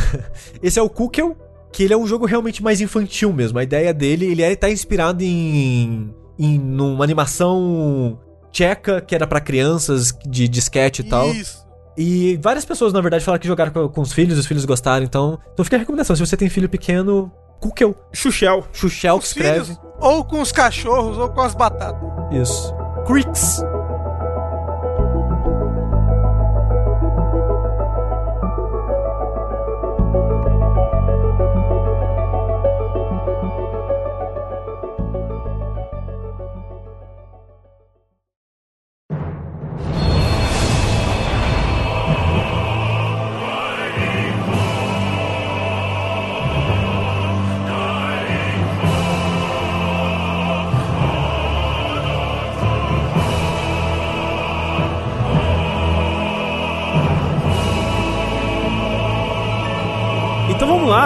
Esse é o Kukel, que ele é um jogo realmente mais infantil mesmo. A ideia dele, ele é, tá inspirado em. em numa animação tcheca que era pra crianças de disquete e tal. Isso. E várias pessoas, na verdade, falaram que jogaram com, com os filhos, os filhos gostaram, então. Então fica a recomendação. Se você tem filho pequeno, Kukel. Xuxel. Xuxel que escreve. filhos, ou com os cachorros, ou com as batatas. Isso. Creeks.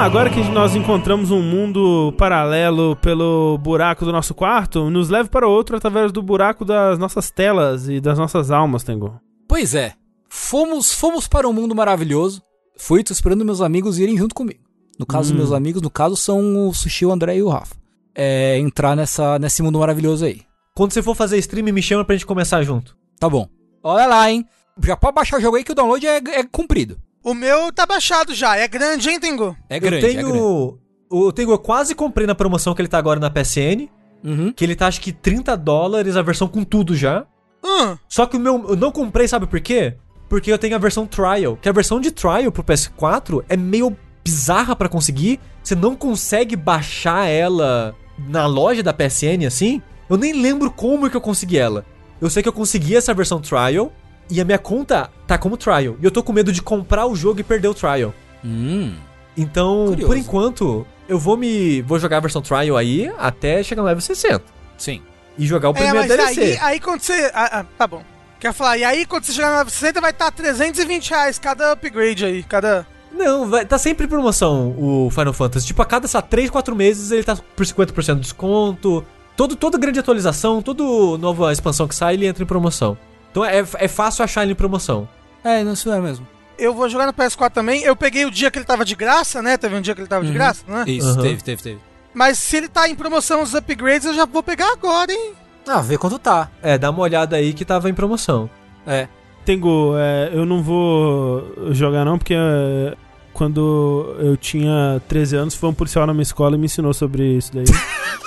Agora que nós encontramos um mundo paralelo pelo buraco do nosso quarto, nos leve para outro através do buraco das nossas telas e das nossas almas, Tengu. Pois é. Fomos, fomos para um mundo maravilhoso. Fui tô esperando meus amigos irem junto comigo. No caso Hum. meus amigos, no caso são o Sushi, o André e o Rafa. É entrar nessa, nesse mundo maravilhoso aí. Quando você for fazer stream, me chama pra gente começar junto. Tá bom. Olha lá, hein? Já pode baixar o jogo aí que o download é, é comprido. O meu tá baixado já. É grande, hein, Tengu? É grande, eu é grande. tenho. o Tengu, eu quase comprei na promoção que ele tá agora na PSN. Uhum. Que ele tá acho que 30 dólares a versão com tudo já. Hum, Só que o meu. Eu não comprei, sabe por quê? Porque eu tenho a versão trial. Que a versão de trial pro PS4 é meio bizarra pra conseguir. Você não consegue baixar ela na loja da PSN assim. Eu nem lembro como que eu consegui ela. Eu sei que eu consegui essa versão trial. E a minha conta tá como trial. E eu tô com medo de comprar o jogo e perder o trial. Hum. Então, Curioso. por enquanto, eu vou me. Vou jogar a versão trial aí até chegar no level 60. Sim. E jogar o é, primeiro mas DLC. aí, aí quando você. Ah, ah, tá bom. Quer falar, e aí quando você chegar na 60 vai estar 320 reais cada upgrade aí, cada. Não, vai, tá sempre em promoção o Final Fantasy. Tipo, a cada, sei lá, 3, 4 meses ele tá por 50% de desconto. Todo, toda grande atualização, toda nova expansão que sai, ele entra em promoção. Então é, é fácil achar ele em promoção. É, não isso é mesmo. Eu vou jogar no PS4 também. Eu peguei o dia que ele tava de graça, né? Teve um dia que ele tava de Uhum. graça, né? Isso, Aham. teve, teve, teve. Mas se ele tá em promoção os upgrades, eu já vou pegar agora, hein? Ah, vê quanto tá. É, dá uma olhada aí que tava em promoção. É. Tengo, é, eu não vou jogar não, porque é, quando eu tinha 13 anos, foi um policial na minha escola e me ensinou sobre isso daí.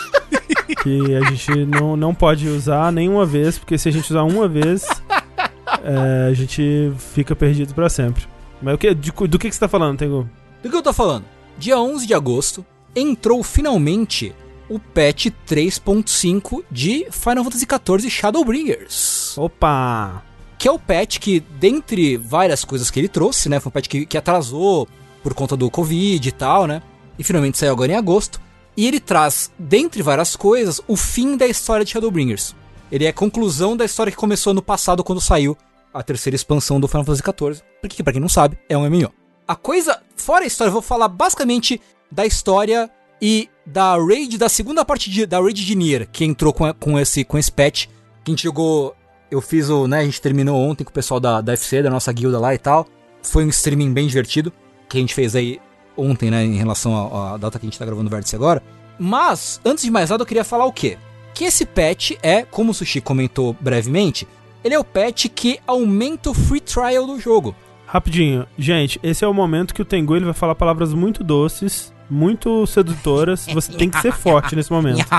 que a gente não, não pode usar nenhuma vez, porque se a gente usar uma vez, é, a gente fica perdido pra sempre. Mas o que, de- do que, que você tá falando, Tengu? Do que eu tô falando? Dia 11 de agosto, entrou finalmente o patch 3.5 de Final Fantasy XIV Shadowbringers. Opa! Que é o patch que, dentre várias coisas que ele trouxe, né? Foi um patch que, que atrasou por conta do Covid e tal, né? E finalmente saiu agora em agosto. E ele traz, dentre várias coisas, o fim da história de Shadowbringers. Ele é a conclusão da história que começou no passado quando saiu a terceira expansão do Final Fantasy XIV. Porque, pra quem não sabe, é um MMO. A coisa, fora a história, eu vou falar basicamente da história e da raid, da segunda parte de, da raid de Nier, que entrou com, com, esse, com esse patch. Que a gente jogou, eu fiz o, né, a gente terminou ontem com o pessoal da, da FC, da nossa guilda lá e tal. Foi um streaming bem divertido, que a gente fez aí ontem, né, em relação à data que a gente tá gravando o Vértice agora. Mas, antes de mais nada, eu queria falar o quê? Que esse patch é, como o Sushi comentou brevemente, ele é o patch que aumenta o free trial do jogo. Rapidinho, gente, esse é o momento que o Tengu ele vai falar palavras muito doces, muito sedutoras. Você tem que ser forte nesse momento.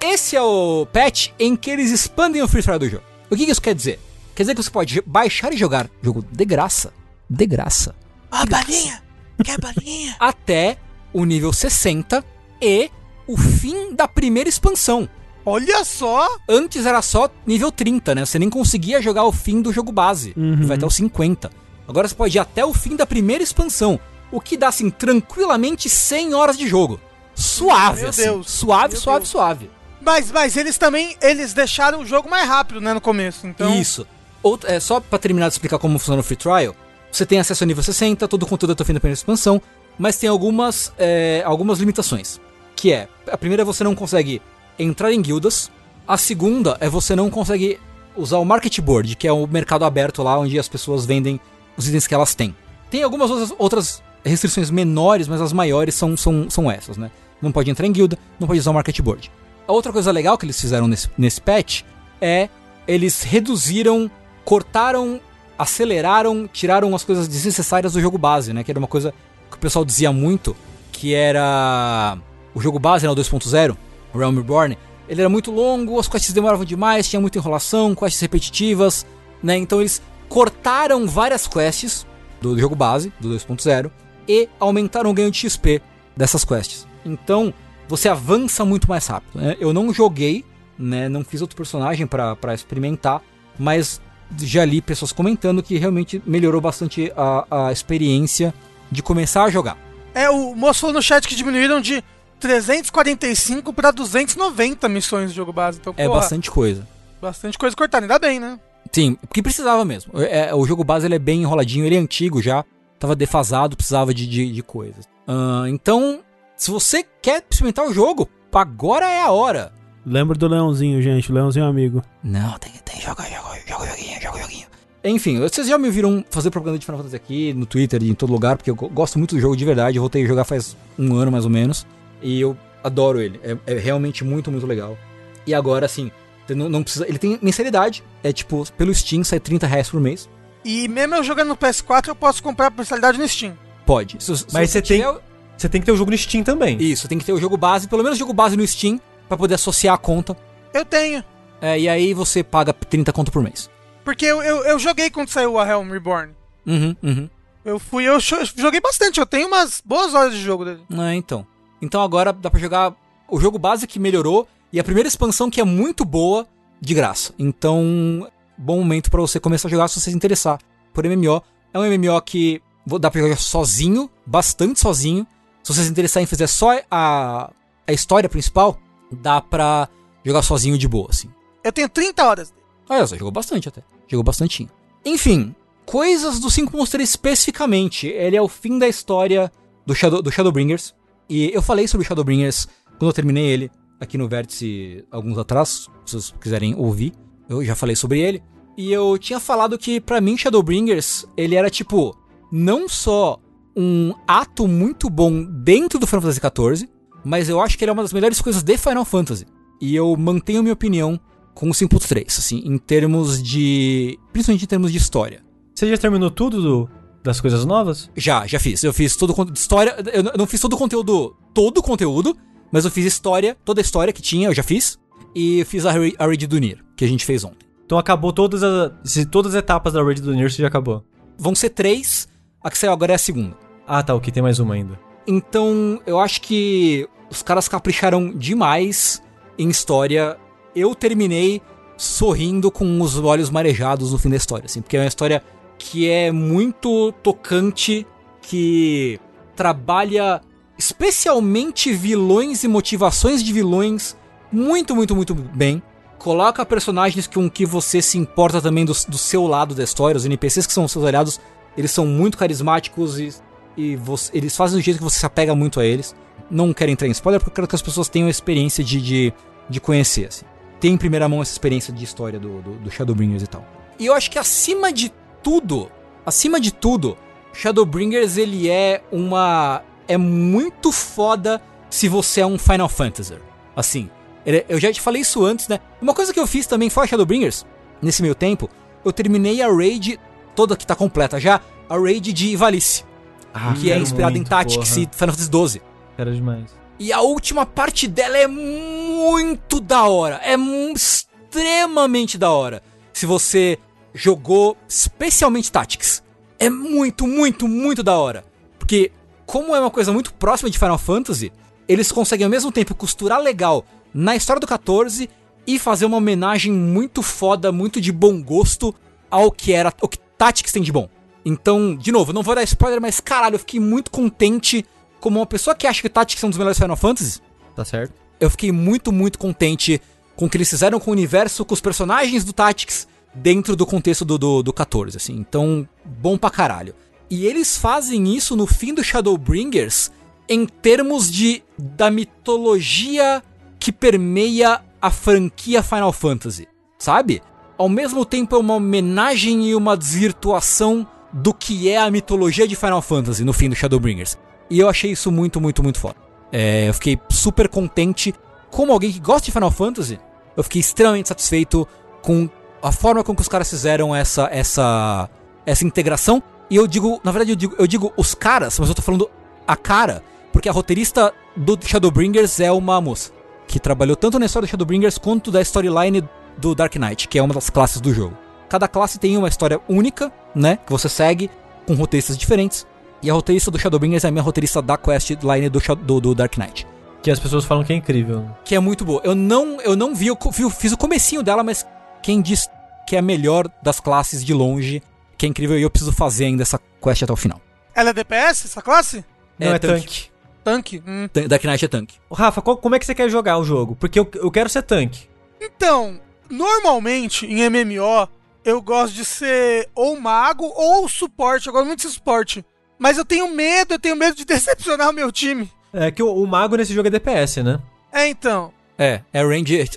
Esse é o patch em que eles expandem o free trial do jogo. O que que isso quer dizer? Quer dizer que você pode baixar e jogar jogo de graça, de graça, Ah, balinha! Quer balinha? até o nível 60 e o fim da primeira expansão. Olha só! Antes era só nível 30, né? Você nem conseguia jogar o fim do jogo base. Uhum. Vai até o 50. Agora você pode ir até o fim da primeira expansão. O que dá, assim, tranquilamente 100 horas de jogo. Suave, Meu assim. Deus. Suave, Meu suave, Deus. suave. Mas, mas eles também, eles deixaram o jogo mais rápido, né, no começo. Então, Isso. Outra, é, só pra terminar de explicar como funciona o Free Trial, você tem acesso ao nível 60, todo o conteúdo até o fim da primeira expansão, mas tem algumas, é, algumas limitações. Que é, a primeira é você não consegue entrar em guildas, a segunda é você não consegue usar o Market Board, que é o mercado aberto lá onde as pessoas vendem os itens que elas têm. Tem algumas outras, outras restrições menores, mas as maiores são, são, são essas, né? Não pode entrar em guilda, não pode usar o Market Board. A outra coisa legal que eles fizeram nesse, nesse patch é eles reduziram, cortaram, aceleraram, tiraram as coisas desnecessárias do jogo base, né? Que era uma coisa que o pessoal dizia muito, que era o jogo base, né, o 2.0, o Realm Reborn, ele era muito longo, as quests demoravam demais, tinha muita enrolação, quests repetitivas, né? Então eles cortaram várias quests do jogo base, do 2.0, e aumentaram o ganho de XP dessas quests. Então, você avança muito mais rápido. né? Eu não joguei, né? Não fiz outro personagem pra experimentar, mas já li pessoas comentando que realmente melhorou bastante a, a experiência de começar a jogar. é, o moço falou no chat que diminuíram de 345 pra 290 missões de jogo base. Então, É porra, bastante coisa. bastante coisa cortada. Ainda bem, né? Sim, porque precisava mesmo. É, o jogo base ele é bem enroladinho, ele é antigo já, tava defasado, precisava de, de, de coisas. Ah, então, se você quer experimentar o jogo, agora é a hora. Lembra do Leãozinho, gente. O Leãozinho é amigo. Não, tem, tem, joga, joga, joga o joguinho, joga o joguinho. Enfim, vocês já me viram fazer propaganda de Final Fantasy aqui no Twitter e em todo lugar, porque eu go- gosto muito do jogo de verdade. Eu voltei a jogar faz um ano mais ou menos. E eu adoro ele. É, é realmente muito, muito legal. E agora, assim, você não, não precisa. Ele tem mensalidade. É tipo, pelo Steam sai 30 reais por mês. E mesmo eu jogando no PS4, eu posso comprar a personalidade no Steam. Pode. Se- se Mas você tem- tiver- Você tem que ter o jogo no Steam também. Isso, tem que ter o jogo base, pelo menos o jogo base no Steam, pra poder associar a conta. Eu tenho. É, e aí você paga 30 conto por mês. Porque eu, eu, eu joguei quando saiu a Helm Reborn. Uhum, uhum. Eu fui, eu joguei bastante, eu tenho umas boas horas de jogo dele. É, então. Então agora dá pra jogar o jogo base que melhorou e a primeira expansão que é muito boa de graça. Então, bom momento pra você começar a jogar se você se interessar por MMO. É um MMO que dá pra jogar sozinho, bastante sozinho. Se você se interessar em fazer só a, a história principal, dá pra jogar sozinho de boa, assim. Eu tenho 30 horas. Olha só, jogou bastante até. Jogou bastantinho. Enfim, coisas do 5.3 especificamente. Ele é o fim da história do, Shadow, do Shadowbringers. E eu falei sobre o Shadowbringers quando eu terminei ele aqui no Vértice alguns atrás, se vocês quiserem ouvir. Eu já falei sobre ele. E eu tinha falado que pra mim Shadowbringers, ele era tipo não só um ato muito bom dentro do Final Fantasy XIV, mas eu acho que ele é uma das melhores coisas de Final Fantasy. E eu mantenho minha opinião com o 5.3, assim, em termos de. Principalmente em termos de história. Você já terminou tudo do- das coisas novas? Já, já fiz. Eu fiz todo o conteúdo de história. Eu não- fiz todo o conteúdo. Todo o conteúdo, mas eu fiz história, toda a história que tinha, eu já fiz. E fiz a, a Raid do Nier, que a gente fez ontem. Então acabou todas as, todas as etapas da Raid do Nier, você já acabou. Vão ser três, a que saiu agora é a segunda. Ah, tá, ok, tem mais uma ainda. Então, eu acho que os caras capricharam demais em história. Eu terminei sorrindo com os olhos marejados no fim da história, assim, porque é uma história que é muito tocante, que trabalha especialmente vilões e motivações de vilões muito, muito, muito bem. Coloca personagens com que você se importa também do, do seu lado da história, os NPCs que são seus aliados, eles são muito carismáticos e e você- eles fazem do jeito que você se apega muito a eles. Não quero entrar em spoiler porque eu quero que as pessoas tenham a experiência de, de, de conhecer, assim. Tem em primeira mão essa experiência de história do, do, do Shadowbringers e tal. E eu acho que acima de tudo, acima de tudo, Shadowbringers ele é uma. É muito foda se você é um Final Fantasy. Assim, ele- eu já te falei isso antes, né? Uma coisa que eu fiz também fora Shadowbringers, nesse meio tempo, eu terminei a raid toda que tá completa já, a raid de Ivalice Ah, que é inspirado em Tactics e Final Fantasy XII. Era demais. E a última parte dela é muito da hora. É extremamente da hora. Se você jogou especialmente Tactics. É muito, muito, muito da hora. Porque, como é uma coisa muito próxima de Final Fantasy, eles conseguem ao mesmo tempo costurar legal na história do 14 e fazer uma homenagem muito foda, muito de bom gosto ao que era o que Tactics tem de bom. Então, de novo, não vou dar spoiler, mas caralho, eu fiquei muito contente como uma pessoa que acha que Tactics é um dos melhores Final Fantasies. Tá certo? Eu fiquei muito, muito contente com o que eles fizeram com o universo, com os personagens do Tactics dentro do contexto do, do, do 14, assim. Então, bom pra caralho. E eles fazem isso no fim do Shadowbringers em termos de da mitologia que permeia a franquia Final Fantasy, sabe? Ao mesmo tempo é uma homenagem e uma desvirtuação do que é a mitologia de Final Fantasy no fim do Shadowbringers. E eu achei isso muito, muito, muito foda. É, eu fiquei super contente. Como alguém que gosta de Final Fantasy, eu fiquei extremamente satisfeito com a forma com que os caras fizeram essa, essa, essa integração. E eu digo, na verdade, eu digo, eu digo os caras, mas eu tô falando a cara, porque a roteirista do Shadowbringers é uma moça que trabalhou tanto na história do Shadowbringers quanto da storyline do Dark Knight, que é uma das classes do jogo. Cada classe tem uma história única, né, que você segue com roteiristas diferentes. E a roteirista do Shadowbringers é a minha roteirista da questline do, do, do Dark Knight. Que as pessoas falam que é incrível. Que é muito boa. Eu não, eu não vi, eu fiz o comecinho dela, mas quem diz que é a melhor das classes de longe, que é incrível, e eu preciso fazer ainda essa quest até o final. Ela é DPS, essa classe? Não É é, tanque. tanque. Tanque? Hum. Dark Knight é tanque. Rafa, qual- como é que você quer jogar o jogo? Porque eu, eu quero ser tanque. Então, normalmente em MMO, eu gosto de ser ou mago ou suporte. Eu gosto muito de ser suporte. Mas eu tenho medo, eu tenho medo de decepcionar o meu time. É que o, o mago nesse jogo é DPS, né? É, então. É, é range.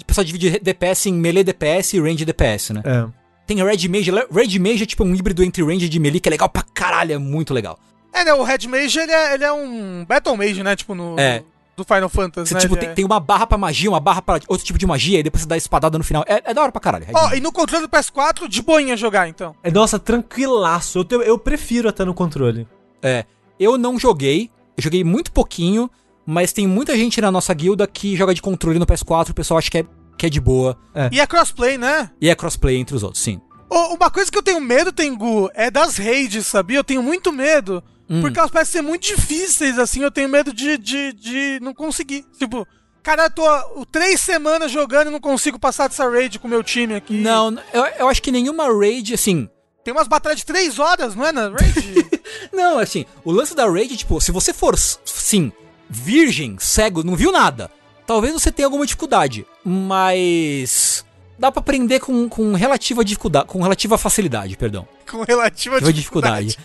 O pessoal divide DPS em melee DPS e range DPS, né? É. Tem Red Mage. Red Mage é tipo um híbrido entre Ranger e Melee, que é legal pra caralho, é muito legal. É, né, o Red Mage, ele é, ele é um Battle Mage, né, tipo no... É. Do Final Fantasy, Você, né? tipo, tem, é- tem uma barra pra magia, uma barra pra outro tipo de magia, e depois você dá a espadada no final. É, é da hora pra caralho. Red Ó, Mage. e no controle do PS4, de boinha jogar, então. É, nossa, tranquilaço. Eu, te- eu prefiro até no controle. É. Eu não joguei, eu joguei muito pouquinho, mas tem muita gente na nossa guilda que joga de controle no PS4, o pessoal acha que é, que é de boa. E é crossplay, né? E é crossplay entre os outros, sim. Ô, uma coisa que eu tenho medo, Tengu, é das raids, sabia? Eu tenho muito medo. Hum. Porque elas parecem ser muito difíceis, assim. Eu tenho medo de, de, de não conseguir. Tipo, cara, eu tô três semanas jogando e não consigo passar dessa raid com o meu time aqui. Não, eu, eu acho que nenhuma raid, assim. Tem umas batalhas de três horas, não é, na raid? Não, assim, o lance da raid, tipo, se você for, sim, virgem, cego, não viu nada, talvez você tenha alguma dificuldade, mas dá pra aprender com, com relativa dificuldade, com relativa facilidade, perdão. com relativa Relativa dificuldade.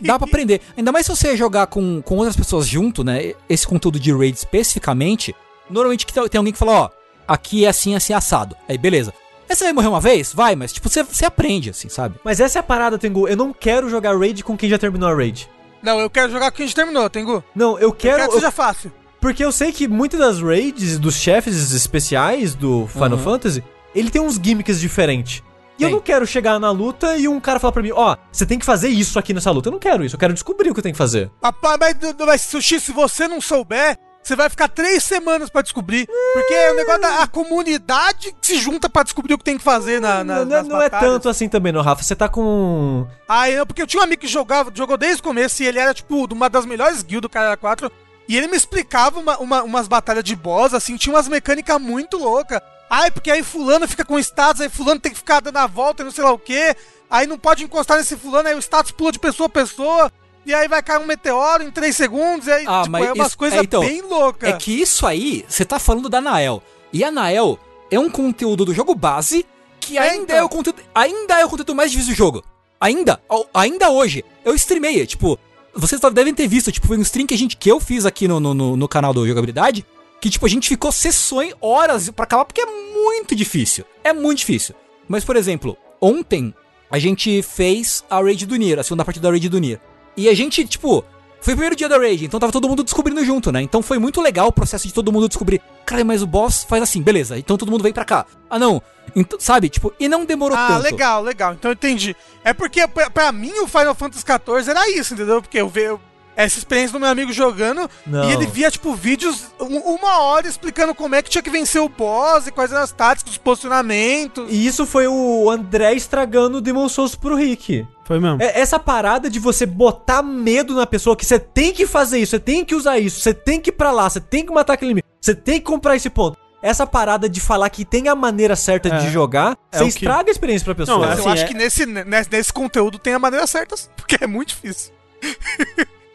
Dá pra aprender. Ainda mais se você jogar com, com outras pessoas junto, né? Esse conteúdo de raid especificamente, normalmente que tem alguém que fala, ó, aqui é assim, assim, assado. Aí, beleza. Aí você vai morrer uma vez? Vai, mas tipo, você, você aprende, assim, sabe? Mas essa é a parada, Tengu. Eu não quero jogar raid com quem já terminou a raid. Não, eu quero jogar com quem gente terminou, Tengu. Não, eu Eu quero. quero que seja fácil. Porque eu sei que muitas das raids dos chefes especiais do Final Uhum. Fantasy, ele tem uns gimmicks diferentes. E eu não quero chegar na luta e um cara falar pra mim, ó, você tem que fazer isso aqui nessa luta. Eu não quero isso, eu quero descobrir o que eu tenho que fazer. Papai, mas, mas Sushi, se você não souber, você vai ficar três semanas pra descobrir. Porque é o negócio da a comunidade que se junta pra descobrir o que tem que fazer na, na, não não é- nas não é batalhas. tanto assim também, não, Rafa. Você tá com. Ah, eu, porque eu tinha um amigo que jogava, jogou desde o começo e ele era, tipo, de uma das melhores guildas do Cara 4. E ele me explicava uma- uma- umas batalhas de boss, assim, tinha umas mecânicas muito loucas. Ai, porque aí fulano fica com status, aí fulano tem que ficar dando a volta e não sei lá o quê. Aí não pode encostar nesse fulano, aí o status pula de pessoa a pessoa. E aí vai cair um meteoro em 3 segundos, e aí, Ah, tipo, mas é umas coisas é, então, bem loucas. É que isso aí, você tá falando da Nael. E a Nael é um conteúdo do jogo base que É, ainda então. é o conteúdo. Ainda é o conteúdo mais difícil do jogo. Ainda, ainda hoje. Eu streamei, tipo, vocês devem ter visto, tipo, foi um stream que a gente que eu fiz aqui no, no- no canal do Jogabilidade. Que, tipo, a gente ficou sessões, horas pra acabar, porque é muito difícil. É muito difícil. Mas, por exemplo, ontem a gente fez a Raid do Nier, a segunda parte da Raid do Nier. E a gente, tipo, foi o primeiro dia da Raid, então tava todo mundo descobrindo junto, né? Então foi muito legal o processo de todo mundo descobrir. Cara, mas o boss faz assim, beleza, então todo mundo vem pra cá. Ah, não. Então, sabe, tipo, e não demorou Ah, tanto. legal, legal. Então eu entendi. É porque, pra, pra mim, o Final Fantasy XIV era isso, entendeu? Porque eu vejo essa experiência do meu amigo jogando Não. e ele via, tipo, vídeos, um- uma hora explicando como é que tinha que vencer o boss e quais eram as táticas, os posicionamentos. E isso foi o André estragando o Demon Souls pro Rick. Foi mesmo. É essa parada de você botar medo na pessoa que você tem que fazer isso, você tem que usar isso, você tem que ir pra lá, você tem que matar aquele inimigo, você tem que comprar esse ponto. Essa parada de falar que tem a maneira certa É. de jogar, É você o que- estraga a experiência pra pessoa. Não, Mas assim, eu acho é- que nesse, nesse, nesse conteúdo tem a maneira certa, porque é muito difícil.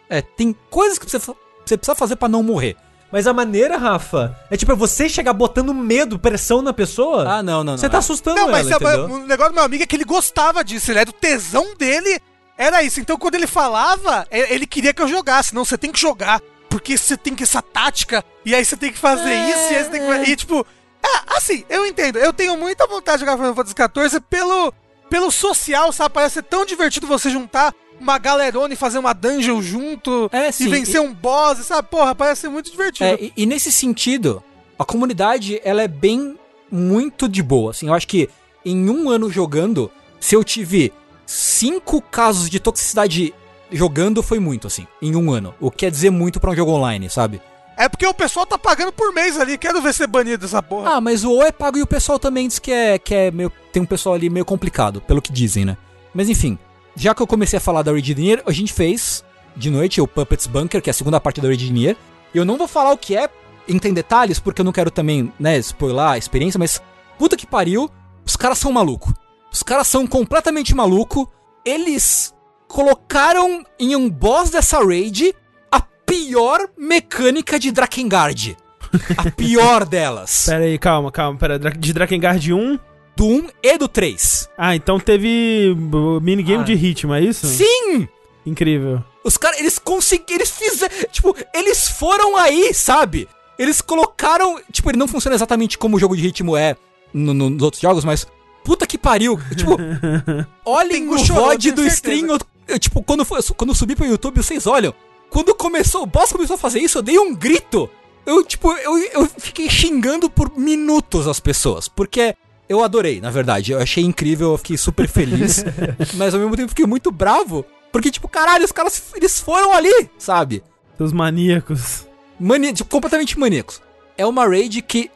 É, tem coisas que você, você precisa fazer pra não morrer. Mas a maneira, Rafa, é tipo é você chegar botando medo, pressão na pessoa. Ah, não, não, não. Você tá é. assustando Não, ela, mas é- entendeu? o negócio do meu amigo é que ele gostava disso, ele era do tesão dele, era isso. Então quando ele falava, e- ele queria que eu jogasse. Não, você tem que jogar, porque você tem que essa tática, e aí você tem que fazer É, isso, e aí você tem que. E tipo, é, assim, eu entendo. Eu tenho muita vontade de jogar Final Fantasy XIV pelo, pelo social, sabe? Parece ser tão divertido você juntar uma galerona e fazer uma dungeon junto, É, e sim, vencer um boss, sabe? Porra, parece ser muito divertido. É, e, e nesse sentido, a comunidade, ela é bem muito de boa, assim, eu acho que em um ano jogando, se eu tive cinco casos de toxicidade jogando, foi muito, assim, em um ano, o que quer dizer muito pra um jogo online, sabe? É porque o pessoal tá pagando por mês ali, quero ver ser banido essa porra. Ah, mas o O é pago e o pessoal também diz que é, que é meio, tem um pessoal ali meio complicado, pelo que dizem, né? Mas enfim, já que eu comecei a falar da Raid Nier, a gente fez de noite o Puppets Bunker, que é a segunda parte da Raid Nier. Eu não vou falar o que é em tem detalhes, porque eu não quero também, né, spoiler a experiência, mas puta que pariu, os caras são maluco. Os caras são completamente maluco. Eles colocaram em um boss dessa raid a pior mecânica de Drakengard. A pior delas. Pera aí, calma, calma. Pera, de Drakengard 1. Do 1 e do 3. Ah, então teve minigame Ah. de ritmo, é isso? Sim! Incrível. Os caras, eles conseguiram, eles fizeram, tipo, eles foram aí, sabe? Eles colocaram, tipo, ele não funciona exatamente como o jogo de ritmo é no- no- nos outros jogos, mas puta que pariu. Tipo, olhem o VOD do certeza. stream. eu- eu, tipo, quando, foi, quando eu subi pro YouTube, vocês olham. Quando começou, o boss começou a fazer isso, eu dei um grito. Eu, tipo, eu, eu fiquei xingando por minutos as pessoas. Porque eu adorei, na verdade. Eu achei incrível, eu fiquei super feliz. mas ao mesmo tempo fiquei muito bravo. Porque, tipo, caralho, os caras, eles foram ali, sabe? Seus maníacos. Mani tipo, completamente maníacos. É uma raid que,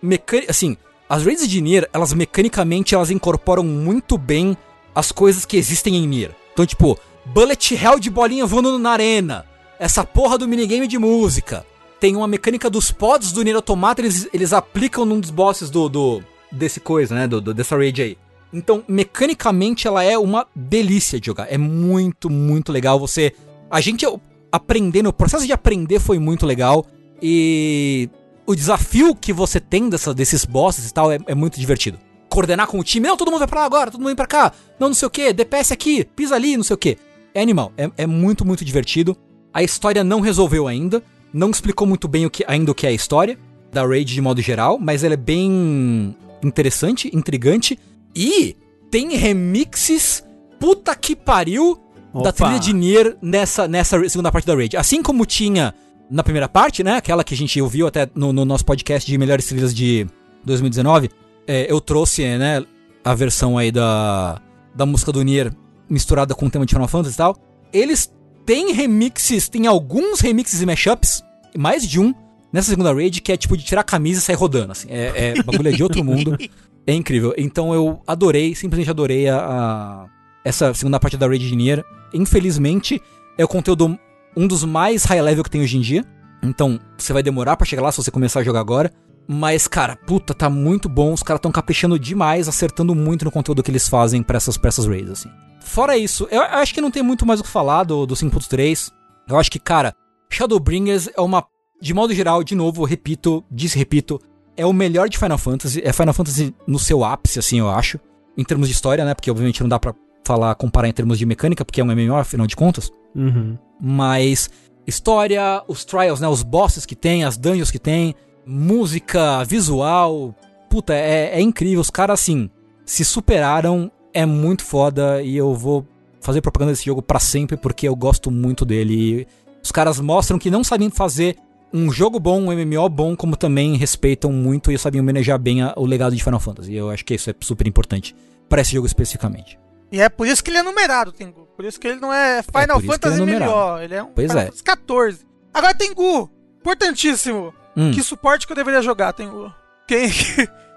assim, as raids de Nier, elas mecanicamente, elas incorporam muito bem as coisas que existem em Nier. Então, tipo, bullet hell de bolinha voando na arena. Essa porra do minigame de música. Tem uma mecânica dos pods do Nier Automata, eles, eles aplicam num dos bosses do, do desse coisa, né, do, do- dessa raid aí. Então, mecanicamente, ela é uma delícia de jogar. É muito, muito legal. Você. A gente aprendendo, o processo de aprender foi muito legal. E o desafio que você tem dessa, desses bosses e tal é, é muito divertido. Coordenar com o time, não, todo mundo vai pra lá agora, todo mundo vem pra cá, não, não sei o que, DPS aqui, pisa ali, não sei o que. É animal, é, é muito, muito divertido. A história não resolveu ainda, não explicou muito bem o que, ainda o que é a história da Raid de modo geral, mas ela é bem interessante, intrigante. E tem remixes, puta que pariu, da Opa. trilha de Nier nessa, nessa segunda parte da Raid. Assim como tinha na primeira parte, né? Aquela que a gente ouviu até no, no nosso podcast de melhores trilhas de 2019. é, eu trouxe, né, a versão aí da, da música do Nier misturada com o tema de Final Fantasy e tal. Eles têm remixes, tem alguns remixes e mashups, mais de um, nessa segunda raid, que é tipo de tirar a camisa e sair rodando, assim. É, é bagulho é de outro mundo. É incrível. Então eu adorei, simplesmente adorei a, a- essa segunda parte da raid de Nier. Infelizmente, é o conteúdo um dos mais high level que tem hoje em dia. Então, você vai demorar pra chegar lá se você começar a jogar agora. Mas, cara, puta, tá muito bom. Os caras tão caprichando demais, acertando muito no conteúdo que eles fazem pra essas, pra essas raids, assim. Fora isso, eu acho que não tem muito mais o que falar do, do 5.3. Eu acho que, cara, Shadowbringers é uma. De modo geral, de novo, repito, disse repito, é o melhor de Final Fantasy. É Final Fantasy no seu ápice, assim, eu acho. Em termos de história, né? Porque obviamente não dá pra falar, comparar em termos de mecânica, porque é um MMO, afinal de contas. Uhum. Mas história, os trials, né? Os bosses que tem, as dungeons que tem, música, visual. Puta, é, é incrível. Os caras, assim, se superaram. É muito foda. E eu vou fazer propaganda desse jogo pra sempre, porque eu gosto muito dele. Os caras mostram que não sabem fazer um jogo bom, um MMO bom, como também respeitam muito e sabem homenagear bem a- o legado de Final Fantasy. E eu acho que isso é super importante pra esse jogo especificamente. E é por isso que ele é numerado, Tengu. Por isso que ele não é Final por isso que ele Fantasy é. MMO. Ele é um Pois Final é. Fantasy 14. Agora, Tengu, importantíssimo. Hum. Que suporte que eu deveria jogar, Tengu? Quem?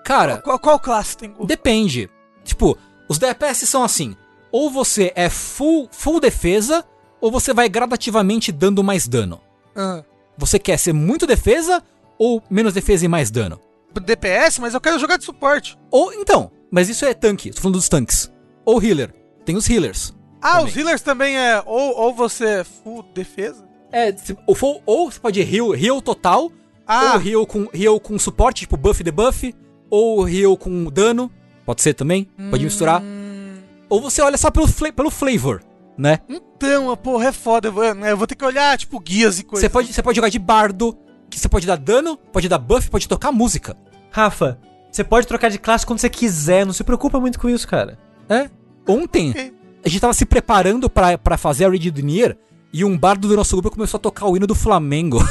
Cara, qual, qual classe, Tengu? Depende. Tipo, os DPS são assim. Ou você é full, full defesa, ou você vai gradativamente dando mais dano. Ah, Você quer ser muito defesa, ou menos defesa e mais dano? DPS, mas eu quero jogar de suporte. Ou, então, mas isso é tanque, tô falando dos tanques. Ou healer. Tem os healers. Ah, Também. os healers também é ou, ou você é full defesa? É, se- ou, for- ou você pode heal, heal total, Ah, ou heal com, heal com suporte, tipo buff e debuff, ou heal com dano, pode ser também, pode misturar. hum, Ou você olha só pelo, pelo flavor, né? então, porra, é foda. Eu vou, eu vou ter que olhar, tipo, guias e coisas. Você pode, você pode jogar de bardo, que você pode dar dano, pode dar buff, pode tocar música. Rafa, você pode trocar de classe quando você quiser, não se preocupa muito com isso, cara. É. Ontem, Ok. a gente tava se preparando pra, pra fazer a Raid do Nier, e um bardo do nosso grupo começou a tocar o hino do Flamengo.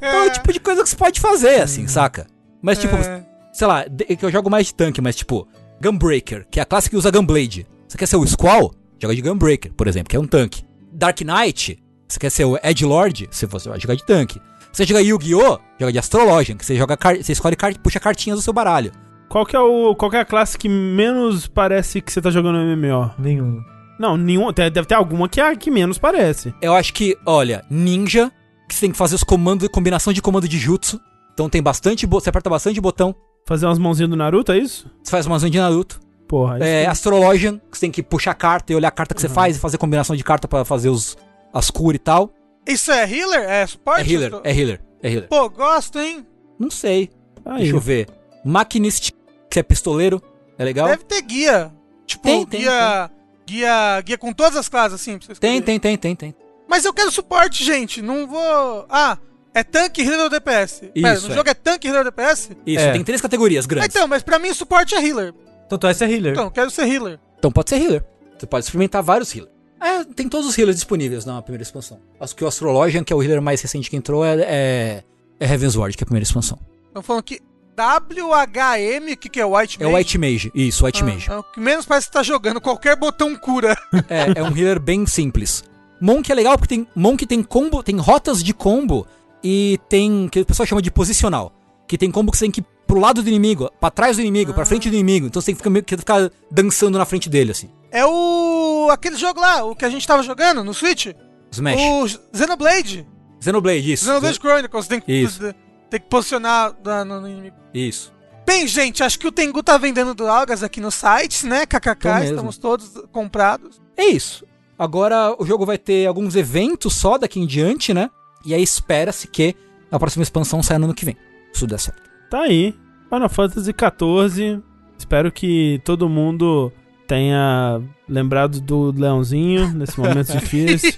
é o tipo de coisa que você pode fazer, assim, saca? Mas tipo, É. sei lá, que eu jogo mais de tanque, mas tipo, Gunbreaker, que é a classe que usa Gunblade. Você quer ser o Squall? Joga de Gunbreaker, por exemplo, que é um tanque. Dark Knight, você quer ser o Edgelord? Você você vai jogar de tanque. Você joga Yu-Gi-Oh! Joga de Astrologian, que você joga você escolhe puxa cartinhas do seu baralho. Qual que é o qual que é a classe que menos parece que você tá jogando MMO? Nenhum. Não, nenhum, deve ter alguma que é a que menos parece. Eu acho que, olha, ninja, que você tem que fazer os comandos, combinação de comando de jutsu. Então tem bastante, você aperta bastante botão, Fazer umas mãozinhas do Naruto, é isso? você faz uma zona de Naruto. Porra, isso É, que- Astrologian, que você tem que puxar a carta e olhar a carta que você Uhum. faz e fazer combinação de carta pra fazer os as cura e tal. Isso é healer? É suporte? É healer, é healer, é healer. Pô, gosto, hein? Não sei. Aí. Deixa eu ver. Machinist, que é pistoleiro, é legal? Deve ter guia. Tipo, Tem, tem, guia, guia. Guia com todas as classes, assim, pra você Tem, tem, tem, tem, tem. Mas eu quero suporte, gente. Não vou. Ah, É tanque, healer ou DPS? Pera, Isso, no é. jogo é tanque, healer ou DPS? Isso, É. tem três categorias Ah, grandes. Então, mas pra mim suporte é healer. Então tu vai ser healer. Então, quero ser healer. Então pode ser healer. Você pode experimentar vários healers. É, tem todos os healers disponíveis na primeira expansão. Acho que o Astrologian, que é o healer mais recente que entrou, é, é, é Heavensward, que é a primeira expansão. Estão falando que WHM, o que, que é White É o White Mage. Isso, White Mage. Ah, é o que menos parece que tá jogando. Qualquer botão cura. É, é um healer bem simples. Monk é legal porque tem Monk tem combo, tem rotas de combo e tem que o pessoal chama de posicional, que tem combo que você tem que ir pro lado do inimigo, pra trás do inimigo, pra frente do inimigo. Então você tem que ficar, meio que ficar dançando na frente dele assim. É o. aquele jogo lá, o que a gente tava jogando no Switch. Smash. O Xenoblade. Xenoblade, isso. Xenoblade Chronicles. Tem que, Isso. tem que posicionar na- no, no inimigo. Isso. Bem, gente, acho que o Tengu tá vendendo drogas aqui no site, né? KKK, estamos todos comprados. É isso. Agora o jogo vai ter alguns eventos só daqui em diante, né? E aí espera-se que a próxima expansão saia no ano que vem. Se tudo der certo. Tá aí. Final Fantasy XIV. Espero que todo mundo tenha lembrado do Leãozinho nesse momento difícil.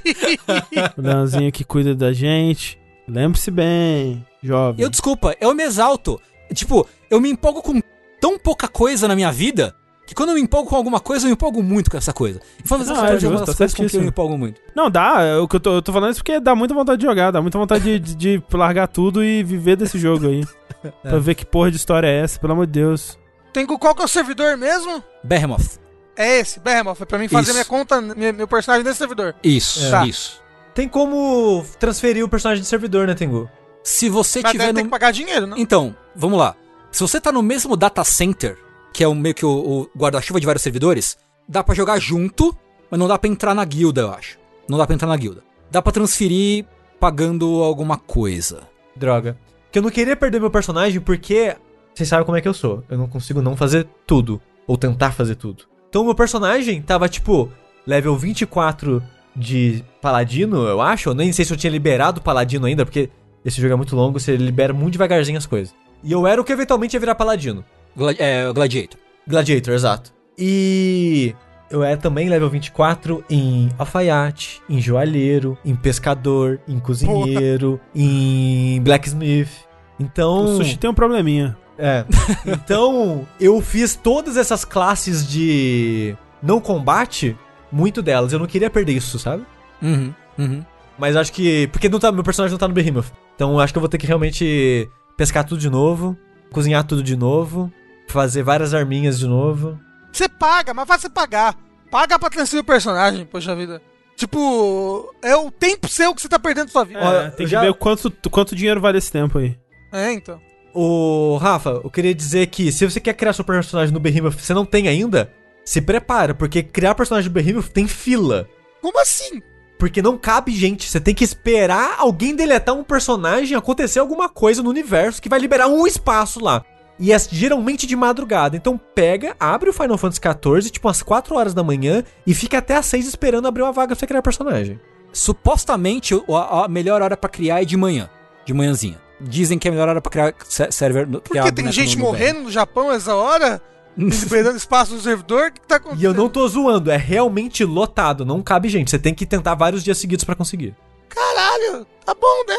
o Leãozinho que cuida da gente. Lembre-se bem, jovem. Eu, desculpa, eu me exalto. Tipo, eu me empolgo com tão pouca coisa na minha vida que quando eu me empolgo com alguma coisa, eu me empolgo muito com essa coisa. E Final Fantasy Ah, é é uma das tá coisas com que eu me empolgo muito. Não, dá. é O que eu, tô, eu tô falando isso porque dá muita vontade de jogar, dá muita vontade de, de- de largar tudo e viver desse jogo aí. Pra ver que porra de história é essa, pelo amor de Deus. Tengu, qual que é o servidor mesmo? Behemoth. É esse, Behemoth. É pra mim fazer Isso. minha conta, minha- meu personagem nesse servidor. Isso, Tá. isso. Tem como transferir o personagem de servidor, né, Tengu? Se você Mas tiver deve ter no... que pagar dinheiro, não? Então, vamos lá. Se você tá no mesmo data center, que é o meio que o, o guarda-chuva de vários servidores, dá pra jogar junto, mas não dá pra entrar na guilda, eu acho. Não dá pra entrar na guilda. Dá pra transferir pagando alguma coisa. Droga. Que eu não queria perder meu personagem porque vocês sabem como é que eu sou. Eu não consigo não fazer tudo. Ou tentar fazer tudo. Então meu personagem tava tipo level 24 de paladino, eu acho. Eu nem sei se eu tinha liberado paladino ainda, porque esse jogo é muito longo, você libera muito devagarzinho as coisas. E eu era o que eventualmente ia virar paladino. Gla é, Gladiator. Gladiator, exato. E eu era também level 24 em alfaiate, em joalheiro, em pescador, em cozinheiro, em blacksmith. Então. O sushi tem um probleminha. É. Então, eu fiz todas essas classes de não combate, muito delas. Eu não queria perder isso, sabe? Uhum, uhum. Mas acho que. Porque não tá, meu personagem não tá no Behemoth. Então acho que eu vou ter que realmente pescar tudo de novo, cozinhar tudo de novo, fazer várias arminhas de novo. Você paga, mas faz você pagar. Paga pra transferir o personagem, poxa vida. Tipo, é o tempo seu que você tá perdendo sua vida. É, Olha, tem que já- ver quanto, quanto dinheiro vale esse tempo aí. É, então. Ô, Rafa, eu queria dizer que se você quer criar seu personagem no Behemoth e você não tem ainda, se prepara, porque criar personagem do Behemoth tem fila. Como assim? Porque não cabe gente, você tem que esperar alguém deletar um personagem, acontecer alguma coisa no universo que vai liberar um espaço lá. E é geralmente de madrugada. Então pega, abre o Final Fantasy XIV, tipo umas 4 horas da manhã, e fica até às 6 esperando abrir uma vaga pra você criar personagem. Supostamente, a, a melhor hora pra criar é de manhã. De manhãzinha. Dizem que é a melhor hora pra criar se- server. no- criar Porque tem gente no- morrendo no Japão essa hora? Liberando espaço no servidor? O que, tá E acontecendo? eu não tô zoando, é realmente lotado, não cabe gente. Você tem que tentar vários dias seguidos pra conseguir. Caralho, tá bom, né?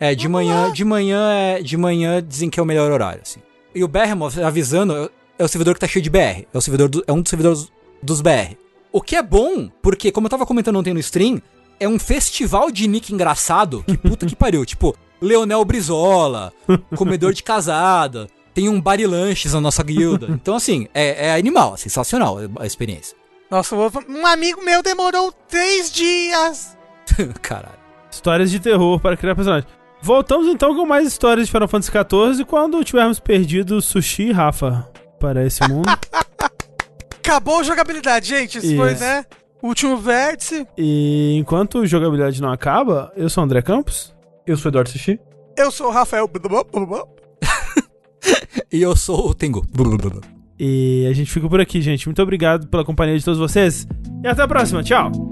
É, de manhã, de manhã é, de manhã dizem que é o melhor horário, assim. E o Behemoth, avisando, é- é o servidor que tá cheio de BR. É o servidor do- é um dos servidores dos BR. O que é bom, porque como eu tava comentando ontem no stream, é um festival de nick engraçado, que puta que pariu, tipo, Leonel Brizola, comedor de casada, tem um bar e lanches na nossa guilda. Então assim, é, é animal, é sensacional a experiência. Nossa, um amigo meu demorou três dias. Caralho. Histórias de terror para criar personagem. Voltamos então com mais histórias de Final Fantasy XIV quando tivermos perdido Sushi e Rafa para esse mundo. Acabou a jogabilidade, gente. Esse foi, Isso. né? Último vértice. e enquanto a jogabilidade não acaba, eu sou o André Campos. Eu sou o Eduardo Sushi. Eu sou o Rafael. E eu sou o Tengu. E a gente fica por aqui, gente. Muito obrigado pela companhia de todos vocês. E até a próxima. Tchau.